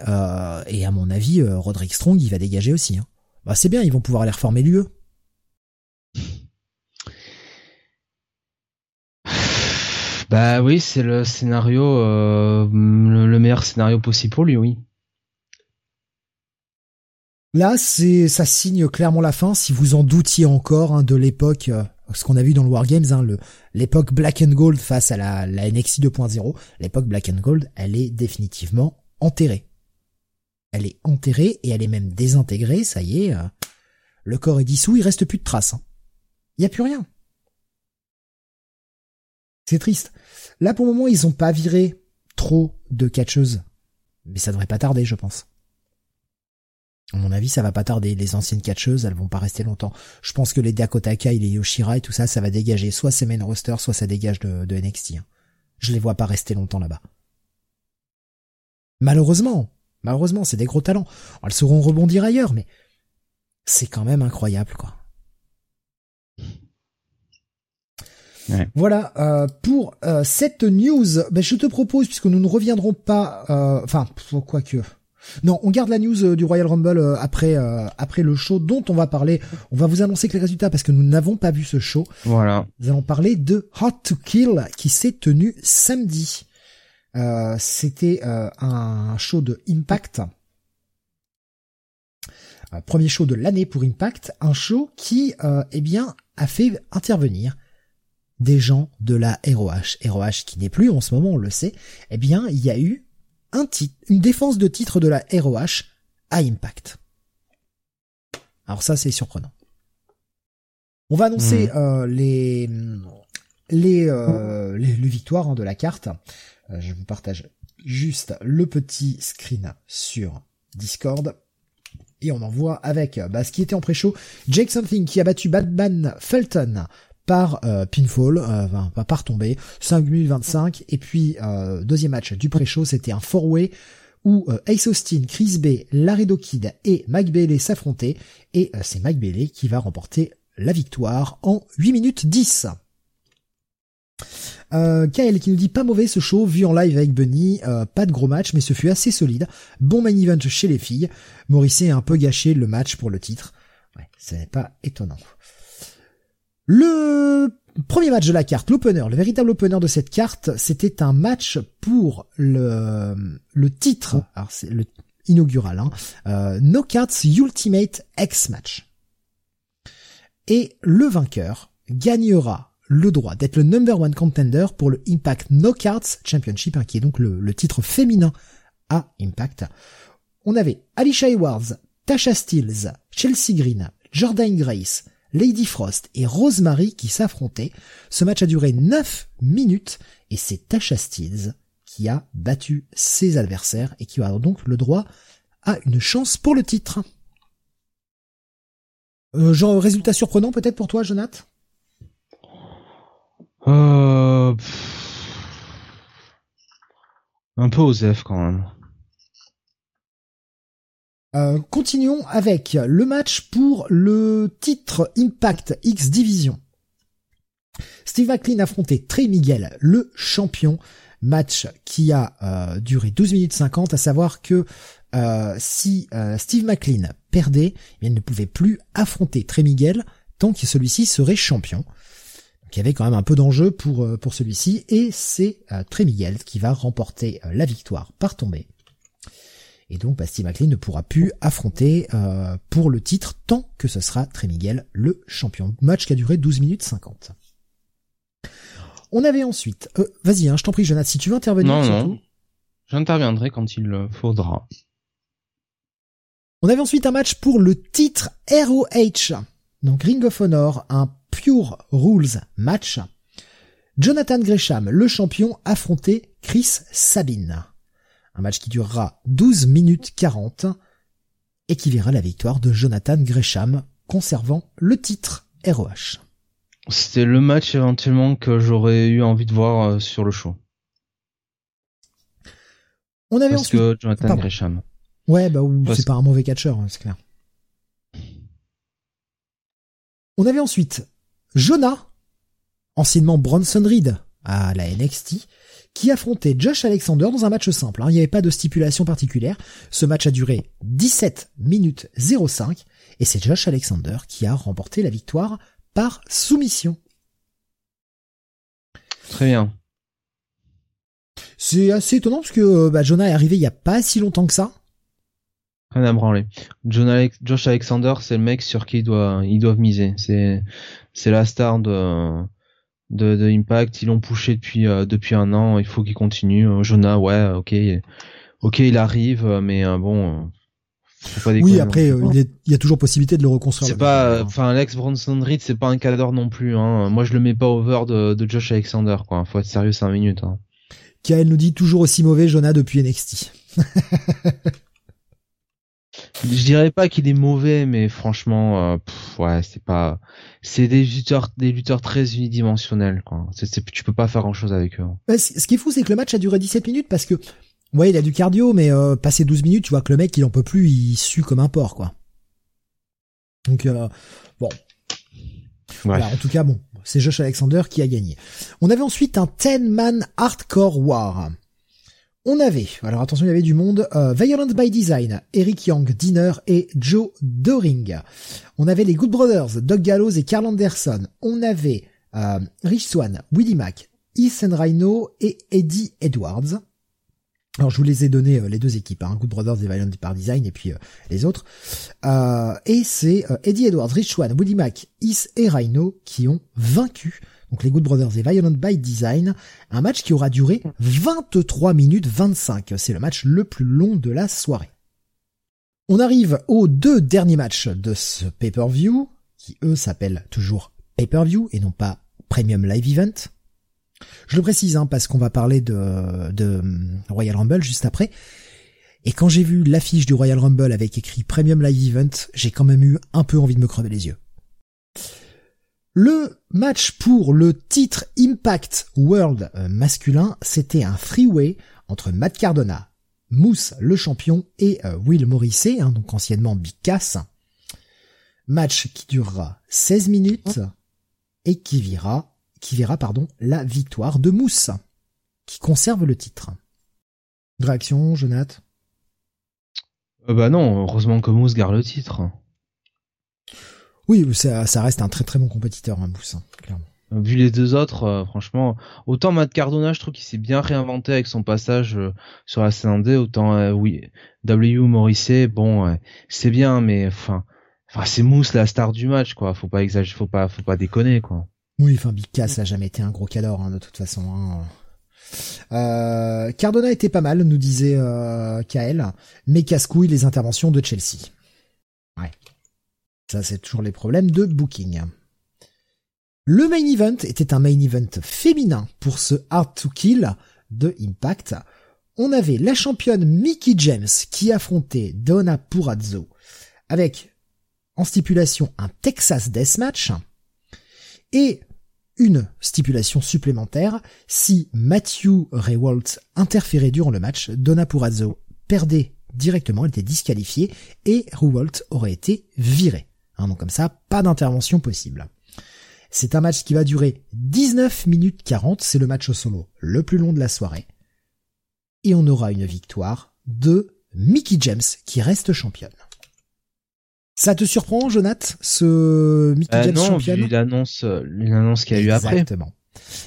et à mon avis, Roderick Strong, il va dégager aussi. Hein. Bah, c'est bien, ils vont pouvoir aller reformer l'UE. Bah oui, c'est le scénario, le meilleur scénario possible pour lui, oui. Là, c'est ça signe clairement la fin. Si vous en doutiez encore hein, de l'époque, euh, ce qu'on a vu dans le Wargames, hein, le l'époque Black and Gold face à la, la NXT 2.0, l'époque Black and Gold, elle est définitivement enterrée. Elle est enterrée et elle est même désintégrée. Ça y est, euh, le corps est dissous, il reste plus de traces. Hein. Il y a plus rien. C'est triste. Là, pour le moment, ils ont pas viré trop de catcheuses, mais ça devrait pas tarder, je pense. À mon avis, ça va pas tarder. Les anciennes catcheuses, elles vont pas rester longtemps. Je pense que les Dakota Kai, les Yoshira et tout ça, ça va dégager. Soit c'est main roster, soit ça dégage de, de NXT. Hein. Je les vois pas rester longtemps là-bas. Malheureusement, malheureusement, c'est des gros talents. Elles sauront rebondir ailleurs, mais c'est quand même incroyable, quoi. Voilà euh, pour euh, cette news. Ben, je te propose, puisque nous ne reviendrons pas, euh, enfin, quoi que, non, on garde la news euh, du Royal Rumble euh, après euh, après le show dont on va parler. On va vous annoncer que les résultats parce que nous n'avons pas vu ce show. Voilà. Nous allons parler de Hot to Kill qui s'est tenu samedi. C'était un show de Impact. premier show de l'année pour Impact, un show qui, eh bien, a fait intervenir des gens de la ROH. ROH qui n'est plus en ce moment, on le sait. Eh bien, il y a eu un titre, une défense de titre de la ROH à Impact. Alors ça, c'est surprenant. On va annoncer euh, les les, euh, les, victoires hein, de la carte. Euh, je vous partage juste le petit screen sur Discord. Et on envoie avec bah, ce qui était en pré-show. Jake Something qui a battu Batman Felton par euh, pinfall, euh, enfin, par tomber, 5 minutes 25, et puis euh, deuxième match du pré-show, c'était un four-way où Ace Austin, Chris Bay, Laredo Kid et Mike Bailey s'affrontaient, et c'est Mike Bailey qui va remporter la victoire en 8 minutes 10. Euh, Kael qui nous dit pas mauvais ce show vu en live avec Bunny, pas de gros match mais ce fut assez solide. Bon main event chez les filles. Morrissey a un peu gâché le match pour le titre. Ouais, ce n'est pas étonnant. Le premier match de la carte, l'opener, le véritable opener de cette carte, c'était un match pour le, le titre, alors c'est le inaugural, hein, euh, No Cards Ultimate X Match. Et le vainqueur gagnera le droit d'être le number one contender pour le Impact No Cards Championship, hein, qui est donc le, le, titre féminin à Impact. On avait Alicia Edwards, Tasha Steeles, Chelsea Green, Jordan Grace, Lady Frost et Rosemary qui s'affrontaient. Ce match a duré 9 minutes et c'est Tasha Steeles qui a battu ses adversaires et qui a donc le droit à une chance pour le titre. Euh, genre résultat surprenant peut-être pour toi, Jonathan? Euh... Un peu osef quand même. Euh, continuons avec le match pour le titre Impact X Division. Steve McLean affrontait Trey Miguel, le champion. Match qui a euh, duré 12 minutes 50, à savoir que si Steve McLean perdait, il ne pouvait plus affronter Trey Miguel tant que celui-ci serait champion. Donc il y avait quand même un peu d'enjeu pour, pour celui-ci, et c'est Trey Miguel qui va remporter la victoire par tombée. Et donc, Steve McLean ne pourra plus affronter euh, pour le titre tant que ce sera Trey Miguel le champion. Match qui a duré 12 minutes 50. On avait ensuite... Euh, Vas-y, hein, je t'en prie, Jonathan, si tu veux intervenir. Non, non. J'interviendrai quand il le faudra. On avait ensuite un match pour le titre ROH. Donc Ring of Honor, un Pure Rules match. Jonathan Gresham, le champion, affrontait Chris Sabine. Un match qui durera 12 minutes 40 et qui verra la victoire de Jonathan Gresham conservant le titre ROH. C'était le match éventuellement que j'aurais eu envie de voir euh, sur le show. On avait Parce ensuite... que Jonathan Gresham. Ouais, bah c'est pas un mauvais catcheur, c'est clair. On avait ensuite Jonah, anciennement Bronson Reed à la NXT, qui affrontait Josh Alexander dans un match simple. Hein. Il n'y avait pas de stipulation particulière. Ce match a duré 17 minutes 05 et c'est Josh Alexander qui a remporté la victoire par soumission. Très bien. C'est assez étonnant parce que bah, Jonah est arrivé il y a pas si longtemps que ça. Rien à branler. Josh Alexander, c'est le mec sur qui ils doivent, ils doivent miser. C'est, c'est la star de, de, de Impact. Ils l'ont poussé depuis euh, depuis un an. Il faut qu'il continue. Euh, Jonah, ouais, ok, ok, il arrive, euh, mais bon. Pas oui, après, il, y a toujours possibilité de le reconstruire. C'est pas, enfin, Alex Bronson Reed, c'est pas un cadre non plus. Hein. Moi, je le mets pas over de, de Josh Alexander, quoi. Faut être sérieux 5 minutes. Hein. Kael nous dit toujours aussi mauvais Jonah depuis NXT. je dirais pas qu'il est mauvais, mais franchement, euh, ouais, c'est pas, c'est des lutteurs, des lutteurs très unidimensionnels, quoi. C'est, tu peux pas faire grand chose avec eux. Bah, ce qui est fou, c'est que le match a duré 17 minutes parce que, ouais, il a du cardio, mais euh, passé 12 minutes, tu vois que le mec, il en peut plus, il sue comme un porc, quoi. Donc, euh, bon. Voilà, en tout cas, bon, c'est Josh Alexander qui a gagné. On avait ensuite un 10-man hardcore war. On avait, alors attention, il y avait du monde, euh, Violent by Design, Eric Young, Dinner et Joe Doring. On avait les Good Brothers, Doug Gallows et Carl Anderson. On avait euh, Rich Swan, Willie Mack, Ethan Rhino et Eddie Edwards. Alors je vous les ai donnés euh, les deux équipes, hein, Good Brothers et Violent by Design et puis euh, les autres. et c'est Eddie Edwards, Rich Swan, Willie Mack, Is et Rhino qui ont vaincu donc les Good Brothers et Violent by Design, un match qui aura duré 23 minutes 25. C'est le match le plus long de la soirée. On arrive aux deux derniers matchs de ce pay-per-view, qui eux s'appellent toujours pay-per-view et non pas Premium Live Event. Je le précise hein, parce qu'on va parler de, de Royal Rumble juste après. Et quand j'ai vu l'affiche du Royal Rumble avec écrit Premium Live Event, j'ai quand même eu un peu envie de me crever les yeux. Le match pour le titre Impact World euh, masculin, c'était un freeway entre Matt Cardona, Moose le champion et euh, Will Morrissey, hein, donc anciennement Big Cass. Match qui durera 16 minutes et qui verra, qui verra pardon, la victoire de Moose, qui conserve le titre. Réaction, Jonath euh, Bah non, heureusement que Moose garde le titre. Oui, ça, ça reste un très très bon compétiteur, hein, Boost, hein, clairement. Vu les deux autres, euh, franchement, autant Matt Cardona, je trouve qu'il s'est bien réinventé avec son passage euh, sur la scène autant euh, oui, W Morrissey, bon, c'est bien, mais enfin, enfin c'est Mousse la star du match, quoi. Faut pas exagérer, faut pas, faut pas déconner, quoi. Oui, enfin Big Cass a jamais été un gros cador, hein, de toute façon. Hein. Euh, Cardona était pas mal, nous disait euh, Kael, mais casse-couille les interventions de Chelsea. Ouais. Ça, c'est toujours les problèmes de booking. Le main event était un main event féminin pour ce Hard to Kill de Impact. On avait la championne Mickey James qui affrontait Donna Purazzo avec en stipulation un Texas Deathmatch et une stipulation supplémentaire si Matthew Rewalt interférait durant le match, Donna Purazzo perdait directement, elle était disqualifiée et Rewalt aurait été viré. Hein, donc comme ça, pas d'intervention possible. C'est un match qui va durer 19 minutes 40, c'est le match au solo le plus long de la soirée. Et on aura une victoire de Mickey James qui reste championne. Ça te surprend, Jonath, ce Mickey euh, James non, vu l'annonce, euh, l'annonce qu'il y a eu après. Exactement.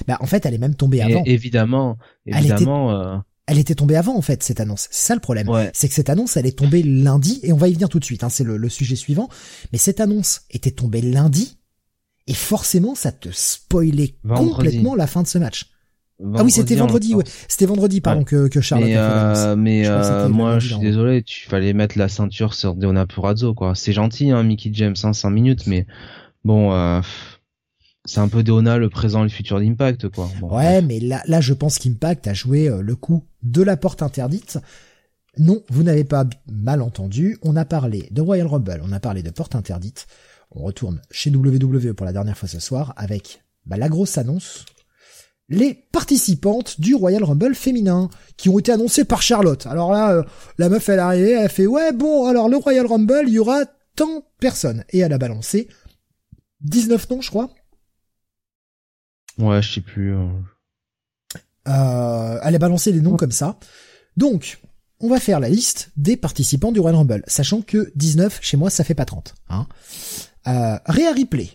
Bah, en fait, elle est même tombée avant. évidemment, évidemment. Elle était, tombée avant, en fait, cette annonce. C'est ça le problème. C'est que cette annonce, elle est tombée lundi, et on va y venir tout de suite. Hein, c'est le, le sujet suivant. Mais cette annonce était tombée lundi, et forcément, ça te spoilait complètement la fin de ce match. ah oui, c'était vendredi, ouais. C'était vendredi, pardon, que, que Charlotte mais, euh, mais euh, moi, je suis désolé, tu fallait mettre la ceinture sur Deona Purazzo, quoi. C'est gentil, hein, Mickey James, hein, 5 minutes, mais bon, euh, c'est un peu Deona le présent et le futur d'Impact, quoi. ouais, mais là, là, je pense qu'Impact a joué euh, le coup de la porte interdite. Non, vous n'avez pas mal entendu. On a parlé de Royal Rumble, on a parlé de porte interdite on retourne chez WWE pour la dernière fois ce soir avec bah, la grosse annonce. Les participantes du Royal Rumble féminin qui ont été annoncées par Charlotte. Alors là, euh, la meuf elle est arrivée, elle a fait ouais bon alors le Royal Rumble il y aura tant personnes et elle a balancé 19 noms je crois. Ouais je sais plus. Euh. Euh, elle a balancé des noms comme ça. Donc on va faire la liste des participants du Royal Rumble, sachant que 19 chez moi ça fait pas 30. Hein. Euh, Rhea Ripley,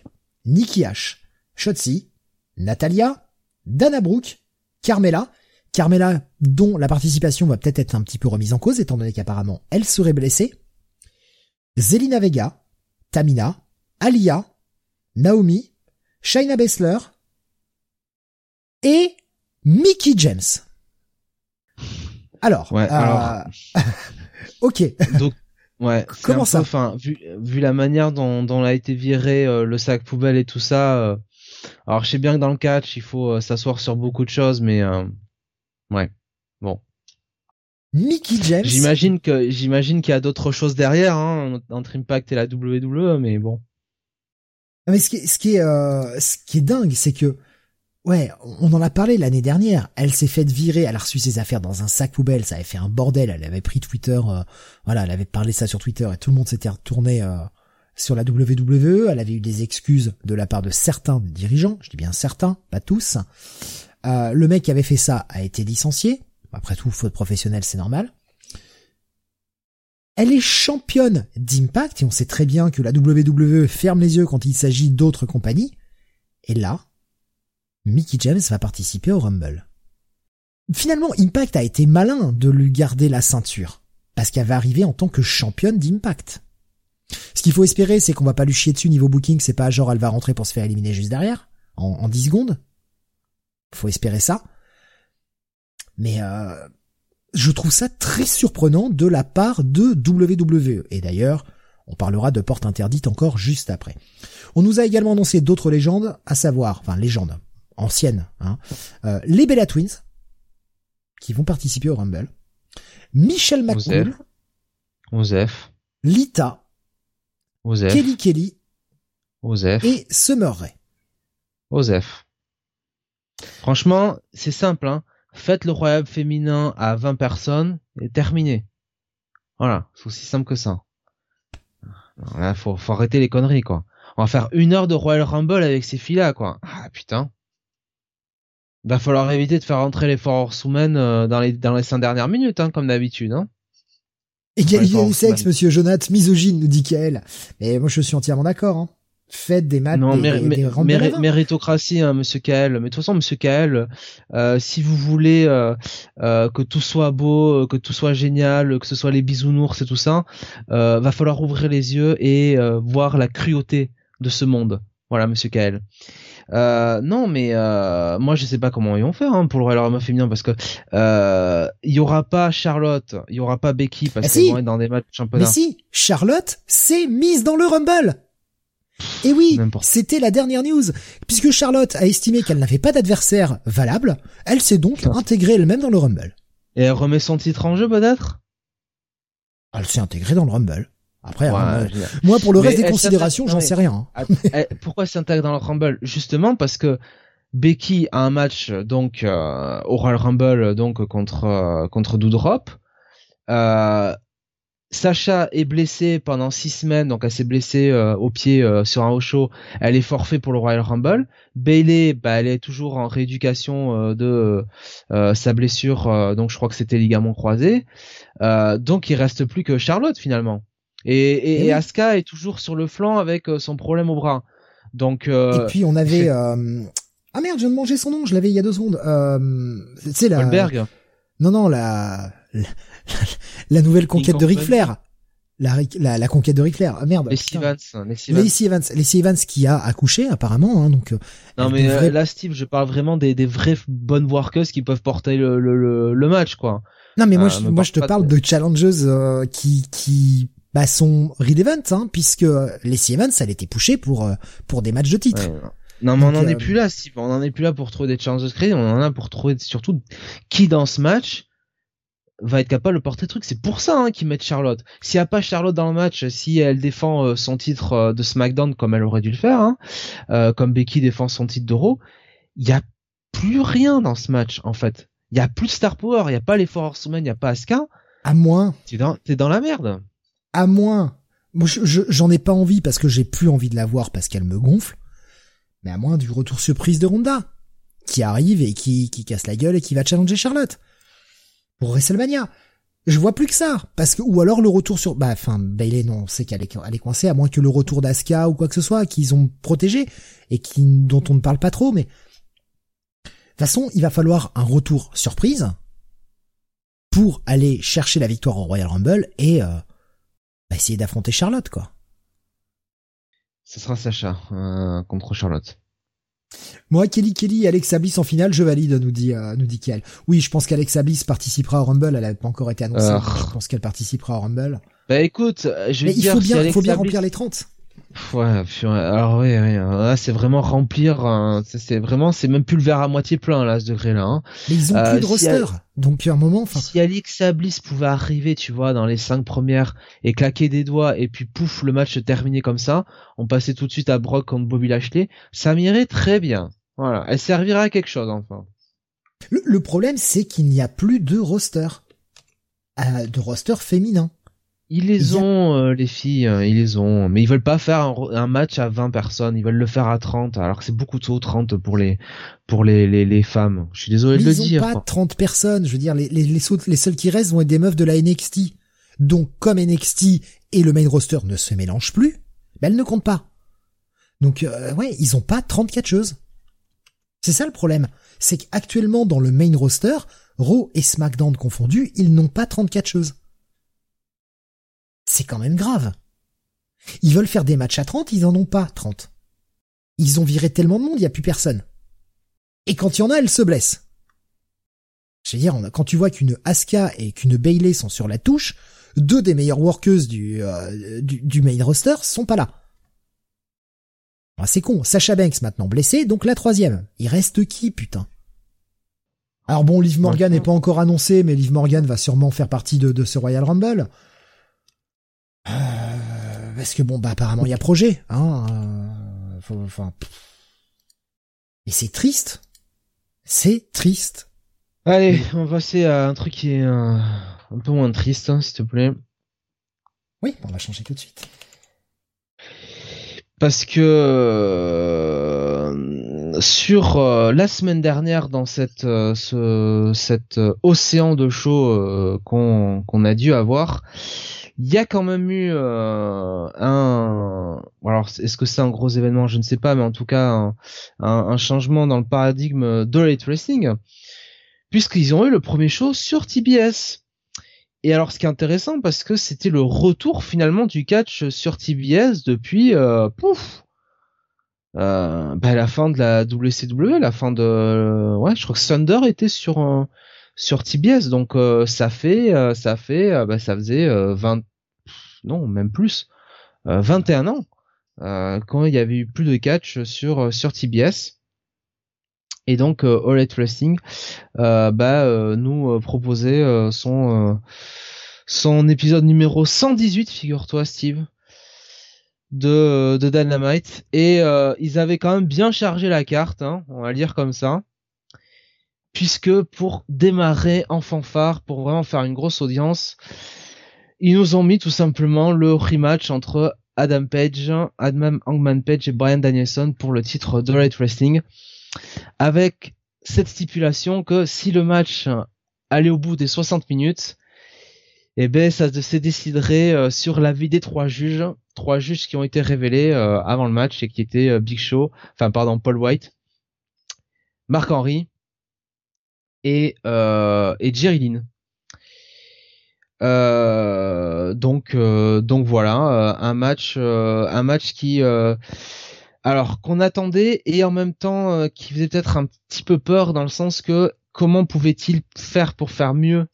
Nikki H, Shotzi, Natalia, Dana Brooke, Carmela, Carmela dont la participation va peut-être être un petit peu remise en cause étant donné qu'apparemment elle serait blessée, Zelina Vega, Tamina, Alia, Naomi, Shaina Bessler et Mickey James. Alors, ouais, euh, ok. Donc Ouais. Comment ça? Enfin, vu, vu la manière dont, dont a été viré euh, le sac poubelle et tout ça. Euh, alors, je sais bien que dans le catch, il faut s'asseoir sur beaucoup de choses, mais ouais. Bon. Mickey James. J'imagine que j'imagine qu'il y a d'autres choses derrière hein, entre Impact et la WWE, mais bon. Mais ce qui, ce qui est ce qui est dingue, c'est que Ouais, on en a parlé l'année dernière. Elle s'est faite virer, elle a reçu ses affaires dans un sac poubelle, ça avait fait un bordel. Elle avait pris Twitter, euh, voilà, elle avait parlé ça sur Twitter et tout le monde s'était retourné euh, sur la WWE. Elle avait eu des excuses de la part de certains dirigeants, je dis bien certains, pas tous. Euh, le mec qui avait fait ça a été licencié. Après tout, faute professionnelle, c'est normal. Elle est championne d'Impact et on sait très bien que la WWE ferme les yeux quand il s'agit d'autres compagnies. Et là, Mickey James va participer au Rumble. Finalement, Impact a été malin de lui garder la ceinture, parce qu'elle va arriver en tant que championne d'Impact. Ce qu'il faut espérer, c'est qu'on va pas lui chier dessus niveau booking, c'est pas genre elle va rentrer pour se faire éliminer juste derrière, en, en 10 secondes. Faut espérer ça. Mais euh, je trouve ça très surprenant de la part de WWE. Et d'ailleurs, on parlera de porte interdite encore juste après. On nous a également annoncé d'autres légendes, à savoir, enfin légendes, ancienne, hein, euh, les Bella Twins, qui vont participer au Rumble, Michel McCool, Osef, Lita, Osef, Kelly Kelly, Osef, et Summer. Osef. Franchement, c'est simple, hein. Faites le royaume féminin à 20 personnes et terminé. Voilà, c'est aussi simple que ça. Là, faut, faut arrêter les conneries, quoi. On va faire une heure de Royal Rumble avec ces filles-là, quoi. Ah, putain. Va falloir éviter de faire rentrer les Four Horsewomen euh, dans les dans les cinq dernières minutes, hein, comme d'habitude. Hein. Égalité du sexe, monsieur Jonath, misogyne, nous dit Kael. Mais moi, je suis entièrement d'accord, hein. Faites des maths, non, des, des, méritocratie, hein, monsieur Kael. Mais de toute façon, monsieur Kael, euh, si vous voulez euh, euh, que tout soit beau, euh, que tout soit génial, que ce soit les bisounours et tout ça, euh, va falloir ouvrir les yeux et euh, voir la cruauté de ce monde. Voilà, monsieur Kael. Euh, non, mais euh, moi je sais pas comment ils vont faire hein, pour le Royal Rumble féminin parce que euh, il y aura pas Charlotte, il y aura pas Becky parce ah, qu'ils vont être dans des matchs championnat. Mais si, Charlotte s'est mise dans le Rumble. Et oui, c'était la dernière news. Puisque Charlotte a estimé qu'elle n'avait pas d'adversaire valable, elle s'est donc intégrée elle-même dans le Rumble. Et elle remet son titre en jeu peut-être? Elle s'est intégrée dans le Rumble. Après, hein, moi, pour le reste des considérations, j'en sais rien. Hein. Pourquoi s'intègre dans le Rumble? Justement parce que Becky a un match donc euh, au Royal Rumble donc contre euh, contre Doudrop. Euh, Sacha est blessée pendant six semaines, donc elle s'est blessée euh, au pied sur un haut show. Elle est forfait pour le Royal Rumble. Bailey, bah, elle est toujours en rééducation de sa blessure, donc je crois que c'était ligament croisé. donc il reste plus que Charlotte finalement. Et, et, Asuka est toujours sur le flanc avec euh, son problème au bras. Donc. Euh, et puis on avait. Euh... Ah merde, je viens de manger son nom. Je l'avais il y a deux secondes. Euh, c'est la. Goldberg. Non non la la, la nouvelle conquête de Ric Flair. La, la, la, conquête de Ric Flair. Ah, merde. Les Evans. Les Evans. Les Evans qui a accouché apparemment. Hein, donc. Non mais là Steve, je parle vraiment des, des vraies bonnes workers qui peuvent porter le, le, le, match quoi. Non mais moi, je, moi je te parle de, challengers qui qui bah, son read event, hein, puisque les Evans, elle était poussée pour euh, pour des matchs de titre. non, mais on n'en est euh, plus là, Steve. On n'en est plus là pour trouver des challenges de crédit. On en a pour trouver surtout qui dans ce match va être capable de porter le truc. C'est pour ça hein, qu'ils mettent Charlotte. S'il n'y a pas Charlotte dans le match, si elle défend euh, son titre de SmackDown comme elle aurait dû le faire, hein, comme Becky défend son titre d'Euro, il y a plus rien dans ce match en fait. Il y a plus de star power. Il y a pas les Four Horsemen, il y a pas Asuka. À moins. T'es dans, t'es dans la merde à moins, moi j'en ai pas envie parce que j'ai plus envie de la voir parce qu'elle me gonfle, mais à moins du retour surprise de Ronda, qui arrive et qui, qui casse la gueule et qui va challenger Charlotte. Pour WrestleMania. Je vois plus que ça, parce que, ou alors le retour sur, bah, enfin, Bailey, non, on sait qu'elle est, elle est coincée, à moins que le retour d'Asuka ou quoi que ce soit, qu'ils ont protégé, et qui, dont on ne parle pas trop, mais, de toute façon, il va falloir un retour surprise, pour aller chercher la victoire au Royal Rumble, et, euh, bah, essayer d'affronter Charlotte, quoi. Ce sera Sacha euh, contre Charlotte. Moi, Kelly Kelly et Alexa Bliss en finale, je valide, nous dit euh, nous dit Kiel. Oui, je pense qu'Alexa Bliss participera au Rumble. Elle n'a pas encore été annoncée. Euh. Je pense qu'elle participera au Rumble. Bah écoute, je vais Mais il faut bien, il faut bien remplir les 30. Ouais, alors oui, oui là c'est vraiment remplir, c'est vraiment, c'est même plus le verre à moitié plein là, ce degré-là. Hein. Mais ils ont plus euh, de roster, donc un moment. Si Alexa Bliss pouvait arriver, tu vois, dans les cinq premières et claquer des doigts et puis pouf, le match se terminait comme ça, on passait tout de suite à Brock contre Bobby Lashley, ça m'irait très bien. Voilà, elle servira à quelque chose enfin. Le, problème, c'est qu'il n'y a plus de roster, euh, de roster féminin. Ils les ont, euh, les filles, euh, ils les ont. Mais ils veulent pas faire un, match à 20 personnes, ils veulent le faire à 30, alors que c'est beaucoup trop 30 pour les, pour les, les, les femmes. Je suis désolé de le dire. Ils ont pas 30 personnes, je veux dire, les, les, les, les seuls qui restent vont être des meufs de la NXT. Donc, comme NXT et le main roster ne se mélangent plus, ben, elles ne comptent pas. Donc, euh, ouais, ils ont pas 34 catcheuses. C'est ça le problème. C'est qu'actuellement, dans le main roster, Raw et SmackDown confondus, ils n'ont pas 34 catcheuses c'est quand même grave. Ils veulent faire des matchs à 30, ils en ont pas 30. Ils ont viré tellement de monde, il n'y a plus personne. Et quand il y en a, elles se blessent. Je veux dire, quand tu vois qu'une Asuka et qu'une Bailey sont sur la touche, deux des meilleures workers du, euh, du, main roster sont pas là. Ah, c'est con, Sacha Banks maintenant blessé, donc la troisième. Il reste qui, putain? Alors bon, Liv Morgan n'est pas encore annoncé, mais Liv Morgan va sûrement faire partie de, de ce Royal Rumble. Euh, parce que bon, bah apparemment il y a projet, hein. Euh, enfin, et c'est triste. C'est triste. Allez, on va passer à un truc qui est un, peu moins triste, hein, s'il te plaît. Oui, on va changer tout de suite. Parce que euh, sur la semaine dernière, dans cette ce, cet océan de show qu'on qu'on a dû avoir, Il y a quand même eu euh, un, alors est-ce que c'est un gros événement, je ne sais pas, mais en tout cas un, un, changement dans le paradigme de Light Racing, puisqu'ils ont eu le premier show sur TBS. Et alors, ce qui est intéressant, parce que c'était le retour finalement du catch sur TBS depuis, euh, pouf, euh, bah, la fin de la WCW, la fin de, ouais, je crois que Thunder était sur sur TBS, donc euh, ça fait, euh, ça fait, bah, ça faisait 20, non, même plus, 21 ans quand il y avait eu plus de catch sur sur TBS. Et donc All Elite Wrestling bah, nous proposait son son épisode numéro 118, figure-toi Steve, de, de Dynamite. Et euh, ils avaient quand même bien chargé la carte, hein, on va lire comme ça. Puisque pour démarrer en fanfare, pour vraiment faire une grosse audience, ils nous ont mis tout simplement le rematch entre Adam Page, Adam Hangman Page et Brian Danielson pour le titre de Light Wrestling. Avec cette stipulation que si le match allait au bout des 60 minutes, eh ben ça se déciderait euh, sur l'avis des trois juges, trois juges qui ont été révélés euh, avant le match et qui étaient euh, Big Show, enfin pardon Paul White, Marc Henry et et Jerry Lynn. donc donc voilà un match un match qui alors qu'on attendait et en même temps qui faisait peut-être un petit peu peur dans le sens que comment pouvait-il faire pour faire mieux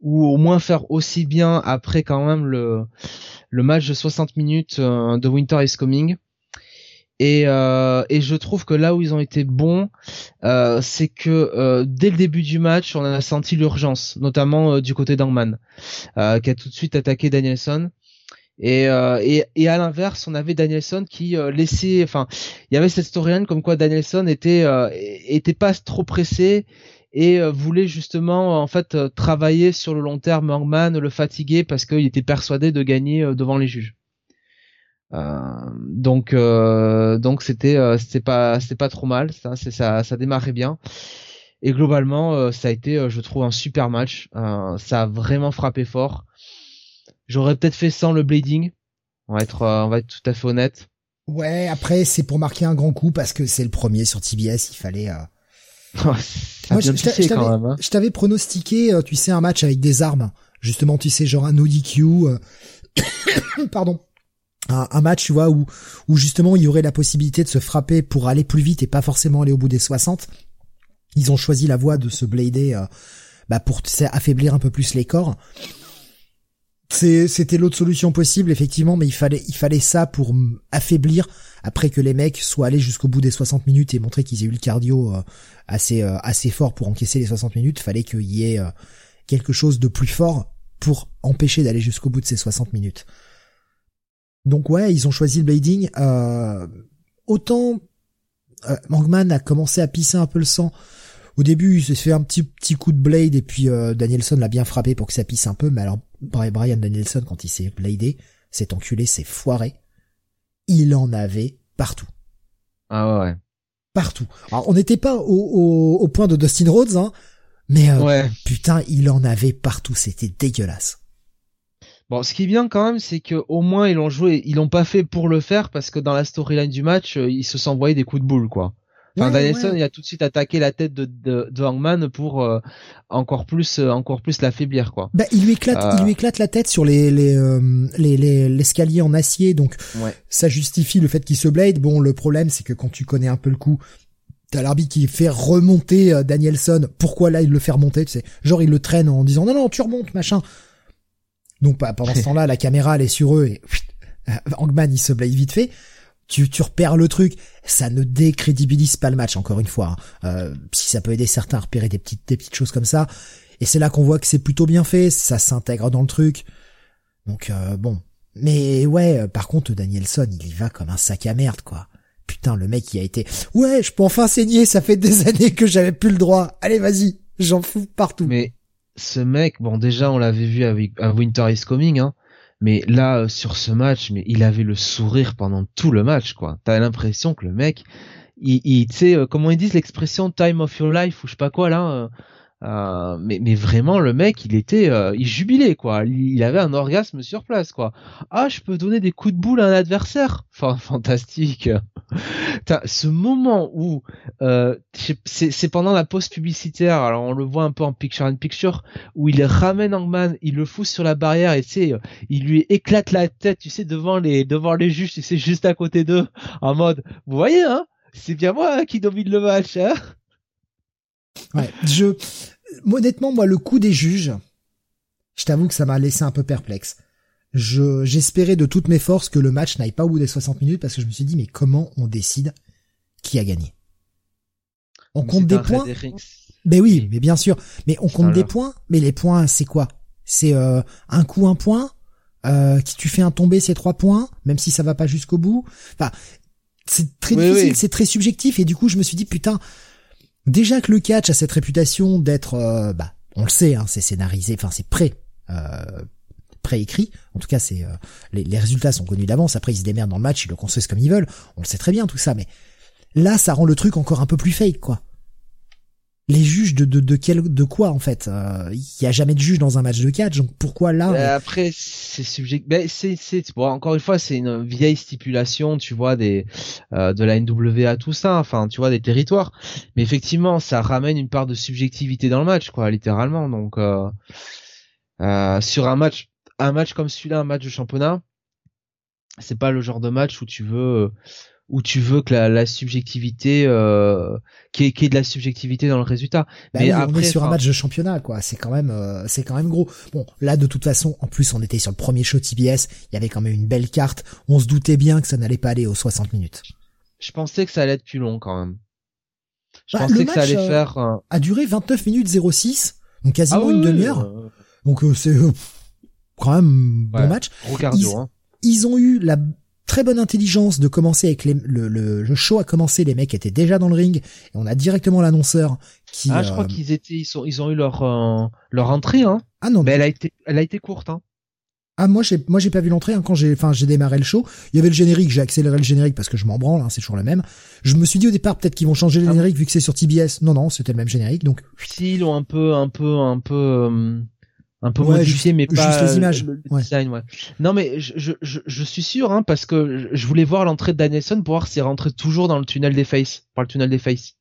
ou au moins faire aussi bien après quand même le le match de 60 minutes euh, de Winter is Coming. Et, euh, et je trouve que là où ils ont été bons, euh, c'est que euh, dès le début du match, on a senti l'urgence, notamment euh, du côté d'Angman, qui a tout de suite attaqué Danielson. Et, et, et, à l'inverse, on avait Danielson qui laissait, enfin, il y avait cette storyline comme quoi Danielson était était pas trop pressé et euh, voulait justement en fait euh, travailler sur le long terme Hangman, le fatiguer parce qu'il était persuadé de gagner euh, devant les juges. Donc donc c'était c'était pas c'était pas trop mal. Ça c'est ça ça démarrait bien. Et globalement ça a été je trouve un super match. Ça a vraiment frappé fort. J'aurais peut-être fait sans le blading on va être on va être tout à fait honnête. Ouais après c'est pour marquer un grand coup parce que c'est le premier sur TBS il fallait Moi, hein. je t'avais pronostiqué, euh, tu sais, un match avec des armes. Justement, tu sais, genre un ODQ, euh, pardon, un, match, tu vois, où, où justement il y aurait la possibilité de se frapper pour aller plus vite et pas forcément aller au bout des 60. Ils ont choisi la voie de se blader euh, bah pour affaiblir un peu plus les corps. C'était l'autre solution possible, effectivement, mais il fallait, ça pour affaiblir après que les mecs soient allés jusqu'au bout des 60 minutes et montrer qu'ils aient eu le cardio euh, assez, euh, assez fort pour encaisser les 60 minutes. Fallait qu'il y ait quelque chose de plus fort pour empêcher d'aller jusqu'au bout de ces 60 minutes. Donc ouais, ils ont choisi le blading. autant Mangman a commencé à pisser un peu le sang au début, il s'est fait un petit petit coup de blade et puis euh, Danielson l'a bien frappé pour que ça pisse un peu. Mais alors Brian Danielson, quand il s'est bladé, cet enculé s'est foiré. Il en avait partout. Ah ouais. Partout. Alors on n'était pas au, au, au, point de Dustin Rhodes, hein, mais euh, putain, il en avait partout. C'était dégueulasse. Bon, ce qui est bien quand même, c'est que au moins ils l'ont joué. Ils l'ont pas fait pour le faire parce que dans la storyline du match, euh, ils se sont envoyés des coups de boule, quoi. Enfin, Danielson, il a tout de suite attaqué la tête de, de, de Hangman pour euh, encore plus, euh, encore plus l'affaiblir, quoi. Bah, il lui éclate, il lui euh. éclate la tête sur les les les l'escalier en acier, donc ça justifie le fait qu'il se blade. Bon, le problème, c'est que quand tu connais un peu le coup, t'as l'arbitre qui fait remonter Danielson. Pourquoi là, il le fait remonter Tu sais, genre il le traîne en disant non non, tu remontes, machin. Donc pendant ce temps-là, la caméra elle est sur eux et Hangman il se blade vite fait tu, tu repères le truc, ça ne décrédibilise pas le match encore une fois. Hein. Euh, si ça peut aider certains à repérer des petites des petites choses comme ça, et c'est là qu'on voit que c'est plutôt bien fait, ça s'intègre dans le truc. Donc euh, bon, mais ouais, euh, par contre Danielson, il y va comme un sac à merde quoi. Putain, le mec il a été ouais, je peux enfin saigner, ça fait des années que j'avais plus le droit. Allez vas-y, j'en fous partout. Mais ce mec, bon déjà on l'avait vu avec à Winter is Coming, hein mais là, euh, sur ce match, mais il avait le sourire pendant tout le match, quoi. T'as l'impression que le mec, il, il tu sais, euh, comment ils disent l'expression time of your life ou je sais pas quoi là. Euh, mais, vraiment, le mec, il était, euh, il jubilait quoi. Il, avait un orgasme sur place quoi. Ah, je peux donner des coups de boule à un adversaire? Enfin, fantastique. ce moment où euh, c'est pendant la pause publicitaire. Alors on le voit un peu en picture in picture où il ramène Hangman, il le fout sur la barrière et tu sais, il lui éclate la tête, tu sais, devant les devant les juges, tu sais, juste à côté d'eux, en mode, vous voyez hein, c'est bien moi hein, qui domine le match. Hein Ouais, je, honnêtement, moi, le coup des juges, je t'avoue que ça m'a laissé un peu perplexe. Je, j'espérais de toutes mes forces que le match n'aille pas au bout des 60 minutes parce que je me suis dit, mais comment on décide qui a gagné? On compte des points? Ben oui, mais bien sûr. Mais on compte des points, mais les points, c'est quoi? C'est, euh, un coup, un point? Euh, qui tu fais un tomber, c'est trois points, même si ça va pas jusqu'au bout. Enfin, c'est très difficile, c'est très subjectif, et du coup, je me suis dit, putain, Déjà que le catch a cette réputation d'être, euh, bah, on le sait, hein, c'est scénarisé, enfin c'est prêt, euh, préécrit. En tout cas, c'est euh, les, résultats sont connus d'avance. Après, ils se démerdent dans le match, ils le construisent comme ils veulent. On le sait très bien tout ça, mais là, ça rend le truc encore un peu plus fake, quoi les juges de de de quel de quoi en fait euh, il y a jamais de juge dans un match de catch donc pourquoi là euh, après c'est subject ben, c'est c'est bon encore une fois c'est une vieille stipulation tu vois des euh, de la NWA tout ça enfin tu vois des territoires. Mais effectivement ça ramène une part de subjectivité dans le match quoi littéralement. Donc sur un match un match comme celui-là un match de championnat c'est pas le genre de match où tu veux où tu veux que la, la subjectivité euh, qu'il y, ait de la subjectivité dans le résultat. Bah mais après, on est sur un match de championnat quoi, c'est quand même euh, c'est quand même gros. Bon, là de toute façon, en plus on était sur le premier show TBS, il y avait quand même une belle carte, on se doutait bien que ça n'allait pas aller aux 60 minutes. Je pensais que ça allait être plus long quand même. Je bah, pensais que ça allait euh, faire a duré 29 minutes 06, donc quasiment ah une demi-heure. Euh, donc c'est quand même bon match. Cardio, ils, hein. ils ont eu la très bonne intelligence de commencer avec les, le, le, show a commencé, les mecs étaient déjà dans le ring et on a directement l'annonceur qui. Ah, je crois euh, qu'ils étaient, ils sont, ils ont eu leur euh, leur entrée, hein. Ah non. Mais elle a été, elle a été courte, hein. Ah moi j'ai moi j'ai pas vu l'entrée hein, quand j'ai enfin j'ai démarré le show, il y avait le générique, j'ai accéléré le générique parce que je m'en branle, hein, c'est toujours le même. Je me suis dit au départ peut-être qu'ils vont changer le ah générique vu que c'est sur TBS. Non non, c'était le même générique donc. Si ils ont un peu un peu un peu euh, un peu modifié mais pas juste les images design, ouais. non mais je, je, je, suis sûr hein, parce que je voulais voir l'entrée de Danielson pour voir s'il rentrait toujours dans le tunnel des faces par le tunnel des faces.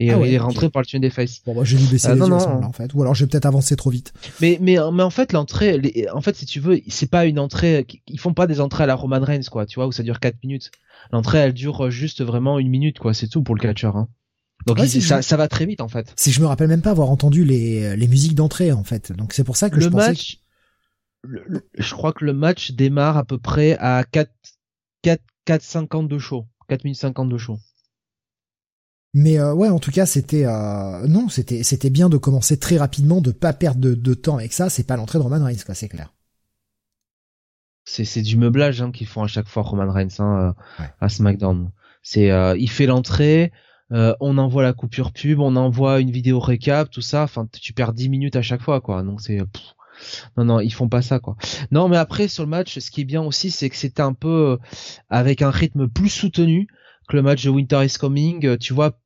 Et ah il est rentré par le tunnel des faces. Bon moi j'ai dû baisser euh, les yeux en fait. Ou alors j'ai peut-être avancé trop vite. Mais mais mais en fait l'entrée en fait si tu veux c'est pas une entrée ils font pas des entrées à la Roman Reigns quoi tu vois où ça dure 4 minutes. L'entrée elle dure juste vraiment une minute quoi c'est tout pour le catcheur hein. Donc ça, ça, va très vite en fait. Si je me rappelle même pas avoir entendu les, les musiques d'entrée en fait. Donc c'est pour ça que le je match, je crois que le match démarre à peu près à 4 4 4 50 de show, 4 minutes 50 de show. Mais euh, ouais, en tout cas, c'était euh, non, c'était c'était bien de commencer très rapidement, de pas perdre de, de temps avec ça. C'est pas l'entrée de Roman Reigns, quoi, c'est clair. C'est c'est du meublage hein, qu'ils font à chaque fois Roman Reigns hein, euh, à SmackDown. C'est euh, il fait l'entrée, euh, on envoie la coupure pub, on envoie une vidéo récap, tout ça. Enfin, tu perds 10 minutes à chaque fois, quoi. Donc c'est non non, ils font pas ça, quoi. Non, mais après sur le match, ce qui est bien aussi, c'est que c'était un peu euh, avec un rythme plus soutenu que le match de Winter is Coming. Euh, tu vois,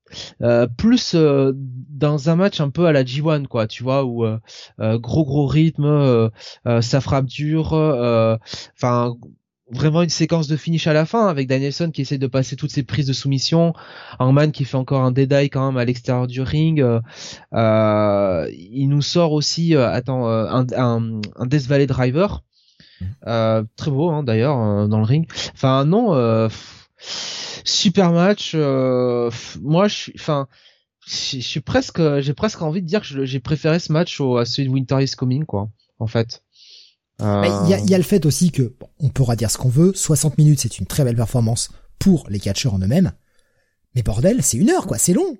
plus dans un match un peu à la G1 quoi tu vois où gros gros rythme ça frappe dur enfin vraiment une séquence de finish à la fin avec Danielson qui essaie de passer toutes ses prises de soumission, Hangman qui fait encore un dédaille quand même à l'extérieur du ring. Euh, euh il nous sort aussi, euh, attends, euh, un, un, un, Death Valley Driver, mhm. très beau hein, d'ailleurs dans le ring. Enfin non, super match. moi je suis, enfin je suis presque, j'ai presque envie de dire que j'ai préféré ce match au, à celui de Winter is Coming quoi, en fait. Il y, a, y, a, le fait aussi que, on pourra dire ce qu'on veut, 60 minutes c'est une très belle performance pour les catcheurs en eux-mêmes, mais bordel, c'est une heure quoi, c'est long.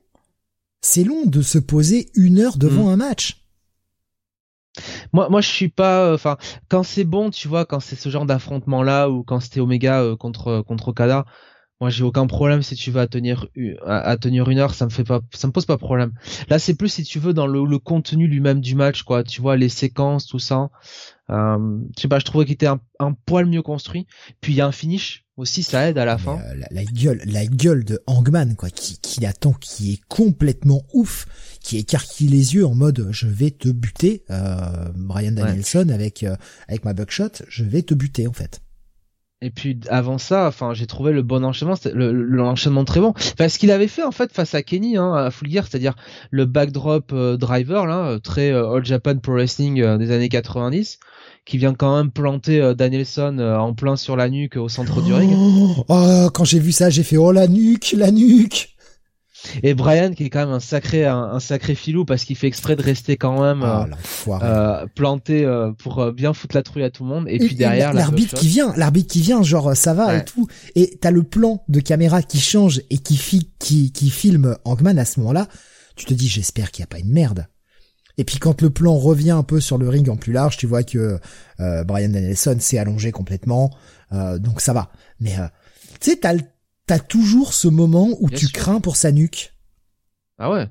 C'est long de se poser une heure devant mm. un match. Moi, moi, je suis pas. Enfin, quand c'est bon, tu vois, quand c'est ce genre d'affrontement là, ou quand c'était Omega euh, contre contre Okada, Moi, j'ai aucun problème si tu vas tenir à, tenir une heure, ça me fait pas, ça me pose pas problème. Là, c'est plus si tu veux dans le, contenu lui-même du match, quoi. Tu vois les séquences, tout ça. Euh, je sais pas, je trouvais qu'il était un, poil mieux construit. Puis il y a un finish aussi, ça aide à la fin. Euh, la, gueule, la gueule de Hangman, quoi, qui, qui attend, qui est complètement ouf, qui écarquille les yeux en mode je vais te buter, euh, Brian Danielson avec euh, avec ma buckshot, je vais te buter en fait. Et puis avant ça, enfin, j'ai trouvé le bon enchaînement, l'enchaînement très bon. Enfin, ce qu'il avait fait en fait face à Kenny, hein, à Full Gear, c'est-à-dire le backdrop euh, driver, là, euh, très euh, All Japan Pro Wrestling des années 90, qui vient quand même planter Danielson en plein sur la nuque au centre du ring. Oh, quand j'ai vu ça, j'ai fait oh la nuque, la nuque. Et Brian qui est quand même un sacré un, sacré filou parce qu'il fait exprès de rester quand même ah, euh, euh, planté euh, pour bien foutre la trouille à tout le monde. Et, puis derrière l'arbitre qui vient l'arbitre qui vient genre ça va et tout. Et t'as le plan de caméra qui change et qui qui qui filme Hangman à ce moment-là. Tu te dis j'espère qu'il y a pas une merde. Et puis quand le plan revient un peu sur le ring en plus large tu vois que Brian Danielson s'est allongé complètement. Donc ça va. Mais tu sais t'as le t'as toujours ce moment où tu crains pour sa nuque. Ah ouais.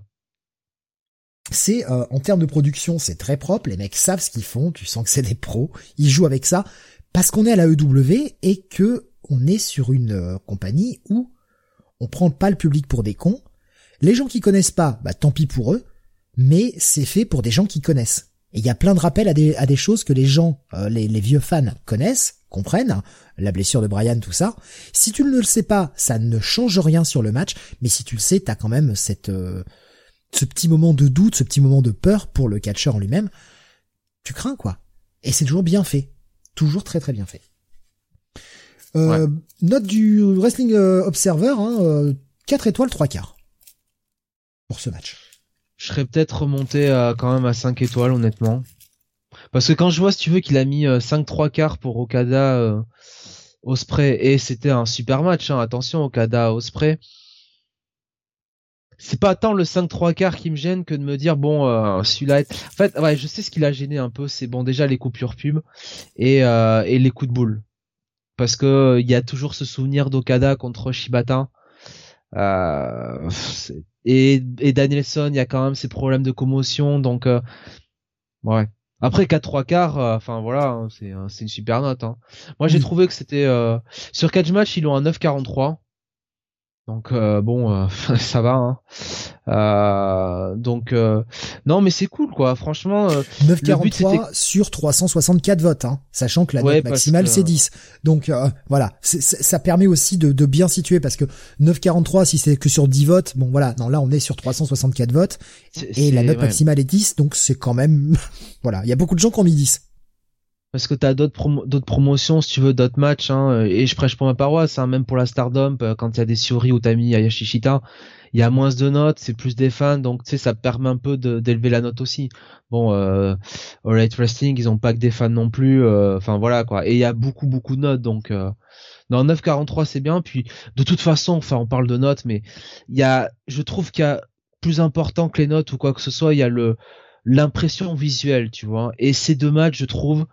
C'est euh, en termes de production, c'est très propre. Les mecs savent ce qu'ils font. Tu sens que c'est des pros. Ils jouent avec ça parce qu'on est à la EW et que on est sur une euh, compagnie où on prend pas le public pour des cons. Les gens qui connaissent pas, bah tant pis pour eux. Mais c'est fait pour des gens qui connaissent. Et il y a plein de rappels à des, à des choses que les gens, euh, les, les vieux fans connaissent, comprennent la blessure de Brian, tout ça. Si tu ne le sais pas, ça ne change rien sur le match, mais si tu le sais, t'as quand même cette, euh, ce petit moment de doute, ce petit moment de peur pour le catcheur en lui-même. Tu crains, quoi. Et c'est toujours bien fait. Toujours très très bien fait. Euh, Note du Wrestling euh, Observer, hein, 4 étoiles, 3 quarts. Pour ce match. Je serais peut-être remonté à, quand même à 5 étoiles, honnêtement. Parce que quand je vois, si tu veux, qu'il a mis 5 3 quarts pour Okada Osprey et c'était un super match. Hein. Attention, Okada Osprey. C'est pas tant le 5-3 quart qui me gêne que de me dire bon euh, celui-là est... en fait ouais je sais ce qui a gêné un peu c'est bon déjà les coupures pub et, euh, et les coups de boule parce que il y a toujours ce souvenir d'Okada contre Shibata euh, et, et Danielson il y a quand même ces problèmes de commotion donc euh, ouais après 4 3 quarts, euh, enfin voilà, hein, c'est c'est une super note. Hein. Moi j'ai trouvé que c'était euh, sur catch match ils ont un 9,43. Donc euh, bon, euh, ça va. Hein. Euh, donc non, mais c'est cool quoi. Franchement, 9,43 sur 364 votes, hein, sachant que la note maximale c'est 10. Donc voilà, ça permet aussi de, de, bien situer parce que 9,43 si c'est que sur 10 votes, bon voilà, non là on est sur 364 votes et la note maximale est 10, donc c'est quand même voilà, il y a beaucoup de gens qui ont mis 10 parce que t'as d'autres d'autres promotions si tu veux d'autres matchs hein, et je prêche pour ma paroisse hein, même pour la Stardom euh, quand il y a des Siori ou t'as mis Ayashishita il y a moins de notes c'est plus des fans donc tu sais ça permet un peu d'élever la note aussi. Bon euh, All Right Wrestling ils ont pas que des fans non plus euh, enfin voilà quoi. Et il y a beaucoup beaucoup de notes donc euh, dans 9.43 c'est bien puis de toute façon enfin on parle de notes mais il y a je trouve qu'il y a plus important que les notes ou quoi que ce soit il y a le l'impression visuelle tu vois. Et ces deux matchs je trouve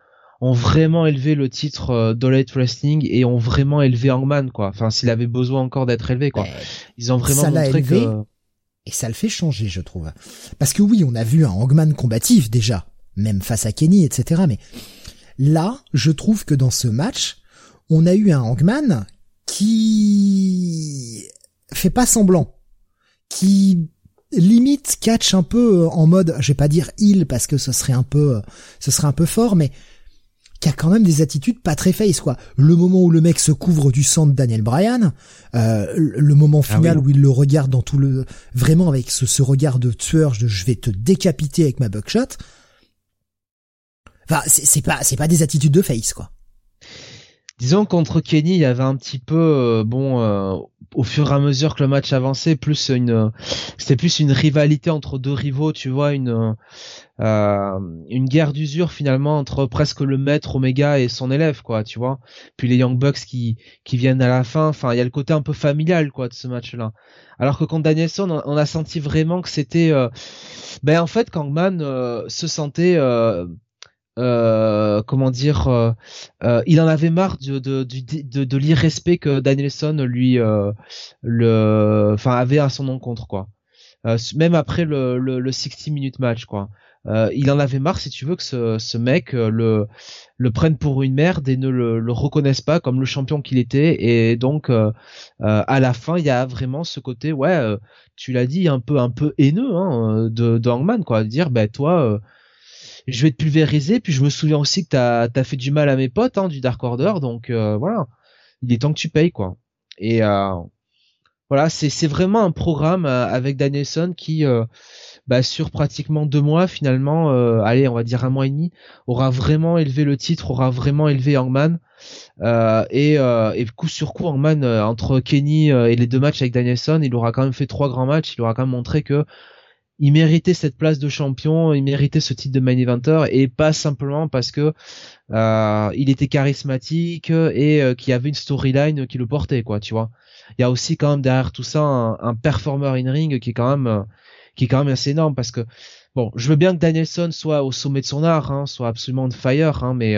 ont vraiment élevé le titre euh, Wrestling et ont vraiment élevé Hangman quoi. Enfin, s'il avait besoin encore d'être élevé quoi. Ils ont vraiment montré que et ça le fait changer, je trouve. Parce que oui, on a vu un Hangman combatif déjà, même face à Kenny, etc. Mais là, je trouve que dans ce match, on a eu un Hangman qui fait pas semblant, qui limite catch un peu en mode, je vais pas dire il parce que ce serait un peu, ce serait un peu fort, mais qui a quand même des attitudes pas très face quoi. Le moment où le mec se couvre du sang de Daniel Bryan, euh, le moment ah final où il le regarde dans tout le vraiment avec ce, ce regard de tueur, de je vais te décapiter avec ma buckshot. Enfin, c'est pas c'est pas des attitudes de face quoi. Disons contre Kenny, il y avait un petit peu euh, bon euh, au fur et à mesure que le match avançait, plus une c'était plus une rivalité entre deux rivaux, tu vois, une euh, une guerre d'usure finalement entre presque le maître Omega et son élève, quoi, tu vois. Puis les Young Bucks qui qui viennent à la fin, enfin il y a le côté un peu familial quoi de ce match-là. Alors que contre Danielson, on, a senti vraiment que c'était, ben en fait, Kangman se sentait euh, comment dire, euh, euh, il en avait marre de de, l'irrespect que Danielson lui le, avait à son encontre quoi. même après le, le, le 60 minutes match quoi. il en avait marre si tu veux que ce, ce mec le le prenne pour une merde et ne le, le reconnaisse pas comme le champion qu'il était et donc à la fin il y a vraiment ce côté ouais tu l'as dit un peu un peu haineux hein, de, de Hangman quoi de dire ben toi je vais te pulvériser. Puis je me souviens aussi que t'as as fait du mal à mes potes hein, du Dark Order, donc euh, voilà, il est temps que tu payes quoi. Et euh, voilà, c'est vraiment un programme euh, avec Danielson qui, bah, sur pratiquement deux mois finalement, allez, on va dire un mois et demi, aura vraiment élevé le titre, aura vraiment élevé Hangman. et, et coup sur coup, Hangman entre Kenny et les deux matchs avec Danielson, il aura quand même fait trois grands matchs. Il aura quand même montré que il méritait cette place de champion, il méritait ce titre de main eventer et pas simplement parce que euh, il était charismatique et euh, qu'il y avait une storyline qui le portait quoi, tu vois. Il y a aussi quand même derrière tout ça un, performer in ring qui est quand même euh, qui est quand même assez énorme parce que bon, je veux bien que Danielson soit au sommet de son art, hein, soit absolument de fire, hein, mais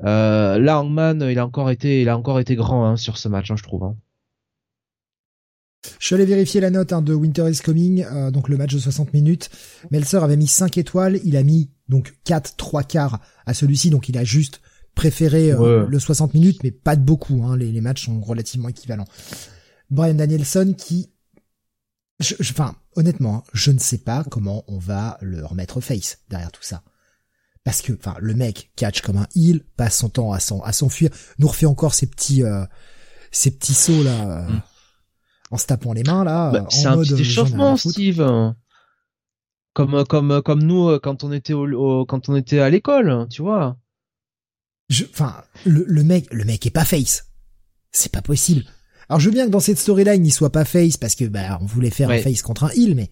là Hangman il a encore été il a encore été grand hein, sur ce match, hein, je trouve. Je suis allé vérifier la note hein, de Winter is Coming, euh, donc le match de 60 minutes. Meltzer avait mis 5 étoiles, il a mis donc 4, 3 quarts à celui-ci, donc il a juste préféré euh, le 60 minutes, mais pas de beaucoup, hein, les, les, matchs sont relativement équivalents. Brian Danielson qui... Enfin, honnêtement, hein, je ne sais pas comment on va le remettre face derrière tout ça. Parce que, enfin, le mec catch comme un heel, passe son temps à s'enfuir, nous refait encore ces petits, euh, ces petits sauts là. Mm en se tapant les mains là. Bah, c'est un petit échauffement, Steve. Comme comme comme nous euh, quand on était au, quand on était à l'école, tu vois. Enfin, le, le mec, le mec est pas face. C'est pas possible. Alors je veux bien que dans cette storyline il soit pas face parce que bah on voulait faire un face contre un heal, mais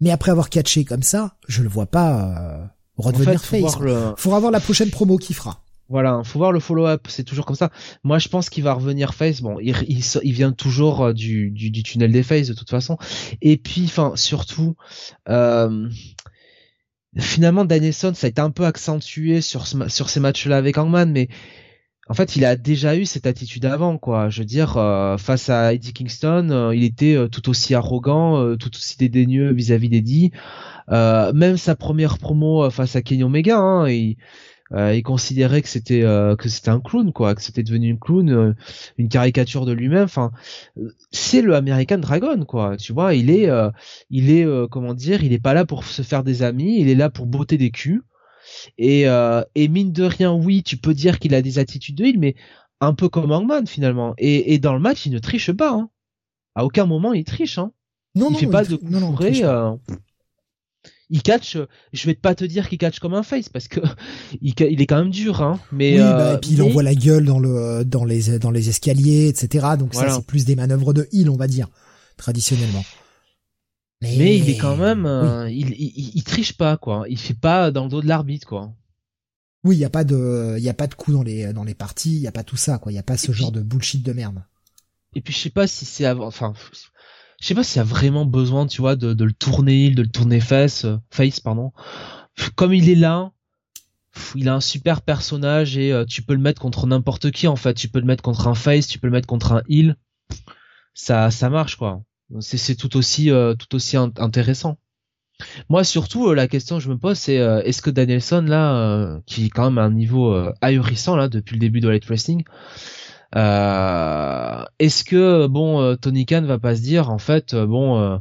mais après avoir catché comme ça, je le vois pas euh, redevenir face. Le... Faudra voir la prochaine promo qu'il fera. Voilà, faut voir le follow-up, c'est toujours comme ça. Moi, je pense qu'il va revenir face. Bon, il, il, vient toujours euh, du, du, du, tunnel des face de toute façon. Et puis, enfin, surtout, euh, finalement, Danielson, ça a été un peu accentué sur, ce, sur ces matchs-là avec Hangman, mais en fait, il a déjà eu cette attitude avant, quoi. Je veux dire, euh, face à Eddie Kingston, euh, il était tout aussi arrogant, tout aussi dédaigneux vis-à-vis d'Eddie. même sa première promo face à Kenny Omega, hein, il euh, il considérait que c'était euh, que c'était un clown quoi, que c'était devenu un clown, euh, une caricature de lui-même. Enfin, c'est le American Dragon quoi. Tu vois, il est il est comment dire, il est pas là pour se faire des amis, il est là pour botter des culs. Et et mine de rien, oui, tu peux dire qu'il a des attitudes de il, mais un peu comme Hangman finalement. Et, et dans le match, il ne triche pas. Hein. À aucun moment il triche. Hein. Non, il non, fait pas de non, non, il catch je vais pas te dire qu'il catch comme un face parce que il, il est quand même dur hein. Mais oui, bah, et puis il envoie la gueule dans le dans les dans les escaliers etc donc ça c'est plus des manœuvres de heal on va dire traditionnellement. Mais, il est quand même euh, il, il, il, triche pas quoi. Il fait pas dans le dos de l'arbitre quoi. Oui il y a pas de il y a pas de coup dans les dans les parties il y a pas tout ça quoi. Il y a pas ce genre de bullshit de merde. et puis je sais pas si c'est avant enfin je sais pas s'il y a vraiment besoin, tu vois, de, de le tourner, de le tourner face, euh, face, pardon. Comme il est là, il a un super personnage et euh, tu peux le mettre contre n'importe qui en fait. Tu peux le mettre contre un face, tu peux le mettre contre un heal. Ça, ça marche quoi. C'est, tout aussi, euh, tout aussi intéressant. Moi surtout, la question que je me pose, c'est est-ce que Danielson là, qui est quand même à un niveau ahurissant là depuis le début de Light Wrestling, euh, est-ce que bon euh, Tony Khan va pas se dire en fait euh, bon euh,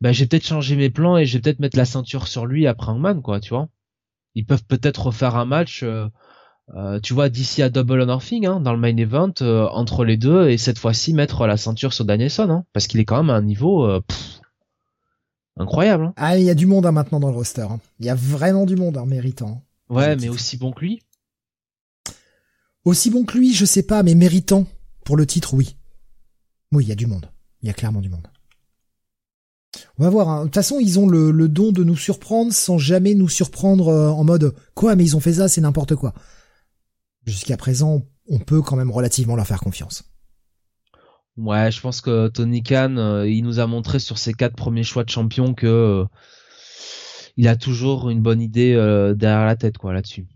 bah, j'ai peut-être changé mes plans et je vais peut-être mettre la ceinture sur lui après Hangman quoi tu vois. Ils peuvent peut-être refaire un match tu vois d'ici à Double or Nothing hein, dans le main event entre les deux et cette fois-ci mettre la ceinture sur Danielson hein, parce qu'il est quand même à un niveau incroyable hein. ah il y a du monde maintenant dans le roster il y a vraiment du monde en méritant ouais mais aussi bon que lui aussi bon que lui, je sais pas, mais méritant pour le titre, oui. Oui, il y a du monde. Il y a clairement du monde. On va voir. Hein. De toute façon, ils ont le, don de nous surprendre sans jamais nous surprendre euh, en mode quoi, mais ils ont fait ça, c'est n'importe quoi. Jusqu'à présent, on peut quand même relativement leur faire confiance. Ouais, je pense que Tony Khan, euh, il nous a montré sur ses quatre premiers choix de champion que euh, il a toujours une bonne idée derrière la tête, quoi, là-dessus.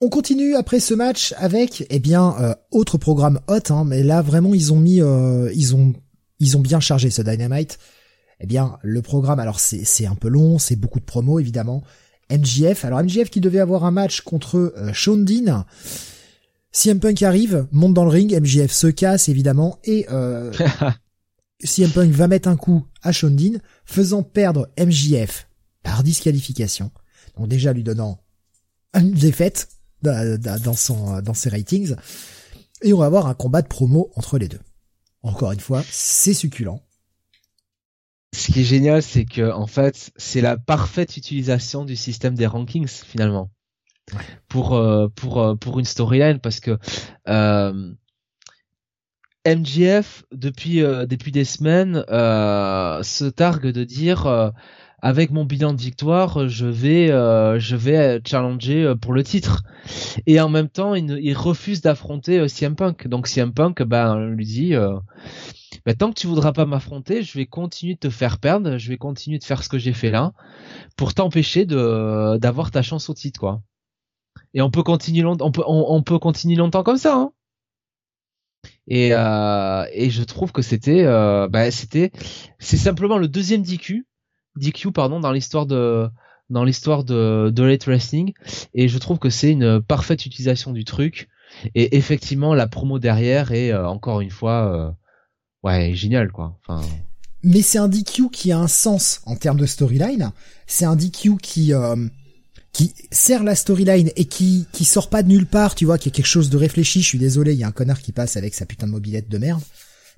On continue après ce match avec, eh bien, autre programme hot, hein, mais là vraiment ils ont mis, ils ont, ils ont bien chargé ce Dynamite. Eh bien, le programme, alors c'est un peu long, c'est beaucoup de promos évidemment. MJF, alors MJF qui devait avoir un match contre euh, Sean Dean. CM Punk arrive, monte dans le ring, MJF se casse évidemment et euh, CM Punk va mettre un coup à Sean Dean, faisant perdre MJF par disqualification. Donc déjà lui donnant une défaite dans, son, dans ses ratings. Et on va avoir un combat de promo entre les deux. Encore une fois, c'est succulent ce qui est génial, c'est que en fait, c'est la parfaite utilisation du système des rankings finalement pour euh, pour euh, pour une storyline parce que euh, MGF depuis depuis des semaines se targue de dire avec mon bilan de victoire, je vais je vais challenger pour le titre et en même temps il, refuse d'affronter CM Punk donc CM Punk ben lui dit bah, tant que tu voudras pas m'affronter, je vais continuer de te faire perdre, je vais continuer de faire ce que j'ai fait là, pour t'empêcher de d'avoir ta chance au titre, quoi. Et on peut continuer longtemps, on peut, on, peut continuer longtemps comme ça. Hein. Et, euh, et je trouve que c'était, euh, bah, c'était, c'est simplement le deuxième DQ, DQ pardon, dans l'histoire de dans l'histoire de, de late wrestling et je trouve que c'est une parfaite utilisation du truc et effectivement la promo derrière est euh, encore une fois ouais, génial quoi. Enfin. Mais c'est un DQ qui a un sens en termes de storyline. C'est un DQ qui euh, qui sert la storyline et qui qui sort pas de nulle part, tu vois, qui est quelque chose de réfléchi. Je suis désolé, il y a un connard qui passe avec sa putain de mobilette de merde.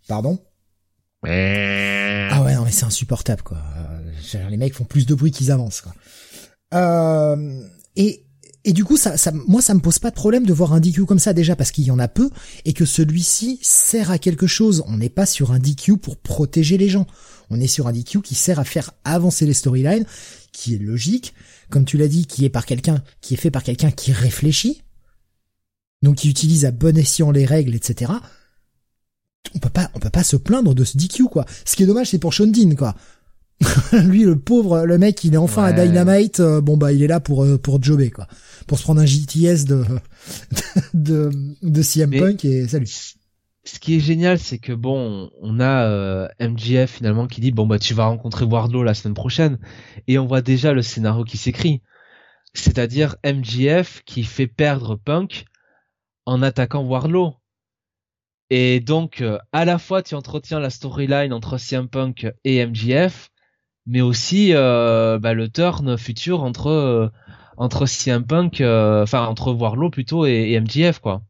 Pardon. Ah ouais, non mais c'est insupportable quoi. Euh, les mecs font plus de bruit qu'ils avancent quoi. Euh, et et du coup, ça, ça, moi, ça me pose pas de problème de voir un DQ comme ça déjà parce qu'il y en a peu et que celui-ci sert à quelque chose. On n'est pas sur un DQ pour protéger les gens. On est sur un DQ qui sert à faire avancer les storylines, qui est logique, comme tu l'as dit, qui est par quelqu'un, qui est fait par quelqu'un qui réfléchit, donc qui utilise à bon escient les règles, etc. On peut pas, on peut pas se plaindre de ce DQ quoi. Ce qui est dommage, c'est pour Sean quoi. lui le pauvre le mec il est enfin à Dynamite euh, bon bah il est là pour euh, pour jobber quoi. Pour se prendre un JTS de de de CM Punk et salut. ce qui est génial c'est que bon on a euh, MGF finalement qui dit bon bah tu vas rencontrer Wardlow la semaine prochaine. Et on voit déjà le scénario qui s'écrit. C'est-à-dire MGF qui fait perdre Punk en attaquant Wardlow et donc, à la fois, tu entretiens la storyline entre CM Punk et MGF, mais aussi euh, bah, le turn futur entre euh, entre CM Punk, euh, enfin entre Warlow plutôt et, et, MJF quoi.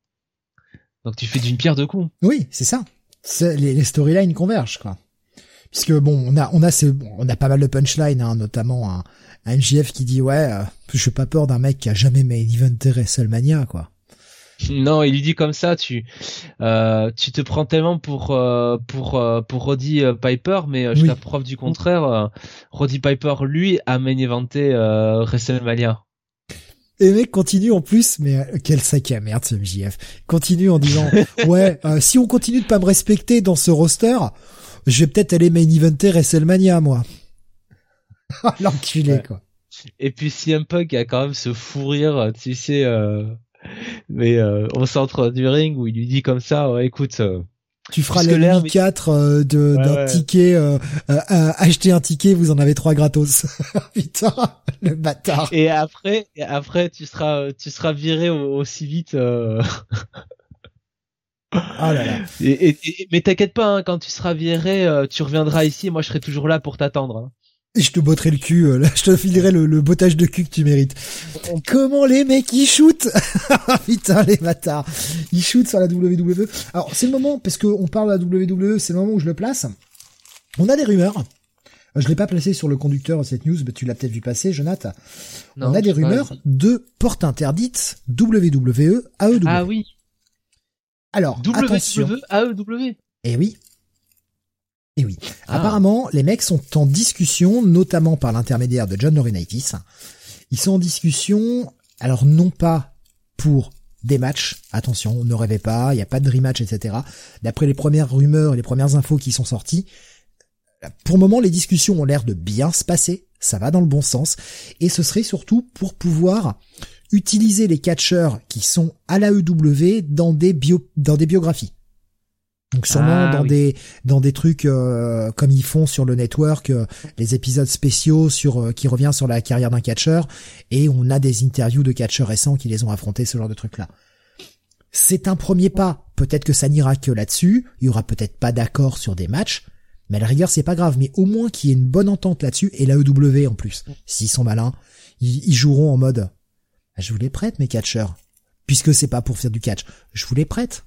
Donc tu fais d'une pierre deux coups. Oui, c'est ça. Les, storylines convergent quoi. Puisque bon, on a on a on a pas mal de punchlines, hein, notamment un, un MJF qui dit ouais, euh, je suis pas peur d'un mec qui a jamais main eventé WrestleMania quoi. Non, il lui dit comme ça, tu euh, tu te prends tellement pour euh, pour euh, pour Roddy Piper, mais je oui. preuve du contraire. Roddy Piper, lui, a main eventé WrestleMania. Et mec continue en plus, mais quel sac à merde ce MJF. Continue en disant ouais, si on continue de pas me respecter dans ce roster, je vais peut-être aller main eventer WrestleMania moi. L'enculé quoi. Et puis CM Punk a quand même ce fou rire, tu sais mais euh, au centre du ring où il lui dit comme ça, écoute. Euh, tu feras les 4 euh, de d'un ticket, euh, acheter un ticket, vous en avez trois gratos. Putain, le bâtard. Et après, et après, tu seras, tu seras viré aussi vite. Ah là là. Et, mais t'inquiète pas, hein, quand tu seras viré, tu reviendras ici. Moi, je serai toujours là pour t'attendre. Hein je te botterai le cul, euh, là, je te filerai le, le bottage de cul que tu mérites. Comment les mecs ils shootent Putain les bâtards, ils shootent sur la WWE. Alors c'est le moment parce qu'on parle de la WWE, c'est le moment où je le place. On a des rumeurs. Je l'ai pas placé sur le conducteur cette news, mais tu l'as peut-être vu passer, Jonathan. On a des rumeurs de porte interdite WWE AEW. Ah oui. Alors WWE attention. AEW. Eh oui, et oui. Ah. Apparemment, les mecs sont en discussion, notamment par l'intermédiaire de John Laurinaitis. Ils sont en discussion, alors non pas pour des matchs, attention, ne rêvez pas, il n'y a pas de rematch, etc. D'après les premières rumeurs et les premières infos qui sont sorties, pour le moment, les discussions ont l'air de bien se passer ça va dans le bon sens, et ce serait surtout pour pouvoir utiliser les catcheurs qui sont à dans des bio, dans des biographies. Donc sûrement Ah, dans oui. des dans des trucs euh, comme ils font sur le network, euh, les épisodes spéciaux sur euh, qui revient sur la carrière d'un catcheur et on a des interviews de catcheurs récents qui les ont affrontés ce genre de trucs là. C'est un premier pas. Peut-être que ça n'ira que là-dessus. Il y aura peut-être pas d'accord sur des matchs. Mais à la rigueur, c'est pas grave. Mais au moins qu'il y ait une bonne entente là-dessus. Et l'AEW en plus. S'ils sont malins, ils, ils joueront en mode, Ah, je vous les prête, mes catcheurs. Puisque c'est pas pour faire du catch. Je vous les prête.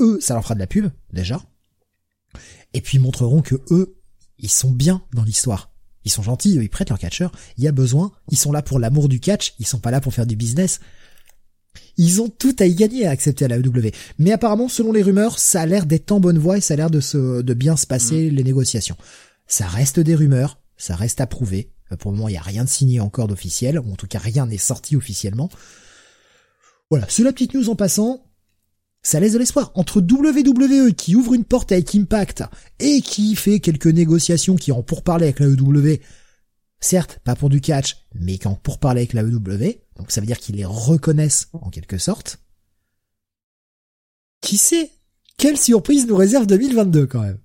Eux, ça leur fera de la pub, déjà. Et puis ils montreront que eux, ils sont bien dans l'histoire. Ils sont gentils, eux, ils prêtent leurs catcheurs. Il y a besoin. Ils sont là pour l'amour du catch. Ils sont pas là pour faire du business. Ils ont tout à y gagner à accepter à la EW. Mais apparemment, selon les rumeurs, ça a l'air d'être en bonne voie et ça a l'air de se, de bien se passer les négociations. Ça reste des rumeurs, ça reste à prouver. Euh, Pour le moment, il n'y a rien de signé encore d'officiel, ou en tout cas rien n'est sorti officiellement. Voilà, c'est la petite news en passant. Ça laisse de l'espoir. Entre WWE qui ouvre une porte avec Impact et qui fait quelques négociations qui ont pour parler avec la EW, certes pas pour du catch, mais quand pour parler avec la EW, donc ça veut dire qu'ils les reconnaissent en quelque sorte. Qui sait? Quelle surprise nous réserve 2022 quand même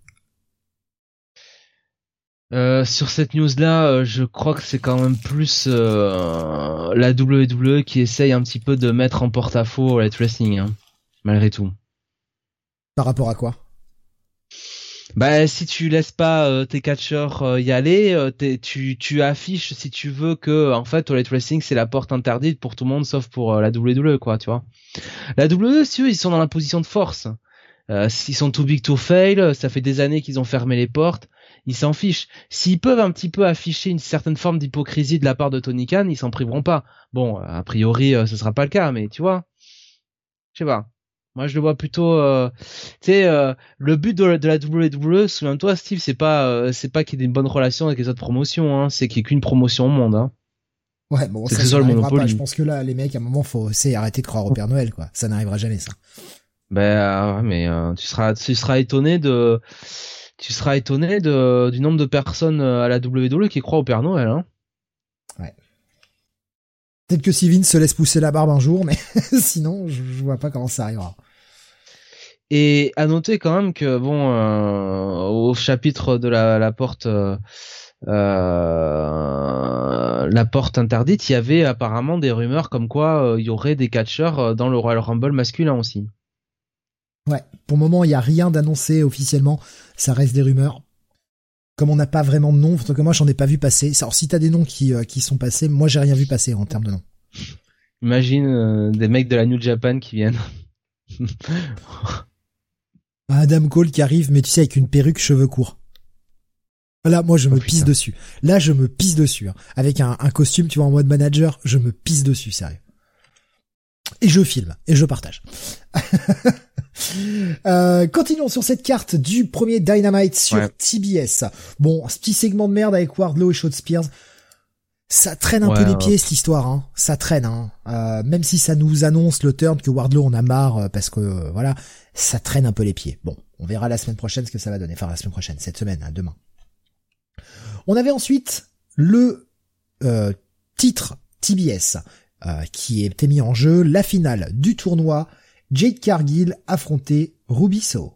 Euh, sur cette news-là, euh, je crois que c'est quand même plus euh, la WWE qui essaye un petit peu de mettre en porte-à-faux Light Wrestling, hein, malgré tout. Par rapport à quoi? Bah, si tu laisses pas euh, tes catcheurs euh, y aller, euh, tu, tu affiches, si tu veux, que en fait, Light Wrestling c'est la porte interdite pour tout le monde, sauf pour la WWE, quoi, tu vois. La WWE, si eux, ils sont dans la position de force. S'ils sont too big to fail, ça fait des années qu'ils ont fermé les portes, ils s'en fichent. S'ils peuvent un petit peu afficher une certaine forme d'hypocrisie de la part de Tony Khan, ils s'en priveront pas. Bon, a priori, ce sera pas le cas, mais tu vois, je sais pas. Moi, je le vois plutôt, euh, tu sais, euh, le but de, la- de la WWE, souviens-toi, Steve, c'est pas, euh, c'est pas qu'il y ait une bonne relation avec les autres promotions, hein, c'est qu'il y ait qu'une promotion au monde. Hein. Ouais, bon, C'est ça, ça ça, le n'arrivera. Je pense que là, les mecs, à un moment, faut c'est arrêter de croire au Père Noël, quoi. Ça n'arrivera jamais, ça. Ben, ouais, mais tu seras, tu seras étonné de, tu seras étonné de, du nombre de personnes à la WWE qui croient au Père Noël. Hein. Peut-être que si Vince se laisse pousser la barbe un jour, mais sinon, je, je vois pas comment ça arrivera. Et à noter quand même que bon, euh, au chapitre de la, la porte, euh, euh, la porte interdite, il y avait apparemment des rumeurs comme quoi il y aurait des catcheurs dans le Royal Rumble masculin aussi. Ouais, pour le moment, il y a rien d'annoncé officiellement. Ça reste des rumeurs. Comme on n'a pas vraiment de nom, en tout cas moi j'en ai pas vu passer. Alors si t'as des noms qui, qui sont passés, moi j'ai rien vu passer en termes de noms. Imagine des mecs de la New Japan qui viennent. Adam Cole qui arrive, mais tu sais avec une perruque, cheveux courts. Là, moi je me Oh, pisse putain. dessus. Là, je me pisse dessus. hein. Avec un, un costume, tu vois, en mode manager, je me pisse dessus, sérieux. Et je filme, et je partage. Euh, continuons sur cette carte du premier Dynamite sur Ouais. TBS. Bon, ce petit segment de merde avec Wardlow et Shawn Spears. Ça traîne un Ouais, peu les pieds cette histoire, hein. Ça traîne, hein. Euh, même si ça nous annonce le turn que Wardlow en a marre euh, parce que euh, voilà, ça traîne un peu les pieds. Bon, on verra la semaine prochaine ce que ça va donner. Enfin, la semaine prochaine, cette semaine, hein, demain. On avait ensuite le euh, titre TBS euh, qui était mis en jeu, la finale du tournoi. Jade Cargill affrontait Ruby Soho.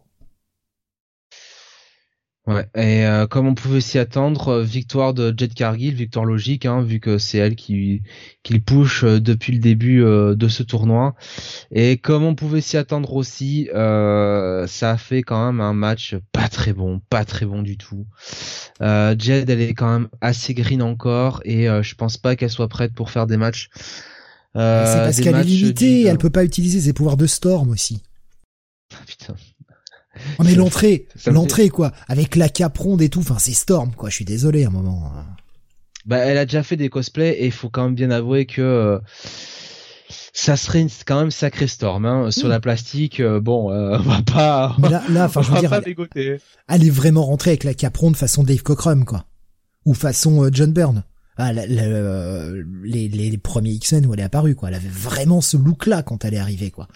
Ouais. Et euh, comme on pouvait s'y attendre, euh, victoire de Jet Cargill, victoire logique, hein, vu que c'est elle qui qui le push euh, depuis le début euh, de ce tournoi. Et comme on pouvait s'y attendre aussi, euh, ça a fait quand même un match pas très bon, pas très bon du tout. Euh, Jed, elle est quand même assez green encore, et euh, je pense pas qu'elle soit prête pour faire des matchs. euh, c'est parce qu'elle est limitée, elle peut pas utiliser ses pouvoirs de Storm aussi. Ah, putain. Oh, mais l'entrée, l'entrée quoi, avec la cape ronde et tout, enfin c'est Storm quoi, je suis désolé à un moment. hein. Bah, elle a déjà fait des cosplays et il faut quand même bien avouer que euh, ça serait une- quand même sacré storm hein. sur Mm. la plastique. euh, bon, euh, on va pas, Mais là, on je va dire, pas elle, dégoter. elle est vraiment rentrée avec la cape ronde façon Dave Cockrum quoi. Ou façon euh, John Byrne. Ah, la- la- les, les, les premiers X-Men où elle est apparue quoi, elle avait vraiment ce look là quand elle est arrivée quoi.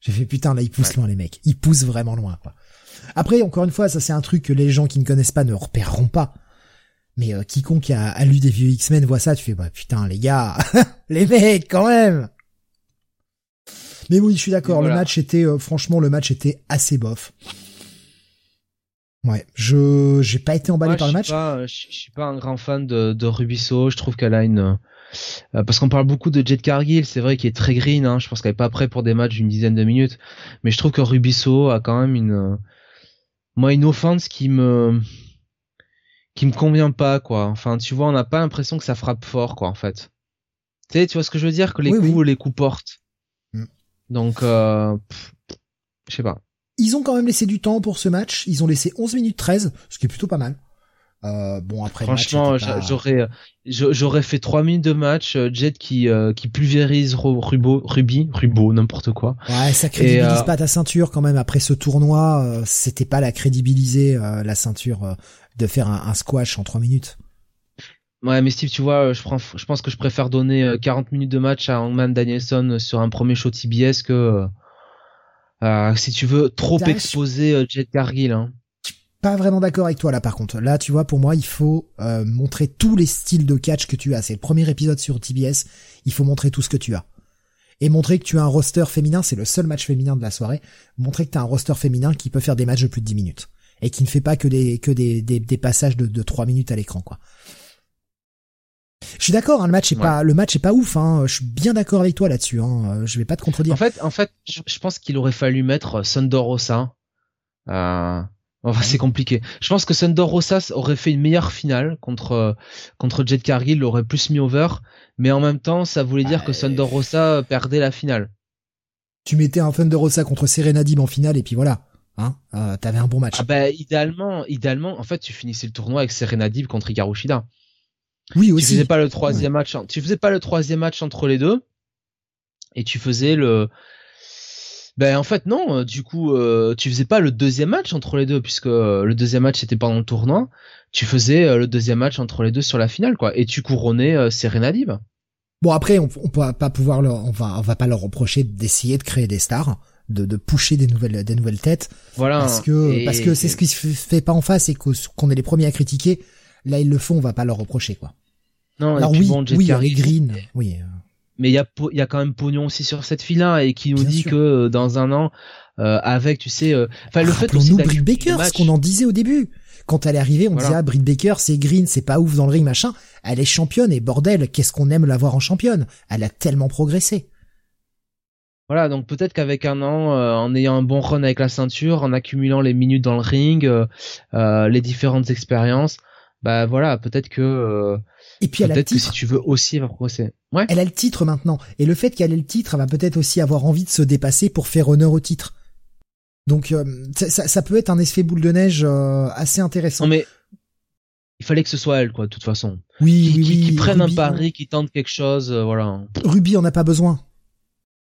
J'ai fait putain là ils poussent Ouais. loin les mecs, ils poussent vraiment loin quoi. Après encore une fois ça c'est un truc que les gens qui ne connaissent pas ne repéreront pas. Mais euh, quiconque a, lu des vieux X-Men voit ça, tu fais bah putain les gars, les mecs quand même. Mais oui, je suis d'accord. Le match était, euh, franchement, le match était assez bof. Ouais, je j'ai pas été emballé par le match. Pas, je, suis pas un grand fan de, de Rubisso. Je trouve qu'elle a une euh, parce qu'on parle beaucoup de Jet Cargill, c'est vrai qu'il est très green. Hein, je pense qu'elle est pas prêt pour des matchs d'une dizaine de minutes, mais je trouve que Rubisso a quand même une moi une offense qui me qui me convient pas quoi. Enfin, tu vois, on n'a pas l'impression que ça frappe fort quoi en fait. Tu sais, tu vois ce que je veux dire? Que les coups les coups portent. Mm. Donc euh, je sais pas. Ils ont quand même laissé du temps pour ce match, ils ont laissé 11 minutes 13, ce qui est plutôt pas mal. Euh, bon après franchement j'aurais j'aurais fait 3 minutes de match euh, Jet qui euh, qui pulvérise Rubo Ruby Rubo n'importe quoi ouais ça crédibilise pas ta ceinture quand même après ce tournoi c'était pas la crédibiliser la ceinture de faire un, squash en 3 minutes. Ouais, mais Steve, tu vois, je, prends, je pense que je préfère donner 40 euh, minutes de match à Hangman Danielson sur un premier show TBS que, euh, euh, si tu veux, trop exposer Jet Cargill. Hein. Pas vraiment d'accord avec toi là par contre. Là, tu vois, pour moi, il faut montrer tous les styles de catch que tu as. C'est le premier épisode sur TBS. Il faut montrer tout ce que tu as. Et montrer que tu as un roster féminin, c'est le seul match féminin de la soirée. Montrer que tu as un roster féminin qui peut faire des matchs de plus de 10 minutes et qui ne fait pas que des que des, des, des passages de, de 3 minutes à l'écran quoi. Je suis d'accord, hein, le match est pas le match est pas ouf. Hein, je suis bien d'accord avec toi là-dessus. Hein, je vais pas te contredire. En fait, en fait, je, pense qu'il aurait fallu mettre Sundor Rosa. Euh, enfin, c'est compliqué. Je pense que Sundor Rosa aurait fait une meilleure finale contre contre Jet Cargill, l'aurait plus mis over. Mais en même temps, ça voulait dire que Sundor Rosa perdait la finale. Tu mettais un Thunder Rosa contre Serena Dib en finale et puis voilà. Hein euh, T'avais un bon match. Ah bah, idéalement, idéalement, en fait, tu finissais le tournoi avec Serena Dib contre Ikarushida. Oui aussi. Tu faisais pas le troisième match. Tu faisais pas le troisième match entre les deux, et tu faisais le. Ben en fait non, euh, du coup euh, tu faisais pas le deuxième match entre les deux puisque euh, le deuxième match était pendant le tournoi. Tu faisais le deuxième match entre les deux sur la finale quoi, et tu couronnais Serena Dib. Bon après on, on peut pas pouvoir leur, on va on va pas leur reprocher d'essayer de créer des stars de, de pousser des nouvelles des nouvelles têtes voilà parce que parce que c'est ce qui se fait pas en face et qu'on est les premiers à critiquer là ils le font on va pas leur reprocher quoi non alors oui bon, oui Green oui euh. Mais il y a il y a quand même pognon aussi sur cette file là et qui nous dit que euh, dans un an euh, avec tu sais enfin le fait aussi nous Britt Baker ce qu'on en disait au début. Quand elle est arrivée on disait ah Britt Baker c'est Green c'est pas ouf dans le ring machin. Elle est championne et bordel qu'est-ce qu'on aime la voir en championne? Elle a tellement progressé. Voilà, donc peut-être qu'avec un an, euh, en ayant un bon run avec la ceinture, en accumulant les minutes dans le ring, euh, euh les différentes expériences, bah voilà, peut-être que et puis elle a le titre. que si tu veux aussi elle va progresser. Ouais. Elle a le titre maintenant, et le fait qu'elle ait le titre, elle va peut-être aussi avoir envie de se dépasser pour faire honneur au titre. Donc ça, ça, peut être un effet boule de neige assez intéressant. Non mais il fallait que ce soit elle, quoi, de toute façon. Oui, qui, oui, qui, qui prenne un pari, qui tente quelque chose, voilà. Ruby, on n'a pas besoin.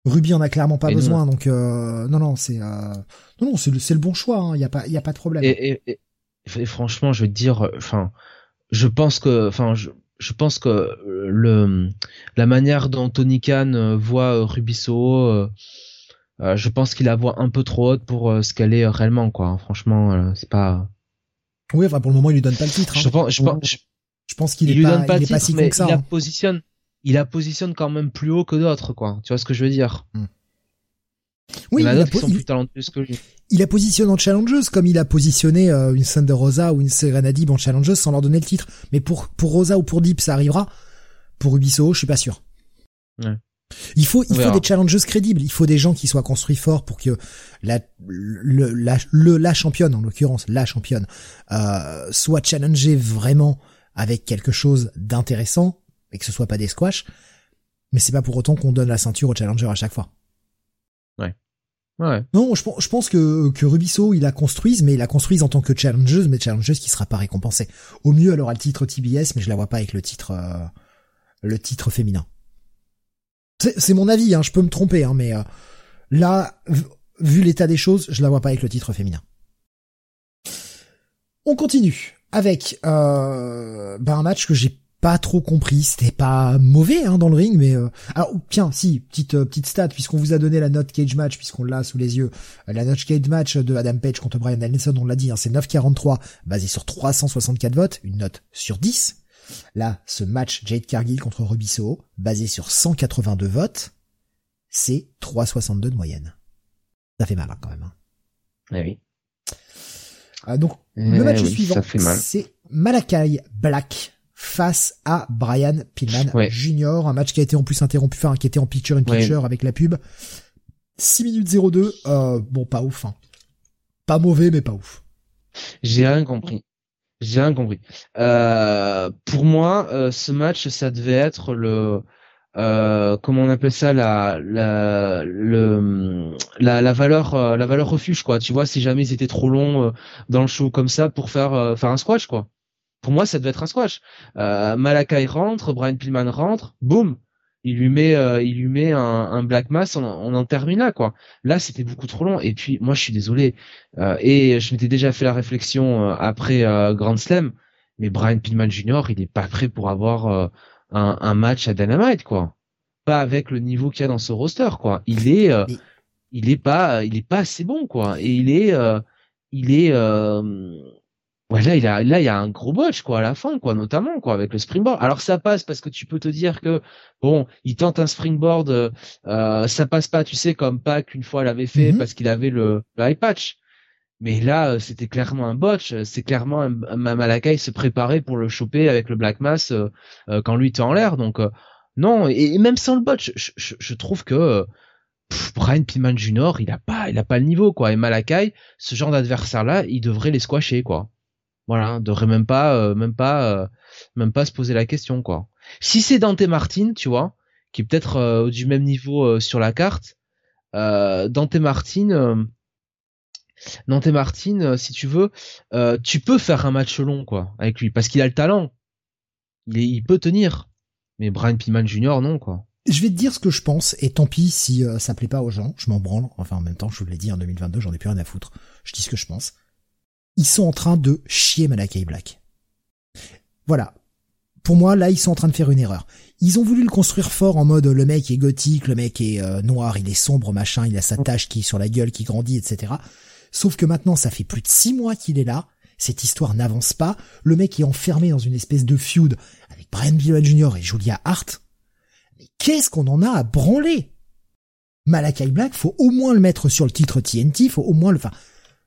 Ruby en a clairement pas besoin, donc euh, non non c'est euh, non non c'est le bon choix, il hein, y a pas il y a pas de problème. Et, et, et, franchement, je veux dire, enfin, je pense que, enfin, je, je pense que le la manière dont Tony Khan voit Rubiso, euh, je pense qu'il la voit un peu trop haute pour ce qu'elle est réellement, quoi. Franchement, c'est pas. Oui, enfin pour le moment il lui donne pas le titre. Hein. Je pense, je pense, je, pense qu'il est, pas, il est pas si con que ça. Il la hein. positionne il la positionne quand même plus haut que d'autres, quoi. Tu vois ce que je veux dire? Hmm. Oui, il a qui sont plus talentueuses que lui. Il la positionne en challengeuse comme il a positionné euh, une Thunder Rosa ou une Serena en challengeuse sans leur donner le titre. Mais pour pour Rosa ou pour Dib, ça arrivera. Pour Ubisoft, je suis pas sûr. Ouais. Il faut il faut des challengeuses crédibles. Il faut des gens qui soient construits forts pour que la le la, le, la championne en l'occurrence la championne euh, soit challengée vraiment avec quelque chose d'intéressant et que ce soit pas des squash. Mais c'est pas pour autant qu'on donne la ceinture au challenger à chaque fois. Non, je, je pense que, que Rubisso, il la construise, mais il la construise en tant que challengeuse, mais challengeuse qui sera pas récompensée. Au mieux, elle aura le titre TBS, mais je la vois pas avec le titre, euh, le titre féminin. C'est mon avis, hein, je peux me tromper, hein, mais euh, là, vu l'état des choses, je la vois pas avec le titre féminin. On continue avec euh, bah, un match que j'ai pas trop compris. C'était pas mauvais hein, dans le ring, mais euh... alors tiens, si petite euh, petite stat puisqu'on vous a donné la note cage match puisqu'on l'a sous les yeux. Euh, la note cage match de Adam Page contre Brian Danielson, on l'a dit, hein, c'est 9,43 basé sur 364 votes, une note sur 10. Là, ce match Jade Cargill contre Rubiso, basé sur 182 votes, c'est 3,62 de moyenne. Ça fait mal hein, quand même. Hein. Eh oui. Euh, donc le Eh match oui, suivant, c'est Malakai Black face à Brian Pillman Ouais. Jr. Un match qui a été en plus interrompu, enfin qui était en picture in picture avec la pub. 6 minutes 02, euh, bon pas ouf. Hein. Pas mauvais mais pas ouf. J'ai rien compris. J'ai rien compris. Euh, pour moi, euh, ce match, ça devait être le, euh, comment on appelle ça, la, la, le, la, la valeur, euh, la valeur refuge, quoi. Tu vois, si jamais ils étaient trop longs dans le show comme ça pour faire, faire un squash, quoi. Pour moi, ça devait être un squash. Euh, Malakai rentre, Brian Pillman rentre, boum, il lui met, euh, il lui met un, un black mass, on, on en termine là, quoi. Là, c'était beaucoup trop long. Et puis, moi, je suis désolé. Euh, et je m'étais déjà fait la réflexion euh, après euh, Grand Slam, mais Brian Pillman Jr. il est pas prêt pour avoir euh, un, un match à Dynamite quoi. Pas avec le niveau qu'il y a dans ce roster quoi. Il est, euh, il est pas, il est pas assez bon quoi. Et il est, euh, il est, euh, ouais là il a, là il y a un gros botch quoi à la fin quoi, notamment quoi avec le springboard. Alors ça passe parce que tu peux te dire que bon, il tente un springboard, euh, euh, ça passe pas, tu sais comme Pac une fois l'avait fait Mhm. parce qu'il avait le, le eye patch. Mais là, euh, c'était clairement un botch. C'est clairement un, un Malakai se préparer pour le choper avec le Black Mass euh, euh, quand lui était en l'air. Donc euh, non, et, et même sans le botch, je, je, je trouve que pff, Brian Pillman Jr. il a pas, il a pas le niveau quoi. Et Malakai, ce genre d'adversaire là, il devrait les squasher quoi. Voilà, devrait même pas, euh, même pas, euh, même pas se poser la question quoi. Si c'est Dante Martin, tu vois, qui est peut-être euh, du même niveau sur la carte, Dante Martin. Dante Martin, si tu veux, tu peux faire un match long, quoi, avec lui, parce qu'il a le talent. Il, peut tenir. Mais Brian Pillman Jr., non, quoi. Je vais te dire ce que je pense et tant pis si ça plaît pas aux gens, je m'en branle. Enfin en même temps, je vous l'ai dit en 2022, j'en ai plus rien à foutre. Je dis ce que je pense. Ils sont en train de chier Malakai Black. Voilà. Pour moi, là, ils sont en train de faire une erreur. Ils ont voulu le construire fort en mode le mec est gothique, le mec est euh, noir, il est sombre, machin, il a sa tache qui est sur la gueule, qui grandit, etc. Sauf que maintenant, ça fait plus de six mois qu'il est là. Cette histoire n'avance pas. Le mec est enfermé dans une espèce de feud avec Brian Pillman Jr. et Julia Hart. Mais qu'est-ce qu'on en a à branler? Malakai Black, faut au moins le mettre sur le titre TNT, faut au moins le,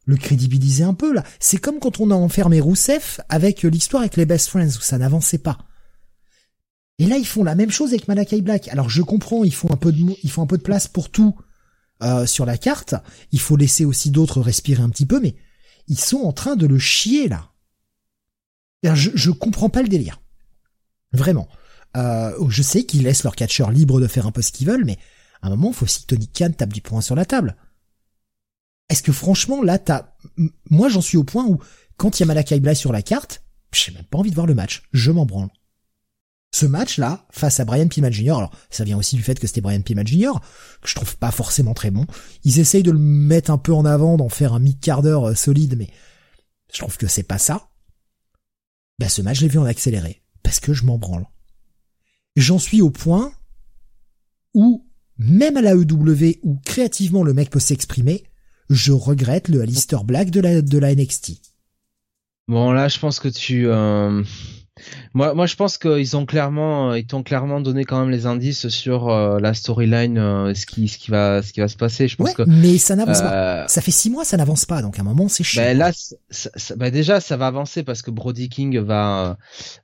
le crédibiliser un peu là. C'est comme quand on a enfermé Rousseff avec l'histoire avec les Best Friends où ça n'avançait pas. Et là, ils font la même chose avec Malakai Black. Alors je comprends, ils font un peu de, ils font un peu de place pour tout euh, sur la carte. Il faut laisser aussi d'autres respirer un petit peu, mais ils sont en train de le chier là. Je, je comprends pas le délire. Vraiment. Euh, je sais qu'ils laissent leurs catcheurs libres de faire un peu ce qu'ils veulent, mais à un moment, faut aussi que Tony Khan tape du poing sur la table. Est-ce que franchement, là, t'as... Moi, j'en suis au point où, quand il y a Malakai Black sur la carte, j'ai même pas envie de voir le match. Je m'en branle. Ce match-là, face à Brian Pillman Jr., alors ça vient aussi du fait que c'était Brian Pillman Jr., que je trouve pas forcément très bon. Ils essayent de le mettre un peu en avant, d'en faire un mi-quart d'heure euh, solide, mais je trouve que c'est pas ça. Bah, ce match, je l'ai vu en accéléré, parce que je m'en branle. J'en suis au point où, même à la EW, où créativement le mec peut s'exprimer, je regrette le Alistair Black de la, de la NXT. Bon, là, je pense que tu... euh, Moi, moi, je pense qu'ils ont clairement, euh, ils t'ont clairement donné quand même les indices sur euh, la storyline, euh, ce qui, ce qui va, ce qui va se passer. Je pense Ouais, que. mais ça n'avance pas. Ça fait six mois, ça n'avance pas, donc à un moment, c'est chiant. Ben là, c- ça- ça- ben déjà, ça va avancer parce que Brody King va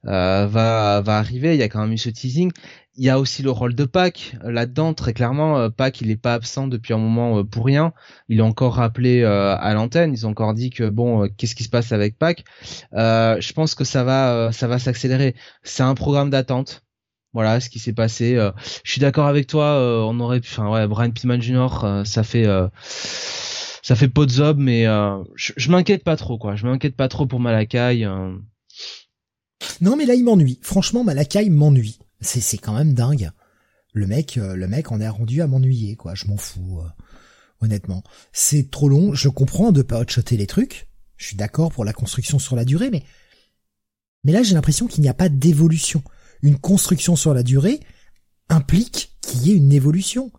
va va arriver. Il y a quand même eu ce teasing. Il y a aussi le rôle de Pac euh, là-dedans. Très clairement, euh, Pac, il est pas absent depuis un moment euh, pour rien. Il est encore rappelé à l'antenne. Ils ont encore dit que bon, qu'est-ce qui se passe avec Pac Je pense que ça va ça va s'accélérer. C'est un programme d'attente. Voilà ce qui s'est passé. Je suis d'accord avec toi. on aurait, enfin ouais, Brian Pillman Jr. ça fait. ça fait pot de zob, mais je, je m'inquiète pas trop, quoi. Je m'inquiète pas trop pour Malakai. Non, mais là, il m'ennuie. Franchement, Malakai m'ennuie. C'est, quand même dingue. Le mec, euh, le mec en est rendu à m'ennuyer, quoi. Je m'en fous, euh, honnêtement. C'est trop long. Je comprends de pas hotshotter les trucs. Je suis d'accord pour la construction sur la durée, mais, mais là, j'ai l'impression qu'il n'y a pas d'évolution. une construction sur la durée implique qu'il y ait une évolution.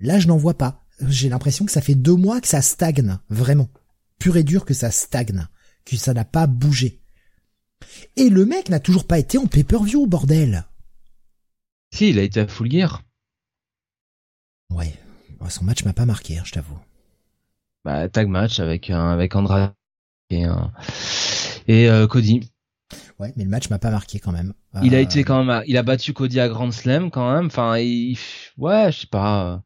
Là, je n'en vois pas. J'ai l'impression que ça fait deux mois que ça stagne, vraiment. Pur et dur que ça stagne, que ça n'a pas bougé. Et le mec n'a toujours pas été en pay-per-view, bordel. Si, il a été à Full Gear. Ouais. Son match m'a pas marqué, hein, je t'avoue. Bah, tag match avec avec Andrade et, et euh, Cody. Ouais, mais le match m'a pas marqué quand même. Il a euh, été quand même, il a battu Cody à Grand Slam quand même. Enfin, ouais, je sais pas.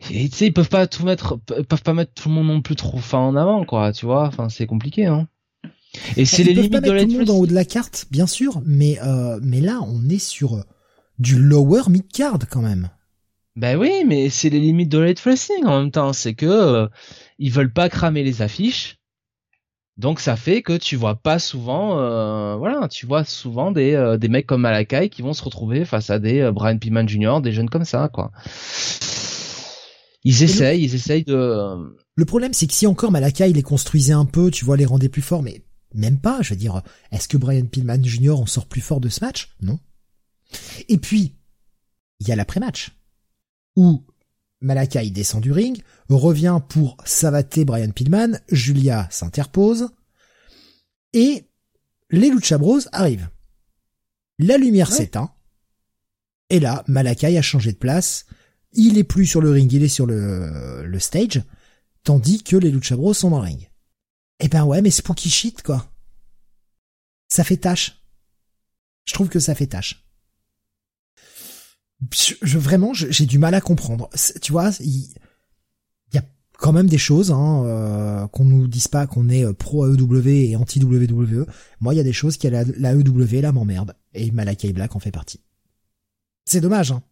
Tu sais, ils peuvent pas tout mettre, peuvent pas mettre tout le monde non plus trop fin en avant, quoi. Tu vois, enfin, c'est compliqué, hein. Et c'est les limites pas mettre tout le monde en haut de la carte, bien sûr, mais euh, mais là, on est sur du lower mid card quand même. Ben oui, mais c'est les limites de Late Wrestling en même temps. C'est que euh, ils veulent pas cramer les affiches. Donc ça fait que tu vois pas souvent, euh, voilà, tu vois souvent des, euh, des mecs comme Malakai qui vont se retrouver face à des Brian Pillman Jr., des jeunes comme ça, quoi. Ils essayent, ils essayent de. Le problème, c'est que si encore Malakai les construisait un peu, tu vois, les rendait plus forts, mais même pas. Je veux dire, est-ce que Brian Pillman Jr. en sort plus fort de ce match? Non. Et puis, il y a l'après-match où Malakai descend du ring, revient pour savater Brian Pillman, Julia s'interpose, et les Lucha Bros arrivent. La lumière s'éteint, et là, Malakai a changé de place, il est plus sur le ring, il est sur le, le stage, tandis que les Lucha Bros sont dans le ring. Eh ben ouais, mais spooky shit, quoi. Ça fait tâche. Je trouve que ça fait tâche je, vraiment, j'ai du mal à comprendre. Tu vois, il, y a quand même des choses hein, euh, qu'on nous dise pas qu'on est euh, pro AEW et anti WWE. Moi, il y a des choses qui la, la AEW là m'emmerde et Malakai Black en fait partie. C'est dommage. Hein.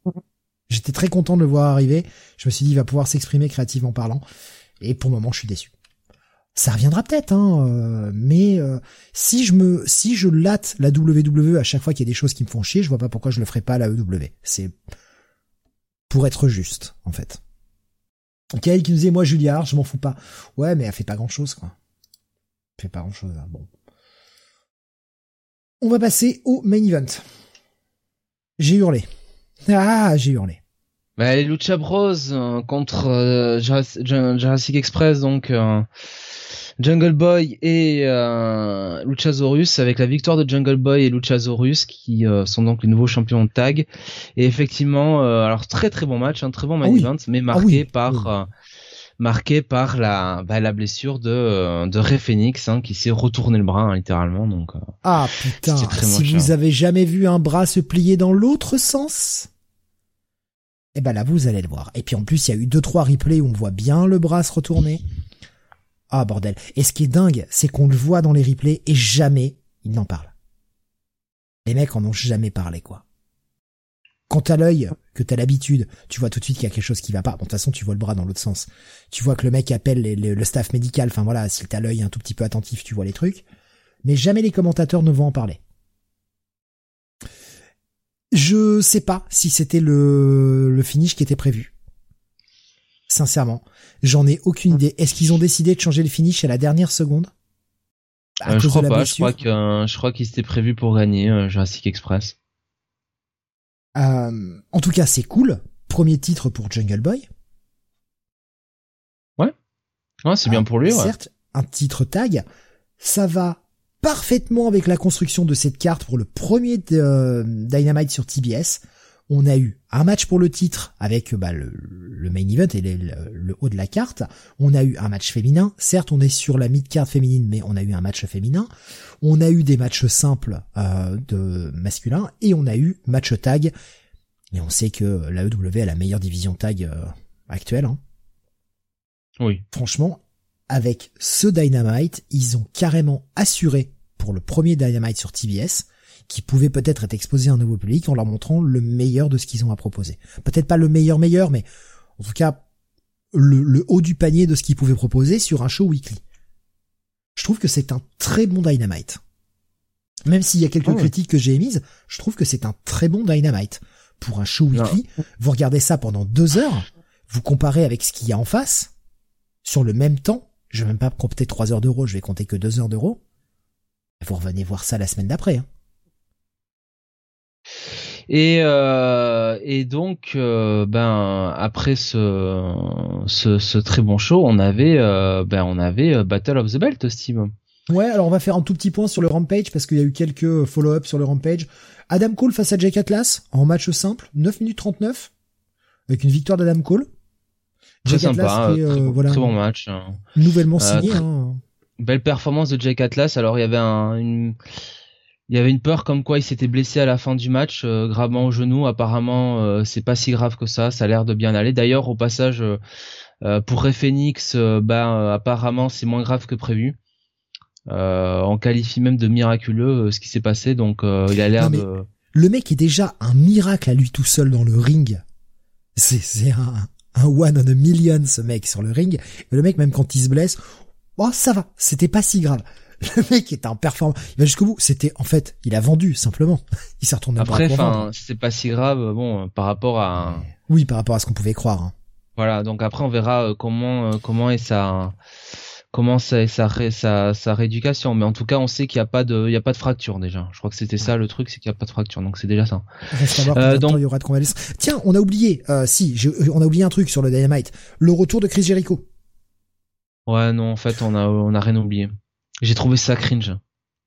J'étais très content de le voir arriver. Je me suis dit, il va pouvoir s'exprimer créativement parlant. Et pour le moment, je suis déçu ça reviendra peut-être, hein, euh, mais euh, si je me, si je latte la WWE à chaque fois qu'il y a des choses qui me font chier, je vois pas pourquoi je le ferais pas à la EW. C'est pour être juste, en fait. Kael qui nous disait, moi Julia je m'en fous pas. Ouais, mais elle fait pas grand chose, quoi. Elle fait pas grand chose, hein. bon. On va passer au main event. J'ai hurlé. Ah, j'ai hurlé. Bah, les Lucha Bros euh, contre Jurassic Express, donc Jungle Boy et euh, Luchasaurus avec la victoire de Jungle Boy et Luchasaurus qui euh, sont donc les nouveaux champions de tag. Et effectivement euh, alors très très bon match un très bon main ah event mais ah marqué par euh, marqué par la bah, la blessure de de Ray Phoenix hein, qui s'est retourné le bras hein, littéralement donc ah putain si vous avez jamais vu un bras se plier dans l'autre sens eh ben là vous allez le voir. Et puis en plus il y a eu deux trois replays où on voit bien le bras se retourner ah bordel. Et ce qui est dingue, c'est qu'on le voit dans les replays et jamais il n'en parle. Les mecs en ont jamais parlé, quoi. Quand t'as l'œil, que t'as l'habitude, tu vois tout de suite qu'il y a quelque chose qui va pas. Bon, de toute façon, tu vois le bras dans l'autre sens. Tu vois que le mec appelle le staff médical. Enfin voilà, si t'as l'œil un tout petit peu attentif, tu vois les trucs. Mais jamais les commentateurs ne vont en parler. Je sais pas si c'était le, le finish qui était prévu. Sincèrement. J'en ai aucune idée. Est-ce qu'ils ont décidé de changer le finish à la dernière seconde? Euh, Je crois pas. Je crois que euh, je crois qu'il s'était prévu pour gagner euh, Jurassic Express. en tout cas, c'est cool. Premier titre pour Jungle Boy. Ouais. Ouais, c'est bien pour lui. Ouais. Certes, un titre tag, ça va parfaitement avec la construction de cette carte pour le premier Dynamite sur TBS on a eu un match pour le titre avec bah, le, main event et le, haut de la carte. On a eu un match féminin. Certes, on est sur la mid-card féminine, mais on a eu un match féminin. On a eu des matchs simples euh, de masculin et on a eu match tag. Et on sait que la EW a la meilleure division tag euh, actuelle. Hein. Oui. Franchement, avec ce Dynamite, ils ont carrément assuré pour le premier Dynamite sur TBS qui pouvaient peut-être être exposés à un nouveau public en leur montrant le meilleur de ce qu'ils ont à proposer. Peut-être pas le meilleur meilleur, mais en tout cas le, haut du panier de ce qu'ils pouvaient proposer sur un show weekly. Je trouve que c'est un très bon Dynamite. Même s'il y a quelques ah critiques que j'ai émises, je trouve que c'est un très bon Dynamite. Pour un show weekly, vous regardez ça pendant deux heures, vous comparez avec ce qu'il y a en face, sur le même temps, je vais même pas compter trois heures d'euros, je vais compter que deux heures d'euros, vous revenez voir ça la semaine d'après. Hein. Et euh, et donc euh, ben après ce, ce, ce très bon show, on avait euh, ben on avait Battle of the Belt, Steve. Ouais, alors on va faire un tout petit point sur le Rampage parce qu'il y a eu quelques follow-up sur le Rampage. Adam Cole face à Jake Atlas en match simple, 9 minutes 39 avec une victoire d'Adam Cole. Très sympa, très, voilà, très, bon match. Hein. Nouvellement signé. Hein. Belle performance de Jake Atlas. Alors il y avait un, une il y avait une peur comme quoi il s'était blessé à la fin du match, euh, gravement au genou. Apparemment, euh, c'est pas si grave que ça. Ça a l'air de bien aller. D'ailleurs, au passage, euh, pour Ray Phoenix, bah, apparemment, c'est moins grave que prévu. on qualifie même de miraculeux ce qui s'est passé. Donc, il a l'air de. Le mec est déjà un miracle à lui tout seul dans le ring. C'est un, un one on a million ce mec sur le ring. Et le mec même quand il se blesse, oh ça va, c'était pas si grave. le mec est un performant. Il va jusqu'au bout. C'était, en fait, il a vendu, simplement. Il s'est retourné Après, enfin, c'est pas si grave, bon, par rapport à... Oui, par rapport à ce qu'on pouvait croire. Hein. Voilà, donc après, on verra euh, comment, euh, comment est sa, comment sa, sa, sa rééducation. Mais en tout cas, on sait qu'il n'y a pas de, il y a pas de fracture, déjà. Je crois que c'était ça, le truc, c'est qu'il n'y a pas de fracture. Donc c'est déjà ça. euh, donc... il y aura de convalescence. Tiens, on a oublié, euh, si, on a oublié un truc sur le Dynamite. Le retour de Chris Jericho. Ouais, non, en fait, on a, on a rien oublié. J'ai trouvé ça cringe.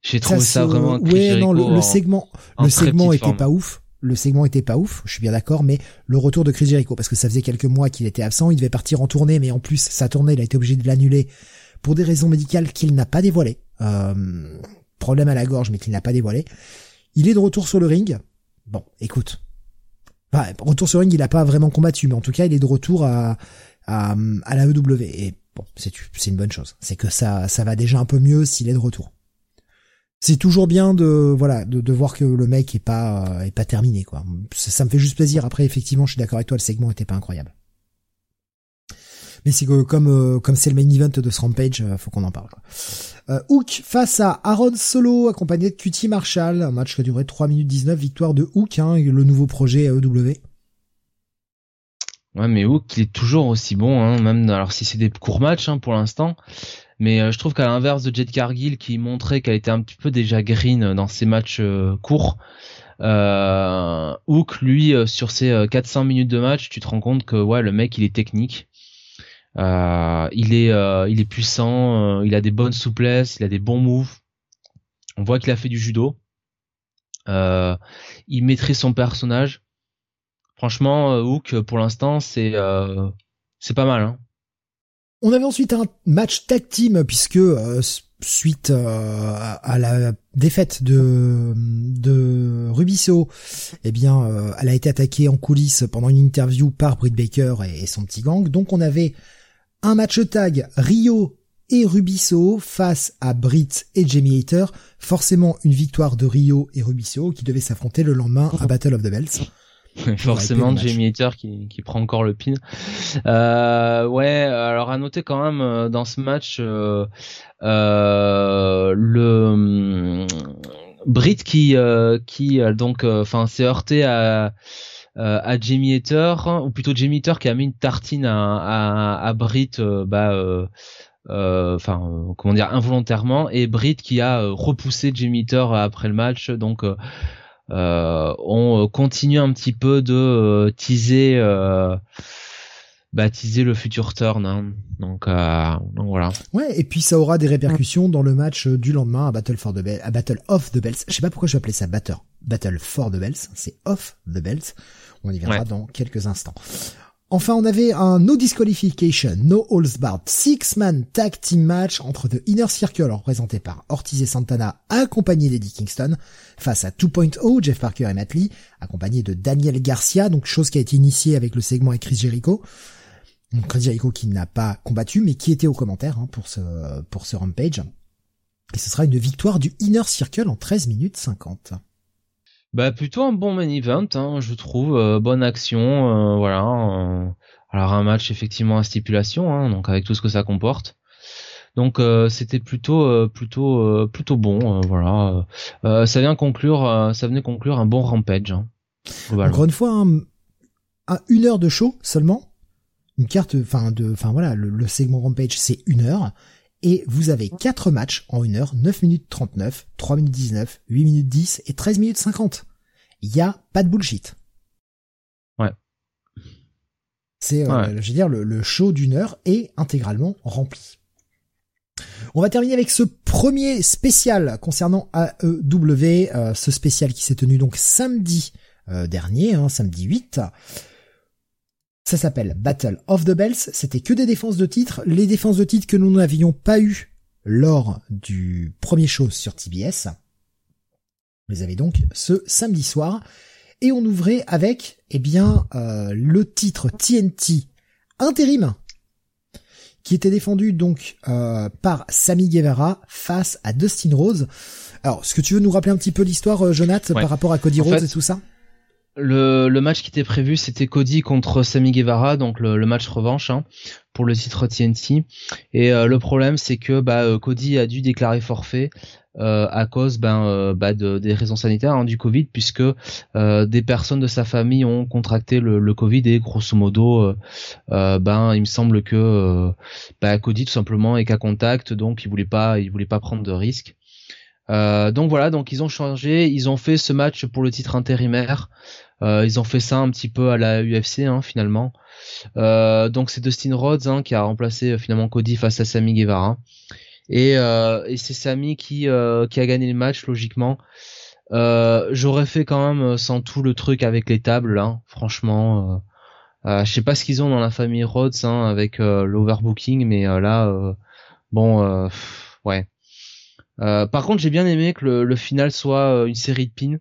J'ai trouvé ça, vraiment Ouais, non, le, segment, le segment était pas ouf. Le segment était pas ouf, je suis bien d'accord, mais le retour de Chris Jericho, parce que ça faisait quelques mois qu'il était absent, il devait partir en tournée, mais en plus, sa tournée, il a été obligé de l'annuler pour des raisons médicales qu'il n'a pas dévoilées. Euh, problème à la gorge, mais qu'il n'a pas dévoilé. Il est de retour sur le ring. Bon, écoute. Enfin, retour sur le ring, il a pas vraiment combattu, mais en tout cas, il est de retour à, à, à la EW. Et Bon, c'est une bonne chose. C'est que ça, ça va déjà un peu mieux s'il est de retour. C'est toujours bien de voilà de, voir que le mec est pas est pas terminé quoi. Ça, me fait juste plaisir. Après effectivement, je suis d'accord avec toi, le segment était pas incroyable. Mais c'est que comme euh, comme c'est le main event de ce Rampage, euh, faut qu'on en parle. Euh, Hook face à Aaron Solo accompagné de QT Marshall, un match qui a duré 3 minutes 19, victoire de Hook, hein, le nouveau projet EW. Ouais, mais Hook, il est toujours aussi bon, hein, même alors si c'est des courts matchs hein, pour l'instant. Mais euh, je trouve qu'à l'inverse de Jet Cargill, qui montrait qu'elle était un petit peu déjà green dans ses matchs euh, courts, euh, Hook, lui, euh, sur ses 400 minutes de match, tu te rends compte que ouais, le mec, il est technique. il est, il est puissant, il a des bonnes souplesses, il a des bons moves. On voit qu'il a fait du judo. il maîtrise son personnage. Franchement, euh, Hook, pour l'instant, c'est euh, c'est pas mal. Hein. On avait ensuite un match tag team puisque euh, suite à la défaite de de Rubisso, eh bien, elle a été attaquée en coulisses pendant une interview par Britt Baker et, son petit gang. Donc, on avait un match tag Rio et Rubisso face à Britt et Jamie Hater. Forcément, une victoire de Rio et Rubisso qui devaient s'affronter le lendemain à Battle of the Bells. Forcément, Jamie Hater qui, qui prend encore le pin. Euh, ouais, alors à noter quand même euh, dans ce match euh, euh le hum, Brit qui qui donc enfin s'est heurté à à Jamie Hater ou plutôt Jamie Hater qui a mis une tartine à à, à Brit bah enfin comment dire involontairement et Brit qui a repoussé Jamie Hater après le match donc euh, on euh, continue un petit peu de euh, teaser bah, teaser le futur turn. Hein. Donc, donc, voilà. Ouais, et puis ça aura des répercussions dans le match du lendemain à Battle for the Bell, à Battle of the Bells. Je sais pas pourquoi je vais appeler ça Battle, Battle for the Bells. C'est of the Bells. On y viendra dans quelques instants. Enfin, on avait un no disqualification, no holds barred six-man tag team match entre The Inner Circle, représenté par Ortiz et Santana, accompagné d'Eddie Kingston, face à 2.0, Jeff Parker et Matt Lee, accompagné de Daniel Garcia, donc chose qui a été initiée avec le segment avec Chris Jericho. Donc Chris Jericho qui n'a pas combattu, mais qui était au commentaire hein, pour ce pour ce rampage. Et ce sera une victoire du Inner Circle en 13 minutes 50. Bah plutôt un bon main event, hein, je trouve, euh, bonne action, euh, voilà. Euh, alors un match effectivement à stipulation, hein, donc avec tout ce que ça comporte. Donc c'était plutôt plutôt plutôt bon, voilà. ça vient conclure, ça venait conclure un bon rampage. Hein, Encore une fois, à une heure de show seulement, une carte, enfin de, enfin voilà, le segment rampage c'est une heure et vous avez 4 matchs en 1 heure, 9 minutes 39, 3 minutes 19, 8 minutes 10 et 13 minutes 50. il y a pas de bullshit. Ouais. C'est, euh, je veux dire, le, show d'une heure est intégralement rempli. On va terminer avec ce premier spécial concernant AEW, euh, ce spécial qui s'est tenu donc samedi euh, dernier, hein, samedi 8. Ça s'appelle Battle of the Bells. C'était que des défenses de titres. Les défenses de titres que nous n'avions pas eues lors du premier show sur TBS. Vous les avez donc ce samedi soir. Et on ouvrait avec, eh bien, euh, le titre TNT intérim qui était défendu donc euh, par Sammy Guevara face à Dustin Rose. Alors, est-ce que tu veux nous rappeler un petit peu l'histoire, euh, Jonathan, par rapport à Cody Rhodes et tout ça? Le, match qui était prévu, c'était Cody contre Sami Guevara, donc le, match revanche hein, pour le titre TNT. Et euh, le problème, c'est que bah, euh, Cody a dû déclarer forfait euh, à cause ben, bah, de, des raisons sanitaires hein, du Covid, puisque des personnes de sa famille ont contracté le, Covid et grosso modo, ben il me semble que bah, Cody tout simplement est qu'à contact, donc il voulait pas, il voulait pas prendre de risques. donc voilà, donc ils ont changé, ils ont fait ce match pour le titre intérimaire ils ont fait ça un petit peu à la UFC hein, finalement. Euh, donc c'est Dustin Rhodes hein, qui a remplacé euh, finalement Cody face à Sami Guevara. Et, c'est Sami qui, a gagné le match logiquement. J'aurais fait quand même sans tout le truc avec les tables là, franchement. je sais pas ce qu'ils ont dans la famille Rhodes hein, avec l'overbooking, mais là, bon, ouais. par contre, j'ai bien aimé que le final soit une série de pins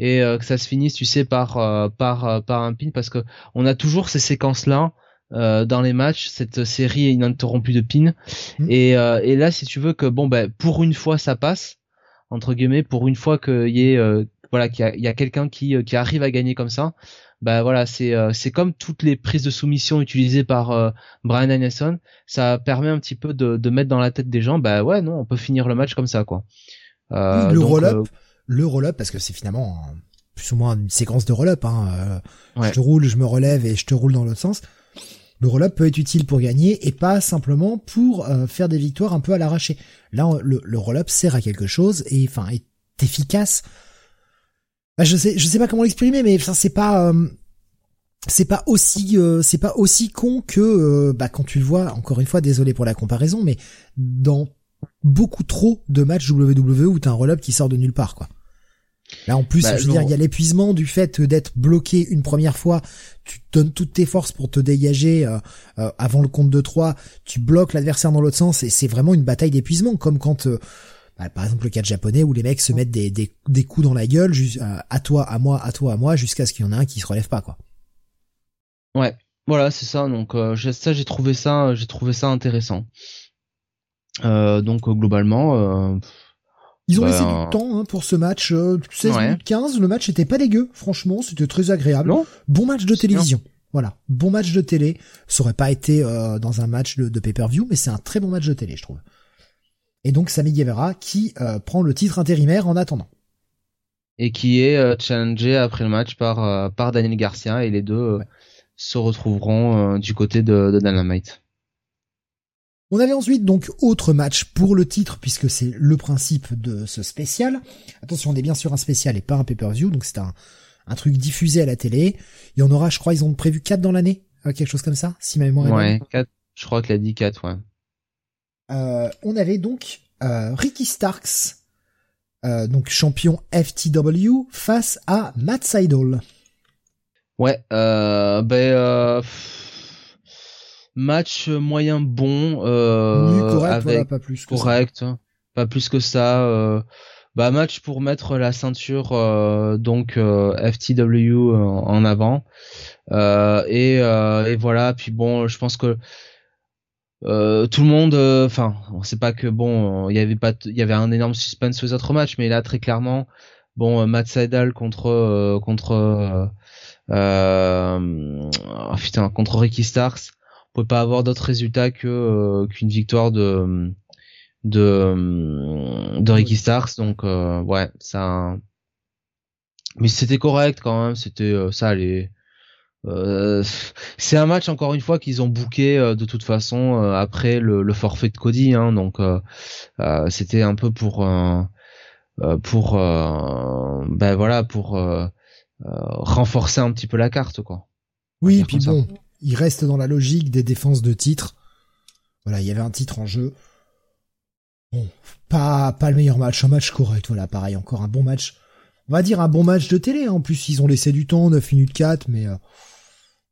et euh, que ça se finisse, tu sais, par euh, par euh, par un pin parce que on a toujours ces séquences là. dans les matchs, cette série ininterrompue de pins. Mmh. Et, et là, si tu veux que bon ben pour une fois ça passe entre guillemets, pour une fois qu'il y ait voilà qu'il y a, a quelqu'un qui qui arrive à gagner comme ça, bah voilà c'est c'est comme toutes les prises de soumission utilisées par Brian Danielson, ça permet un petit peu de, de mettre dans la tête des gens, bah ouais non, on peut finir le match comme ça quoi. le roll-up, le roll-up parce que c'est finalement plus ou moins une séquence de roll-up. Hein. Euh, je te roule, je me relève et je te roule dans l'autre sens. Le roll-up peut être utile pour gagner et pas simplement pour euh, faire des victoires un peu à l'arraché. Là, le, le roll-up sert à quelque chose et enfin est efficace. Bah, je sais, je sais pas comment l'exprimer, mais ça c'est pas euh, c'est pas aussi c'est pas aussi con que bah quand tu le vois encore une fois désolé pour la comparaison mais dans beaucoup trop de matchs WWE où t'as un roll-up qui sort de nulle part quoi. Là, en plus, bah, je veux dire, il y a l'épuisement du fait d'être bloqué une première fois. Tu donnes toutes tes forces pour te dégager euh, euh, avant le compte de 3. Tu bloques l'adversaire dans l'autre sens et c'est vraiment une bataille d'épuisement, comme quand, euh, bah, par exemple, le cas japonais où les mecs se mettent des, des, des coups dans la gueule, à toi, à moi, à toi, à moi, jusqu'à ce qu'il y en ait un qui se relève pas, quoi. Ouais, voilà, c'est ça. Donc ça, j'ai trouvé ça, j'ai trouvé ça intéressant. donc globalement ils ont laissé du temps hein, pour ce match. 16 euh, 15, le match était pas dégueu. Franchement, c'était très agréable. bon match de télévision. Voilà, bon match de télé. Ça aurait pas été euh, dans un match de, pay-per-view, mais c'est un très bon match de télé, je trouve. Et donc Sami Guevara qui euh, prend le titre intérimaire en attendant. Et qui est challengé après le match par par Daniel Garcia et les deux se retrouveront du côté de, de Dynamite. On avait ensuite donc autre match pour le titre puisque c'est le principe de ce spécial. Attention, on est bien sûr un spécial et pas un pay-per-view, donc c'est un, un truc diffusé à la télé. Il y en aura, je crois, ils ont prévu 4 dans l'année, euh, quelque chose comme ça, si ma mémoire Ouais, 4, je crois qu'il a dit 4, ouais. Euh, on avait donc euh, Ricky Starks, euh, donc champion FTW, face à Matt Seidel. Ouais, euh, ben... Euh match moyen bon euh, correct, pas plus que correct ça. pas plus que ça euh, bah match pour mettre la ceinture euh, donc euh, FTW en avant. Et, et voilà puis bon je pense que tout le monde enfin on sait pas que bon il y avait pas il y avait un énorme suspense aux autres matchs mais là très clairement bon Matt Seidel contre contre oh, putain contre Ricky Starks on peut pas avoir d'autres résultats que euh, qu'une victoire de de de Ricky Starks. Donc euh, ouais ça mais c'était correct quand même. C'était euh, ça allait c'est un match encore une fois qu'ils ont booké de toute façon après le, forfait de Cody hein, donc c'était un peu pour pour ben voilà pour renforcer un petit peu la carte, quoi. Oui, puis bon, il reste dans la logique des défenses de titre. Voilà, il y avait un titre en jeu. Bon, pas pas le meilleur match, un match correct. Voilà, pareil, encore un bon match. On va dire un bon match de télé. Hein. En plus, ils ont laissé du temps, 9 minutes 4, mais euh,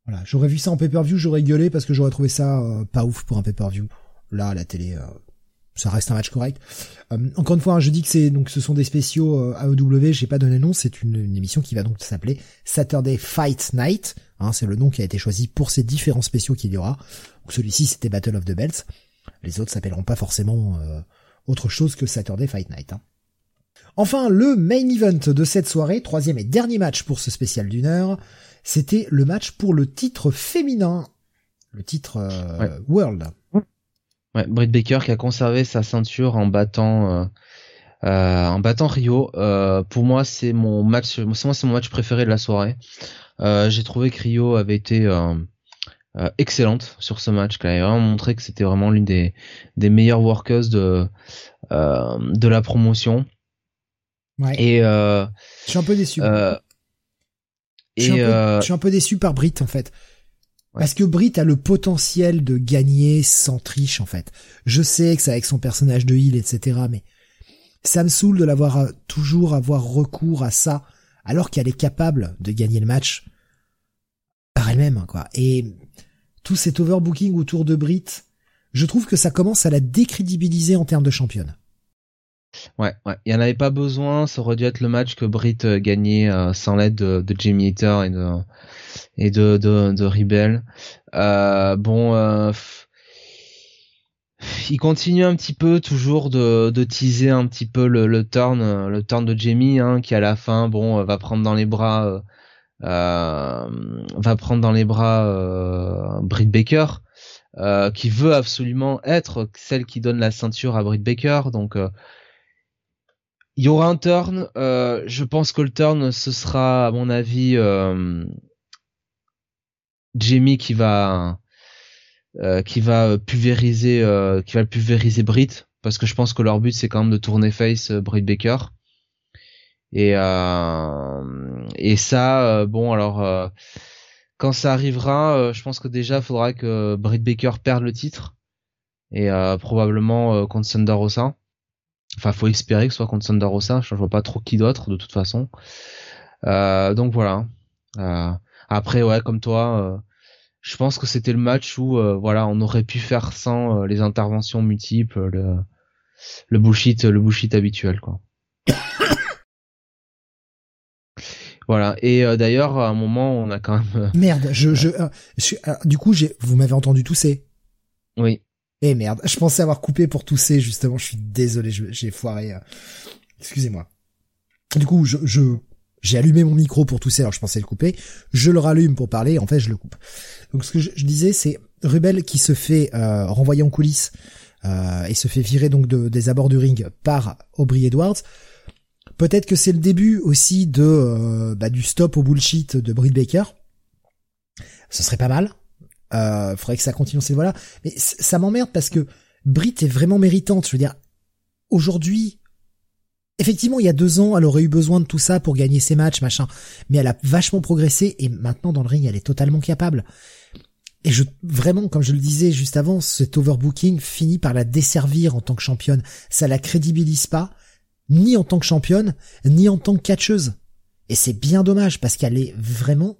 voilà, j'aurais vu ça en pay-per-view, j'aurais gueulé parce que j'aurais trouvé ça euh, pas ouf pour un pay-per-view. Là, la télé, euh, ça reste un match correct. encore une fois, hein, je dis que c'est donc ce sont des spéciaux AEW. J'ai pas donné le nom. C'est une, émission qui va donc s'appeler Saturday Fight Night. Hein, c'est le nom qui a été choisi pour ces différents spéciaux qu'il y aura. celui-ci, c'était Battle of the Belts. Les autres s'appelleront pas forcément autre chose que Saturday Fight Night. Hein. Enfin, le main event de cette soirée, troisième et dernier match pour ce spécial d'une heure, c'était le match pour le titre féminin, le titre euh, World. Ouais, Britt Baker qui a conservé sa ceinture en battant euh, euh, en battant Rio. pour moi, c'est mon match, moi c'est mon match préféré de la soirée. J'ai trouvé que Rio avait été excellente sur ce match, qu'elle avait vraiment montré que c'était vraiment l'une des, des meilleures workers de, de la promotion. Ouais. Et euh, je suis un peu déçu. Euh, je, suis je, suis un peu déçu par Brit en fait. Parce que Brit a le potentiel de gagner sans triche en fait. Je sais que c'est avec son personnage de heal, etc. Mais ça me saoule de l'avoir toujours avoir recours à ça alors qu'elle est capable de gagner le match par elle-même quoi. Et tout cet overbooking autour de Brit, je trouve que ça commence à la décrédibiliser en termes de championne. Ouais, ouais. Il n'y en avait pas besoin. Ça aurait dû être le match que Britt euh, gagnait euh, sans l'aide de, Jamie Hater et de et. Euh, bon, il continue un petit peu toujours de, de teaser un petit peu le, turn, le turn de Jamie, hein, qui à la fin, bon, va prendre dans les bras, va prendre dans les bras Britt Baker. qui veut absolument être celle qui donne la ceinture à Britt Baker, donc il y aura un turn. Euh, je pense que le turn, ce sera, à mon avis, euh, Jamie qui va euh, qui va pulvériser euh, qui va pulvériser Brit parce que je pense que leur but c'est quand même de tourner face euh, Brit Baker et et ça bon alors quand ça arrivera je pense que déjà faudra que Brit Baker perde le titre et probablement contre Thunder Rosa Enfin, faut espérer que ce soit contre Thunder. Je vois pas trop qui d'autre de toute façon. Euh, donc voilà. Euh, après, ouais, comme toi, euh, je pense que c'était le match où, voilà, on aurait pu faire sans les interventions multiples, le, le bullshit, le bullshit habituel, quoi. Voilà. Et d'ailleurs, à un moment, on a quand même. Merde, je, je, du coup, j'ai, vous m'avez entendu tousser. Oui. Eh merde, je pensais avoir coupé pour tousser justement, je suis désolé, j'ai foiré. Euh. Excusez-moi. Du coup, je, j'ai allumé mon micro pour tousser alors je pensais le couper, je le rallume pour parler, en fait je le coupe. Donc ce que je, disais c'est Rubel qui se fait euh, renvoyer en coulisses euh, et se fait virer donc de, des abords du ring par Aubrey Edwards. Peut-être que c'est le début aussi de euh, bah, du stop au bullshit de Britt Baker. Ce serait pas mal. Euh, faudrait que ça continue ces voilà. Mais ça m'emmerde parce que Brit est vraiment méritante. Je veux dire, aujourd'hui, effectivement, il y a deux ans, elle aurait eu besoin de tout ça pour gagner ses matchs, machin. Mais elle a vachement progressé et maintenant dans le ring, elle est totalement capable. Et je, vraiment, comme je le disais juste avant, cet overbooking finit par la desservir en tant que championne. Ça la crédibilise pas, ni en tant que championne, ni en tant que catcheuse. Et c'est bien dommage parce qu'elle est vraiment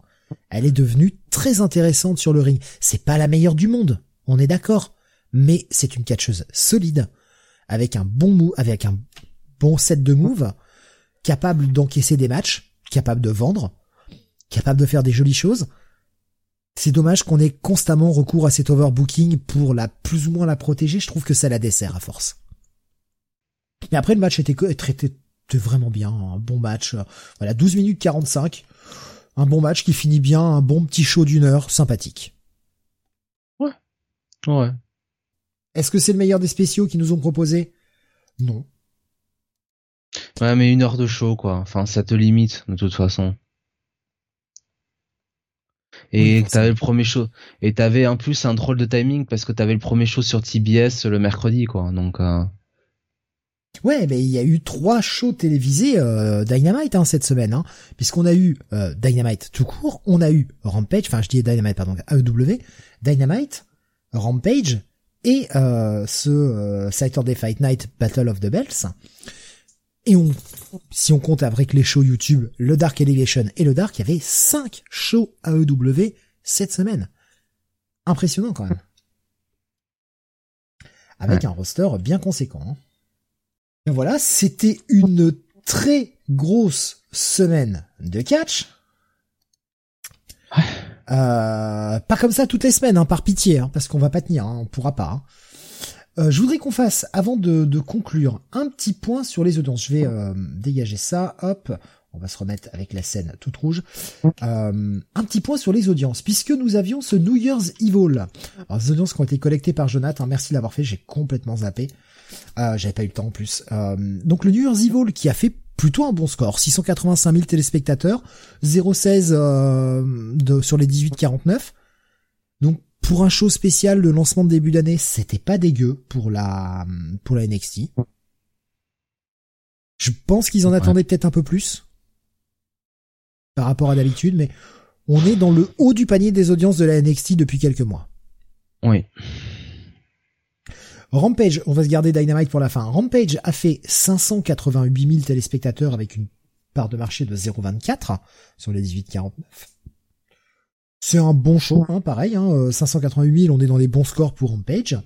elle est devenue très intéressante sur le ring. C'est pas la meilleure du monde, on est d'accord, mais c'est une catcheuse solide, avec un bon move, avec un bon set de moves, capable d'encaisser des matchs, capable de vendre, capable de faire des jolies choses. C'est dommage qu'on ait constamment recours à cet overbooking pour la plus ou moins la protéger. Je trouve que ça la dessert à force. Mais après le match était, traité vraiment bien, un bon match. Voilà, 12 minutes 45 un bon match qui finit bien, un bon petit show d'une heure, sympathique. Ouais. Ouais. Est-ce que c'est le meilleur des spéciaux qu'ils nous ont proposé Non. Ouais, mais une heure de show, quoi. Enfin, ça te limite, de toute façon. Et t'avais le premier show. Et t'avais en plus un drôle de timing parce que t'avais le premier show sur TBS le mercredi, quoi. Donc, euh... Ouais, mais il y a eu trois shows télévisés euh, Dynamite hein, cette semaine, hein, puisqu'on a eu euh, Dynamite tout court, on a eu Rampage, enfin je dis Dynamite pardon, AEW, Dynamite, Rampage et ce Saturday Fight Night Battle of the Bells. Et on, si on compte avec les shows YouTube, le Dark Elevation et le Dark, il y avait cinq shows AEW cette semaine. Impressionnant quand même. Avec un roster bien conséquent. Hein. Voilà, c'était une très grosse semaine de catch. Euh, pas comme ça toutes les semaines, hein, par pitié, hein, parce qu'on va pas tenir, hein, on pourra pas. Hein. Euh, je voudrais qu'on fasse, avant de, conclure, un petit point sur les audiences. Je vais euh, dégager ça, hop, on va se remettre avec la scène toute rouge. un petit point sur les audiences, puisque nous avions ce New Year's Evil. Alors, les audiences qui ont été collectées par Jonathan, merci de l'avoir fait, j'ai complètement zappé. Euh, J'avais pas eu le temps en plus. Euh, donc le New Year's Evil qui a fait plutôt un bon score, 685 000 téléspectateurs, 0,16 euh, sur les 18-49. Donc pour un show spécial, le lancement de début d'année, c'était pas dégueu pour la pour la NXT. Je pense qu'ils en attendaient peut-être un peu plus par rapport à d'habitude, mais on est dans le haut du panier des audiences de la NXT depuis quelques mois. Oui. Rampage, on va se garder Dynamite pour la fin. Rampage a fait 588 000 téléspectateurs avec une part de marché de 0,24 sur les 18-49. C'est un bon show, hein, pareil, hein, 588 000, on est dans les bons scores pour Rampage.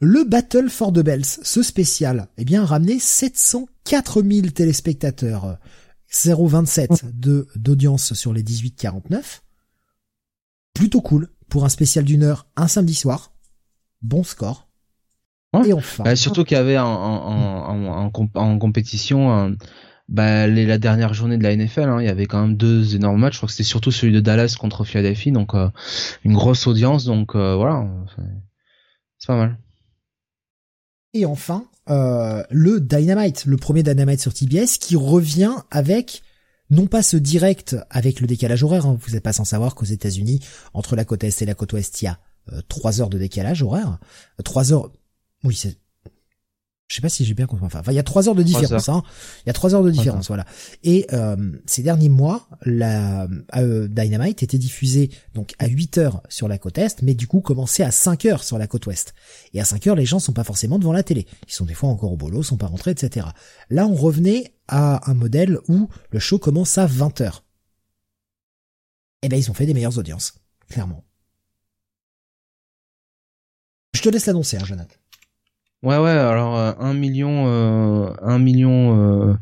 Le Battle for the Bells, ce spécial, eh bien, ramené 704 000 téléspectateurs, 0,27 de d'audience sur les 18-49. Plutôt cool pour un spécial d'une heure, un samedi soir bon score. Et enfin. Bah, surtout qu'il y avait en, en, en, compétition bah, la dernière journée de la NFL, hein, il y avait quand même deux énormes matchs. Je crois que c'était surtout celui de Dallas contre Philadelphie, donc euh, une grosse audience. Donc euh, voilà, c'est pas mal. Et enfin, euh, le Dynamite, le premier Dynamite sur TBS, qui revient avec non pas ce direct avec le décalage horaire. Hein. vous n'êtes pas sans savoir qu'aux États-Unis, entre la côte est et la côte ouest, il y a euh, trois heures de décalage horaire. Trois heures, oui, c'est, je sais pas si j'ai bien compris. Enfin, il y a trois heures de différence. Hein. Il y a trois heures de différence, voilà. Et euh, ces derniers mois, la Dynamite était diffusée donc à 8 heures sur la côte est, mais du coup commençait à 5 heures sur la côte ouest. Et à 5 heures, les gens sont pas forcément devant la télé. Ils sont des fois encore au boulot, sont pas rentrés, etc. Là, on revenait à un modèle où le show commence à 20 heures. Eh ben, ils ont fait des meilleures audiences, clairement. Je te laisse l'annoncer, hein, Jonathan. Ouais, ouais, alors euh, 1 million, euh, 1 million euh,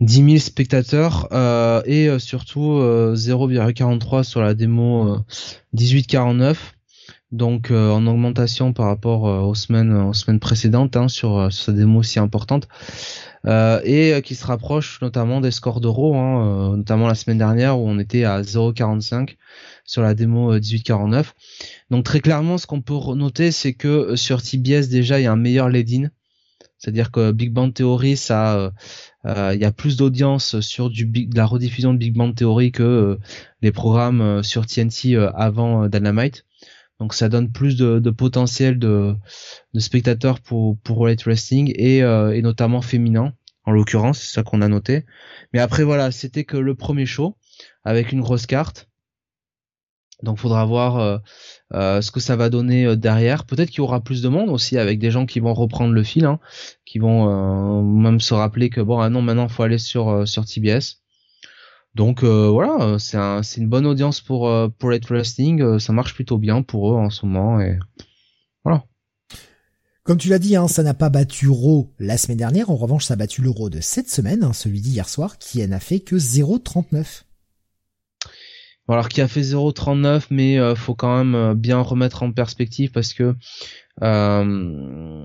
10 000 spectateurs euh, et euh, surtout 0,43 sur la démo 1849. Donc en augmentation par rapport aux semaines aux semaines précédentes hein, sur, sur cette démo si importante. et qui se rapproche notamment des scores d'euros, hein, notamment la semaine dernière où on était à 0,45 sur la démo 1849. Donc très clairement, ce qu'on peut noter, c'est que euh, sur TBS déjà, il y a un meilleur lead-in. C'est-à-dire que Big Bang Theory, ça, euh, euh, il y a plus d'audience sur du de la rediffusion de Big Bang Theory que les programmes sur TNT avant Dynamite. Donc ça donne plus de, potentiel de, spectateurs pour pour Wrestling et, et notamment féminin en l'occurrence, c'est ça qu'on a noté. Mais après voilà, c'était que le premier show avec une grosse carte. Donc faudra voir euh, euh, ce que ça va donner euh, derrière. Peut-être qu'il y aura plus de monde aussi avec des gens qui vont reprendre le fil, hein, qui vont même se rappeler que bon ah non maintenant faut aller sur sur TBS. Donc voilà, c'est un, c'est une bonne audience pour pour Red Wrestling, ça marche plutôt bien pour eux en ce moment et voilà. Comme tu l'as dit, hein, ça n'a pas battu Raw la semaine dernière. En revanche, ça a battu l'Euro de cette semaine, hein, celui d'hier soir, qui n'a fait que 0,39 alors qui a fait 0,39 mais euh, faut quand même euh, bien remettre en perspective parce que euh,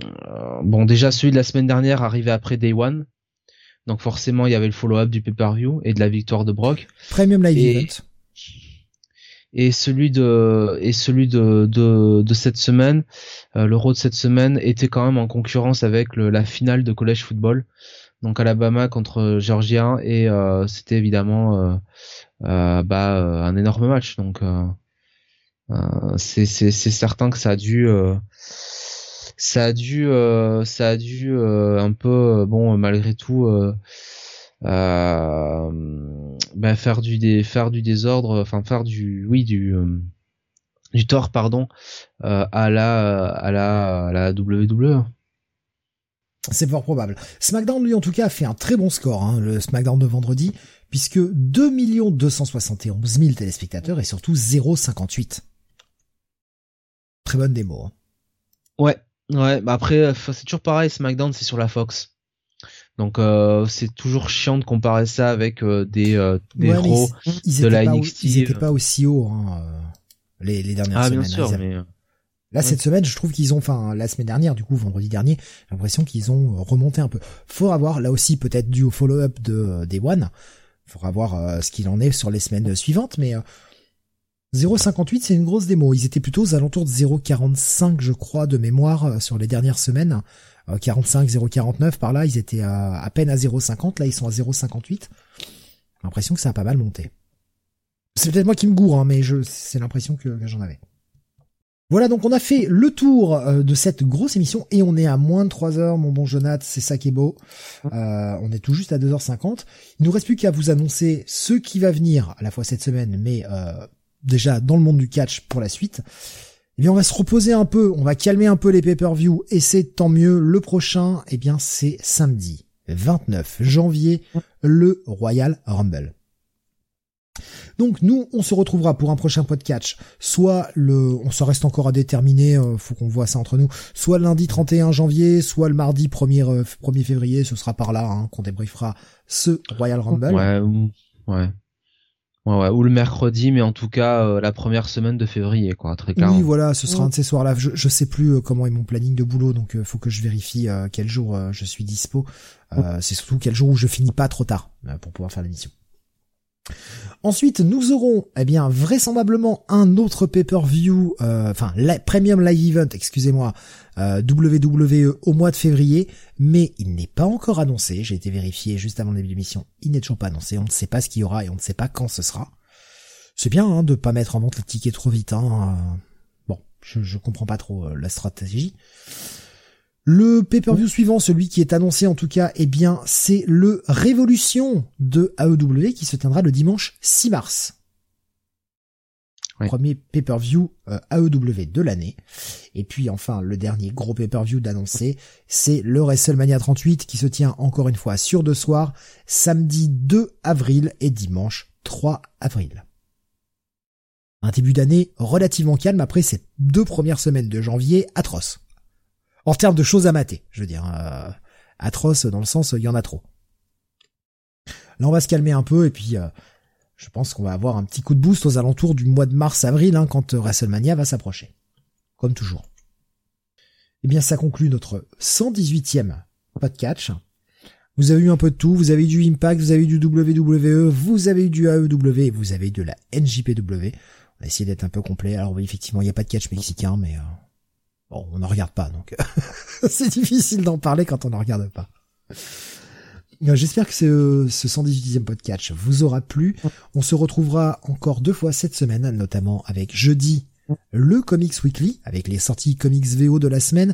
bon déjà celui de la semaine dernière arrivait après Day One. Donc forcément il y avait le follow-up du pay-per-view et de la victoire de Brock. Premium Live et, Event. et celui de et celui de de, de cette semaine l'euro de cette semaine était quand même en concurrence avec le, la finale de college football donc Alabama contre Georgia et c'était évidemment euh, bah, euh, un énorme match. Donc euh, c'est certain que ça a dû ça a dû, ça a dû un peu, bon, malgré tout, bah, faire du faire du désordre, enfin faire du, oui, du du tort pardon à la à la à la WWE. C'est fort probable. SmackDown, lui, en tout cas, a fait un très bon score, hein, le SmackDown de vendredi, puisque 2 271 000 téléspectateurs et surtout 0,58. Très bonne démo. Hein. Ouais, ouais. Bah après, c'est toujours pareil. SmackDown, c'est sur la Fox. Donc euh, c'est toujours chiant de comparer ça avec euh, des euh, des héros de la NXT. ils étaient pas aussi hauts hein, les, les dernières semaines. Ah bien sûr, mais Là, cette semaine, je trouve qu'ils ont, enfin, la semaine dernière, du coup, vendredi dernier, j'ai l'impression qu'ils ont remonté un peu. Faudra voir, là aussi, peut-être dû au follow-up de euh, Day One. Faudra voir euh, ce qu'il en est sur les semaines suivantes, mais 0,58, euh, c'est une grosse démo. Ils étaient plutôt aux alentours de 0,45, je crois, de mémoire sur les dernières semaines. 45, 0,49 par là, ils étaient à, à peine à 0,50, là ils sont à 0,58. J'ai l'impression que ça a pas mal monté. C'est peut-être moi qui me gourre, hein, mais je, c'est l'impression que j'en avais. Voilà, donc on a fait le tour euh, de cette grosse émission et on est à moins de 3 heures, mon bon Jonathan, c'est ça qui est beau. Euh, on est tout juste à 2h50. Il nous reste plus qu'à vous annoncer ce qui va venir à la fois cette semaine, mais euh, déjà dans le monde du catch pour la suite. Eh bien, on va se reposer un peu, on va calmer un peu les pay-per-view et c'est tant mieux. Le prochain, eh bien, c'est samedi 29 janvier, le Royal Rumble. Donc nous, on se retrouvera pour un prochain podcast, soit le, on se reste encore à déterminer, euh, faut qu'on voit ça entre nous, soit le lundi 31 janvier, soit le mardi 1er, 1er euh, février, ce sera par là hein, qu'on débriefera ce Royal Rumble. Ouais, ou, ouais. Ouais, ou le mercredi, mais en tout cas euh, la première semaine de février, quoi, très clairement. Oui, voilà, ce sera un de ces soirs-là. Je, je sais plus comment est mon planning de boulot, donc faut que je vérifie quel jour je suis dispo. C'est surtout quel jour où je finis pas trop tard pour pouvoir faire l'émission. Ensuite, nous aurons, eh bien, vraisemblablement un autre pay-per-view, euh, enfin, Premium Live Event, excusez-moi, euh, WWE au mois de février, mais il n'est pas encore annoncé. J'ai été vérifié juste avant le début de l'émission. Il n'est toujours pas annoncé. On ne sait pas ce qu'il y aura et on ne sait pas quand ce sera. C'est bien hein, de pas mettre en vente les tickets trop vite. Hein. Bon, je, je comprends pas trop euh, la stratégie. Le pay-per-view suivant, celui qui est annoncé en tout cas, eh bien, c'est le Révolution de AEW qui se tiendra le dimanche 6 mars. Premier pay-per-view euh, AEW de l'année. Et puis enfin, le dernier gros pay-per-view d'annoncer, c'est le WrestleMania 38 qui se tient encore une fois sur deux soirs, samedi 2 avril et dimanche 3 avril. Un début d'année relativement calme après ces deux premières semaines de janvier atroces en termes de choses à mater. Je veux dire, euh, atroce dans le sens, il y en a trop. Là, on va se calmer un peu et puis euh, je pense qu'on va avoir un petit coup de boost aux alentours du mois de mars-avril hein, quand WrestleMania va s'approcher. Comme toujours. Eh bien, ça conclut notre 118e podcast. Vous avez eu un peu de tout, vous avez eu du Impact, vous avez eu du WWE, vous avez eu du AEW, vous avez eu de la NJPW. On a essayé d'être un peu complet. Alors effectivement, il n'y a pas de catch mexicain, mais euh, Bon, on n'en regarde pas, donc c'est difficile d'en parler quand on n'en regarde pas. Euh, j'espère que ce, ce 118e podcast vous aura plu. On se retrouvera encore deux fois cette semaine, notamment avec jeudi le Comics Weekly, avec les sorties Comics VO de la semaine,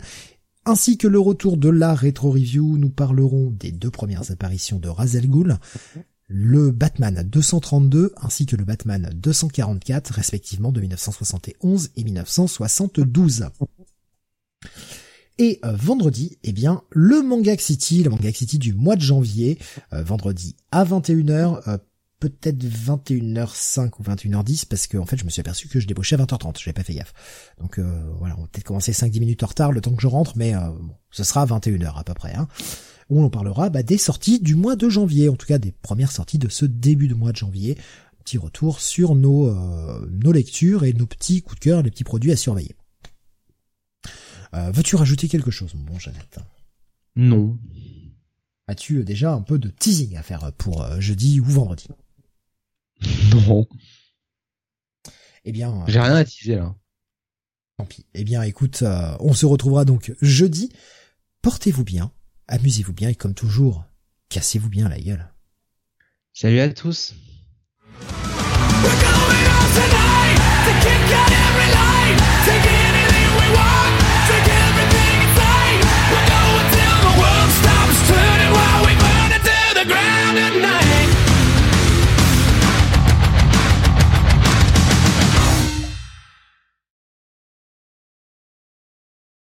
ainsi que le retour de la rétro review. Nous parlerons des deux premières apparitions de Razel Ghoul, le Batman 232 ainsi que le Batman 244, respectivement de 1971 et 1972. Et euh, vendredi, eh bien, le Manga City, le Manga City du mois de janvier, euh, vendredi à 21h, euh, peut-être 21h05 ou 21h10, parce que en fait, je me suis aperçu que je débauchais à 20h30, j'avais pas fait gaffe. Donc voilà, on va peut-être commencer 5-10 minutes en retard le temps que je rentre, mais ce sera à 21h à peu près. Hein, où on parlera bah, des sorties du mois de janvier, en tout cas des premières sorties de ce début de mois de janvier. Petit retour sur nos, nos lectures et nos petits coups de cœur, les petits produits à surveiller. Euh, veux-tu rajouter quelque chose, mon bon Jeannette? Non. As-tu euh, déjà un peu de teasing à faire euh, pour jeudi ou vendredi? Non. Eh bien. J'ai rien à teaser là. Tant pis. Eh bien, écoute, on se retrouvera donc jeudi. Portez-vous bien, amusez-vous bien et comme toujours, cassez-vous bien la gueule. Salut à tous. at night.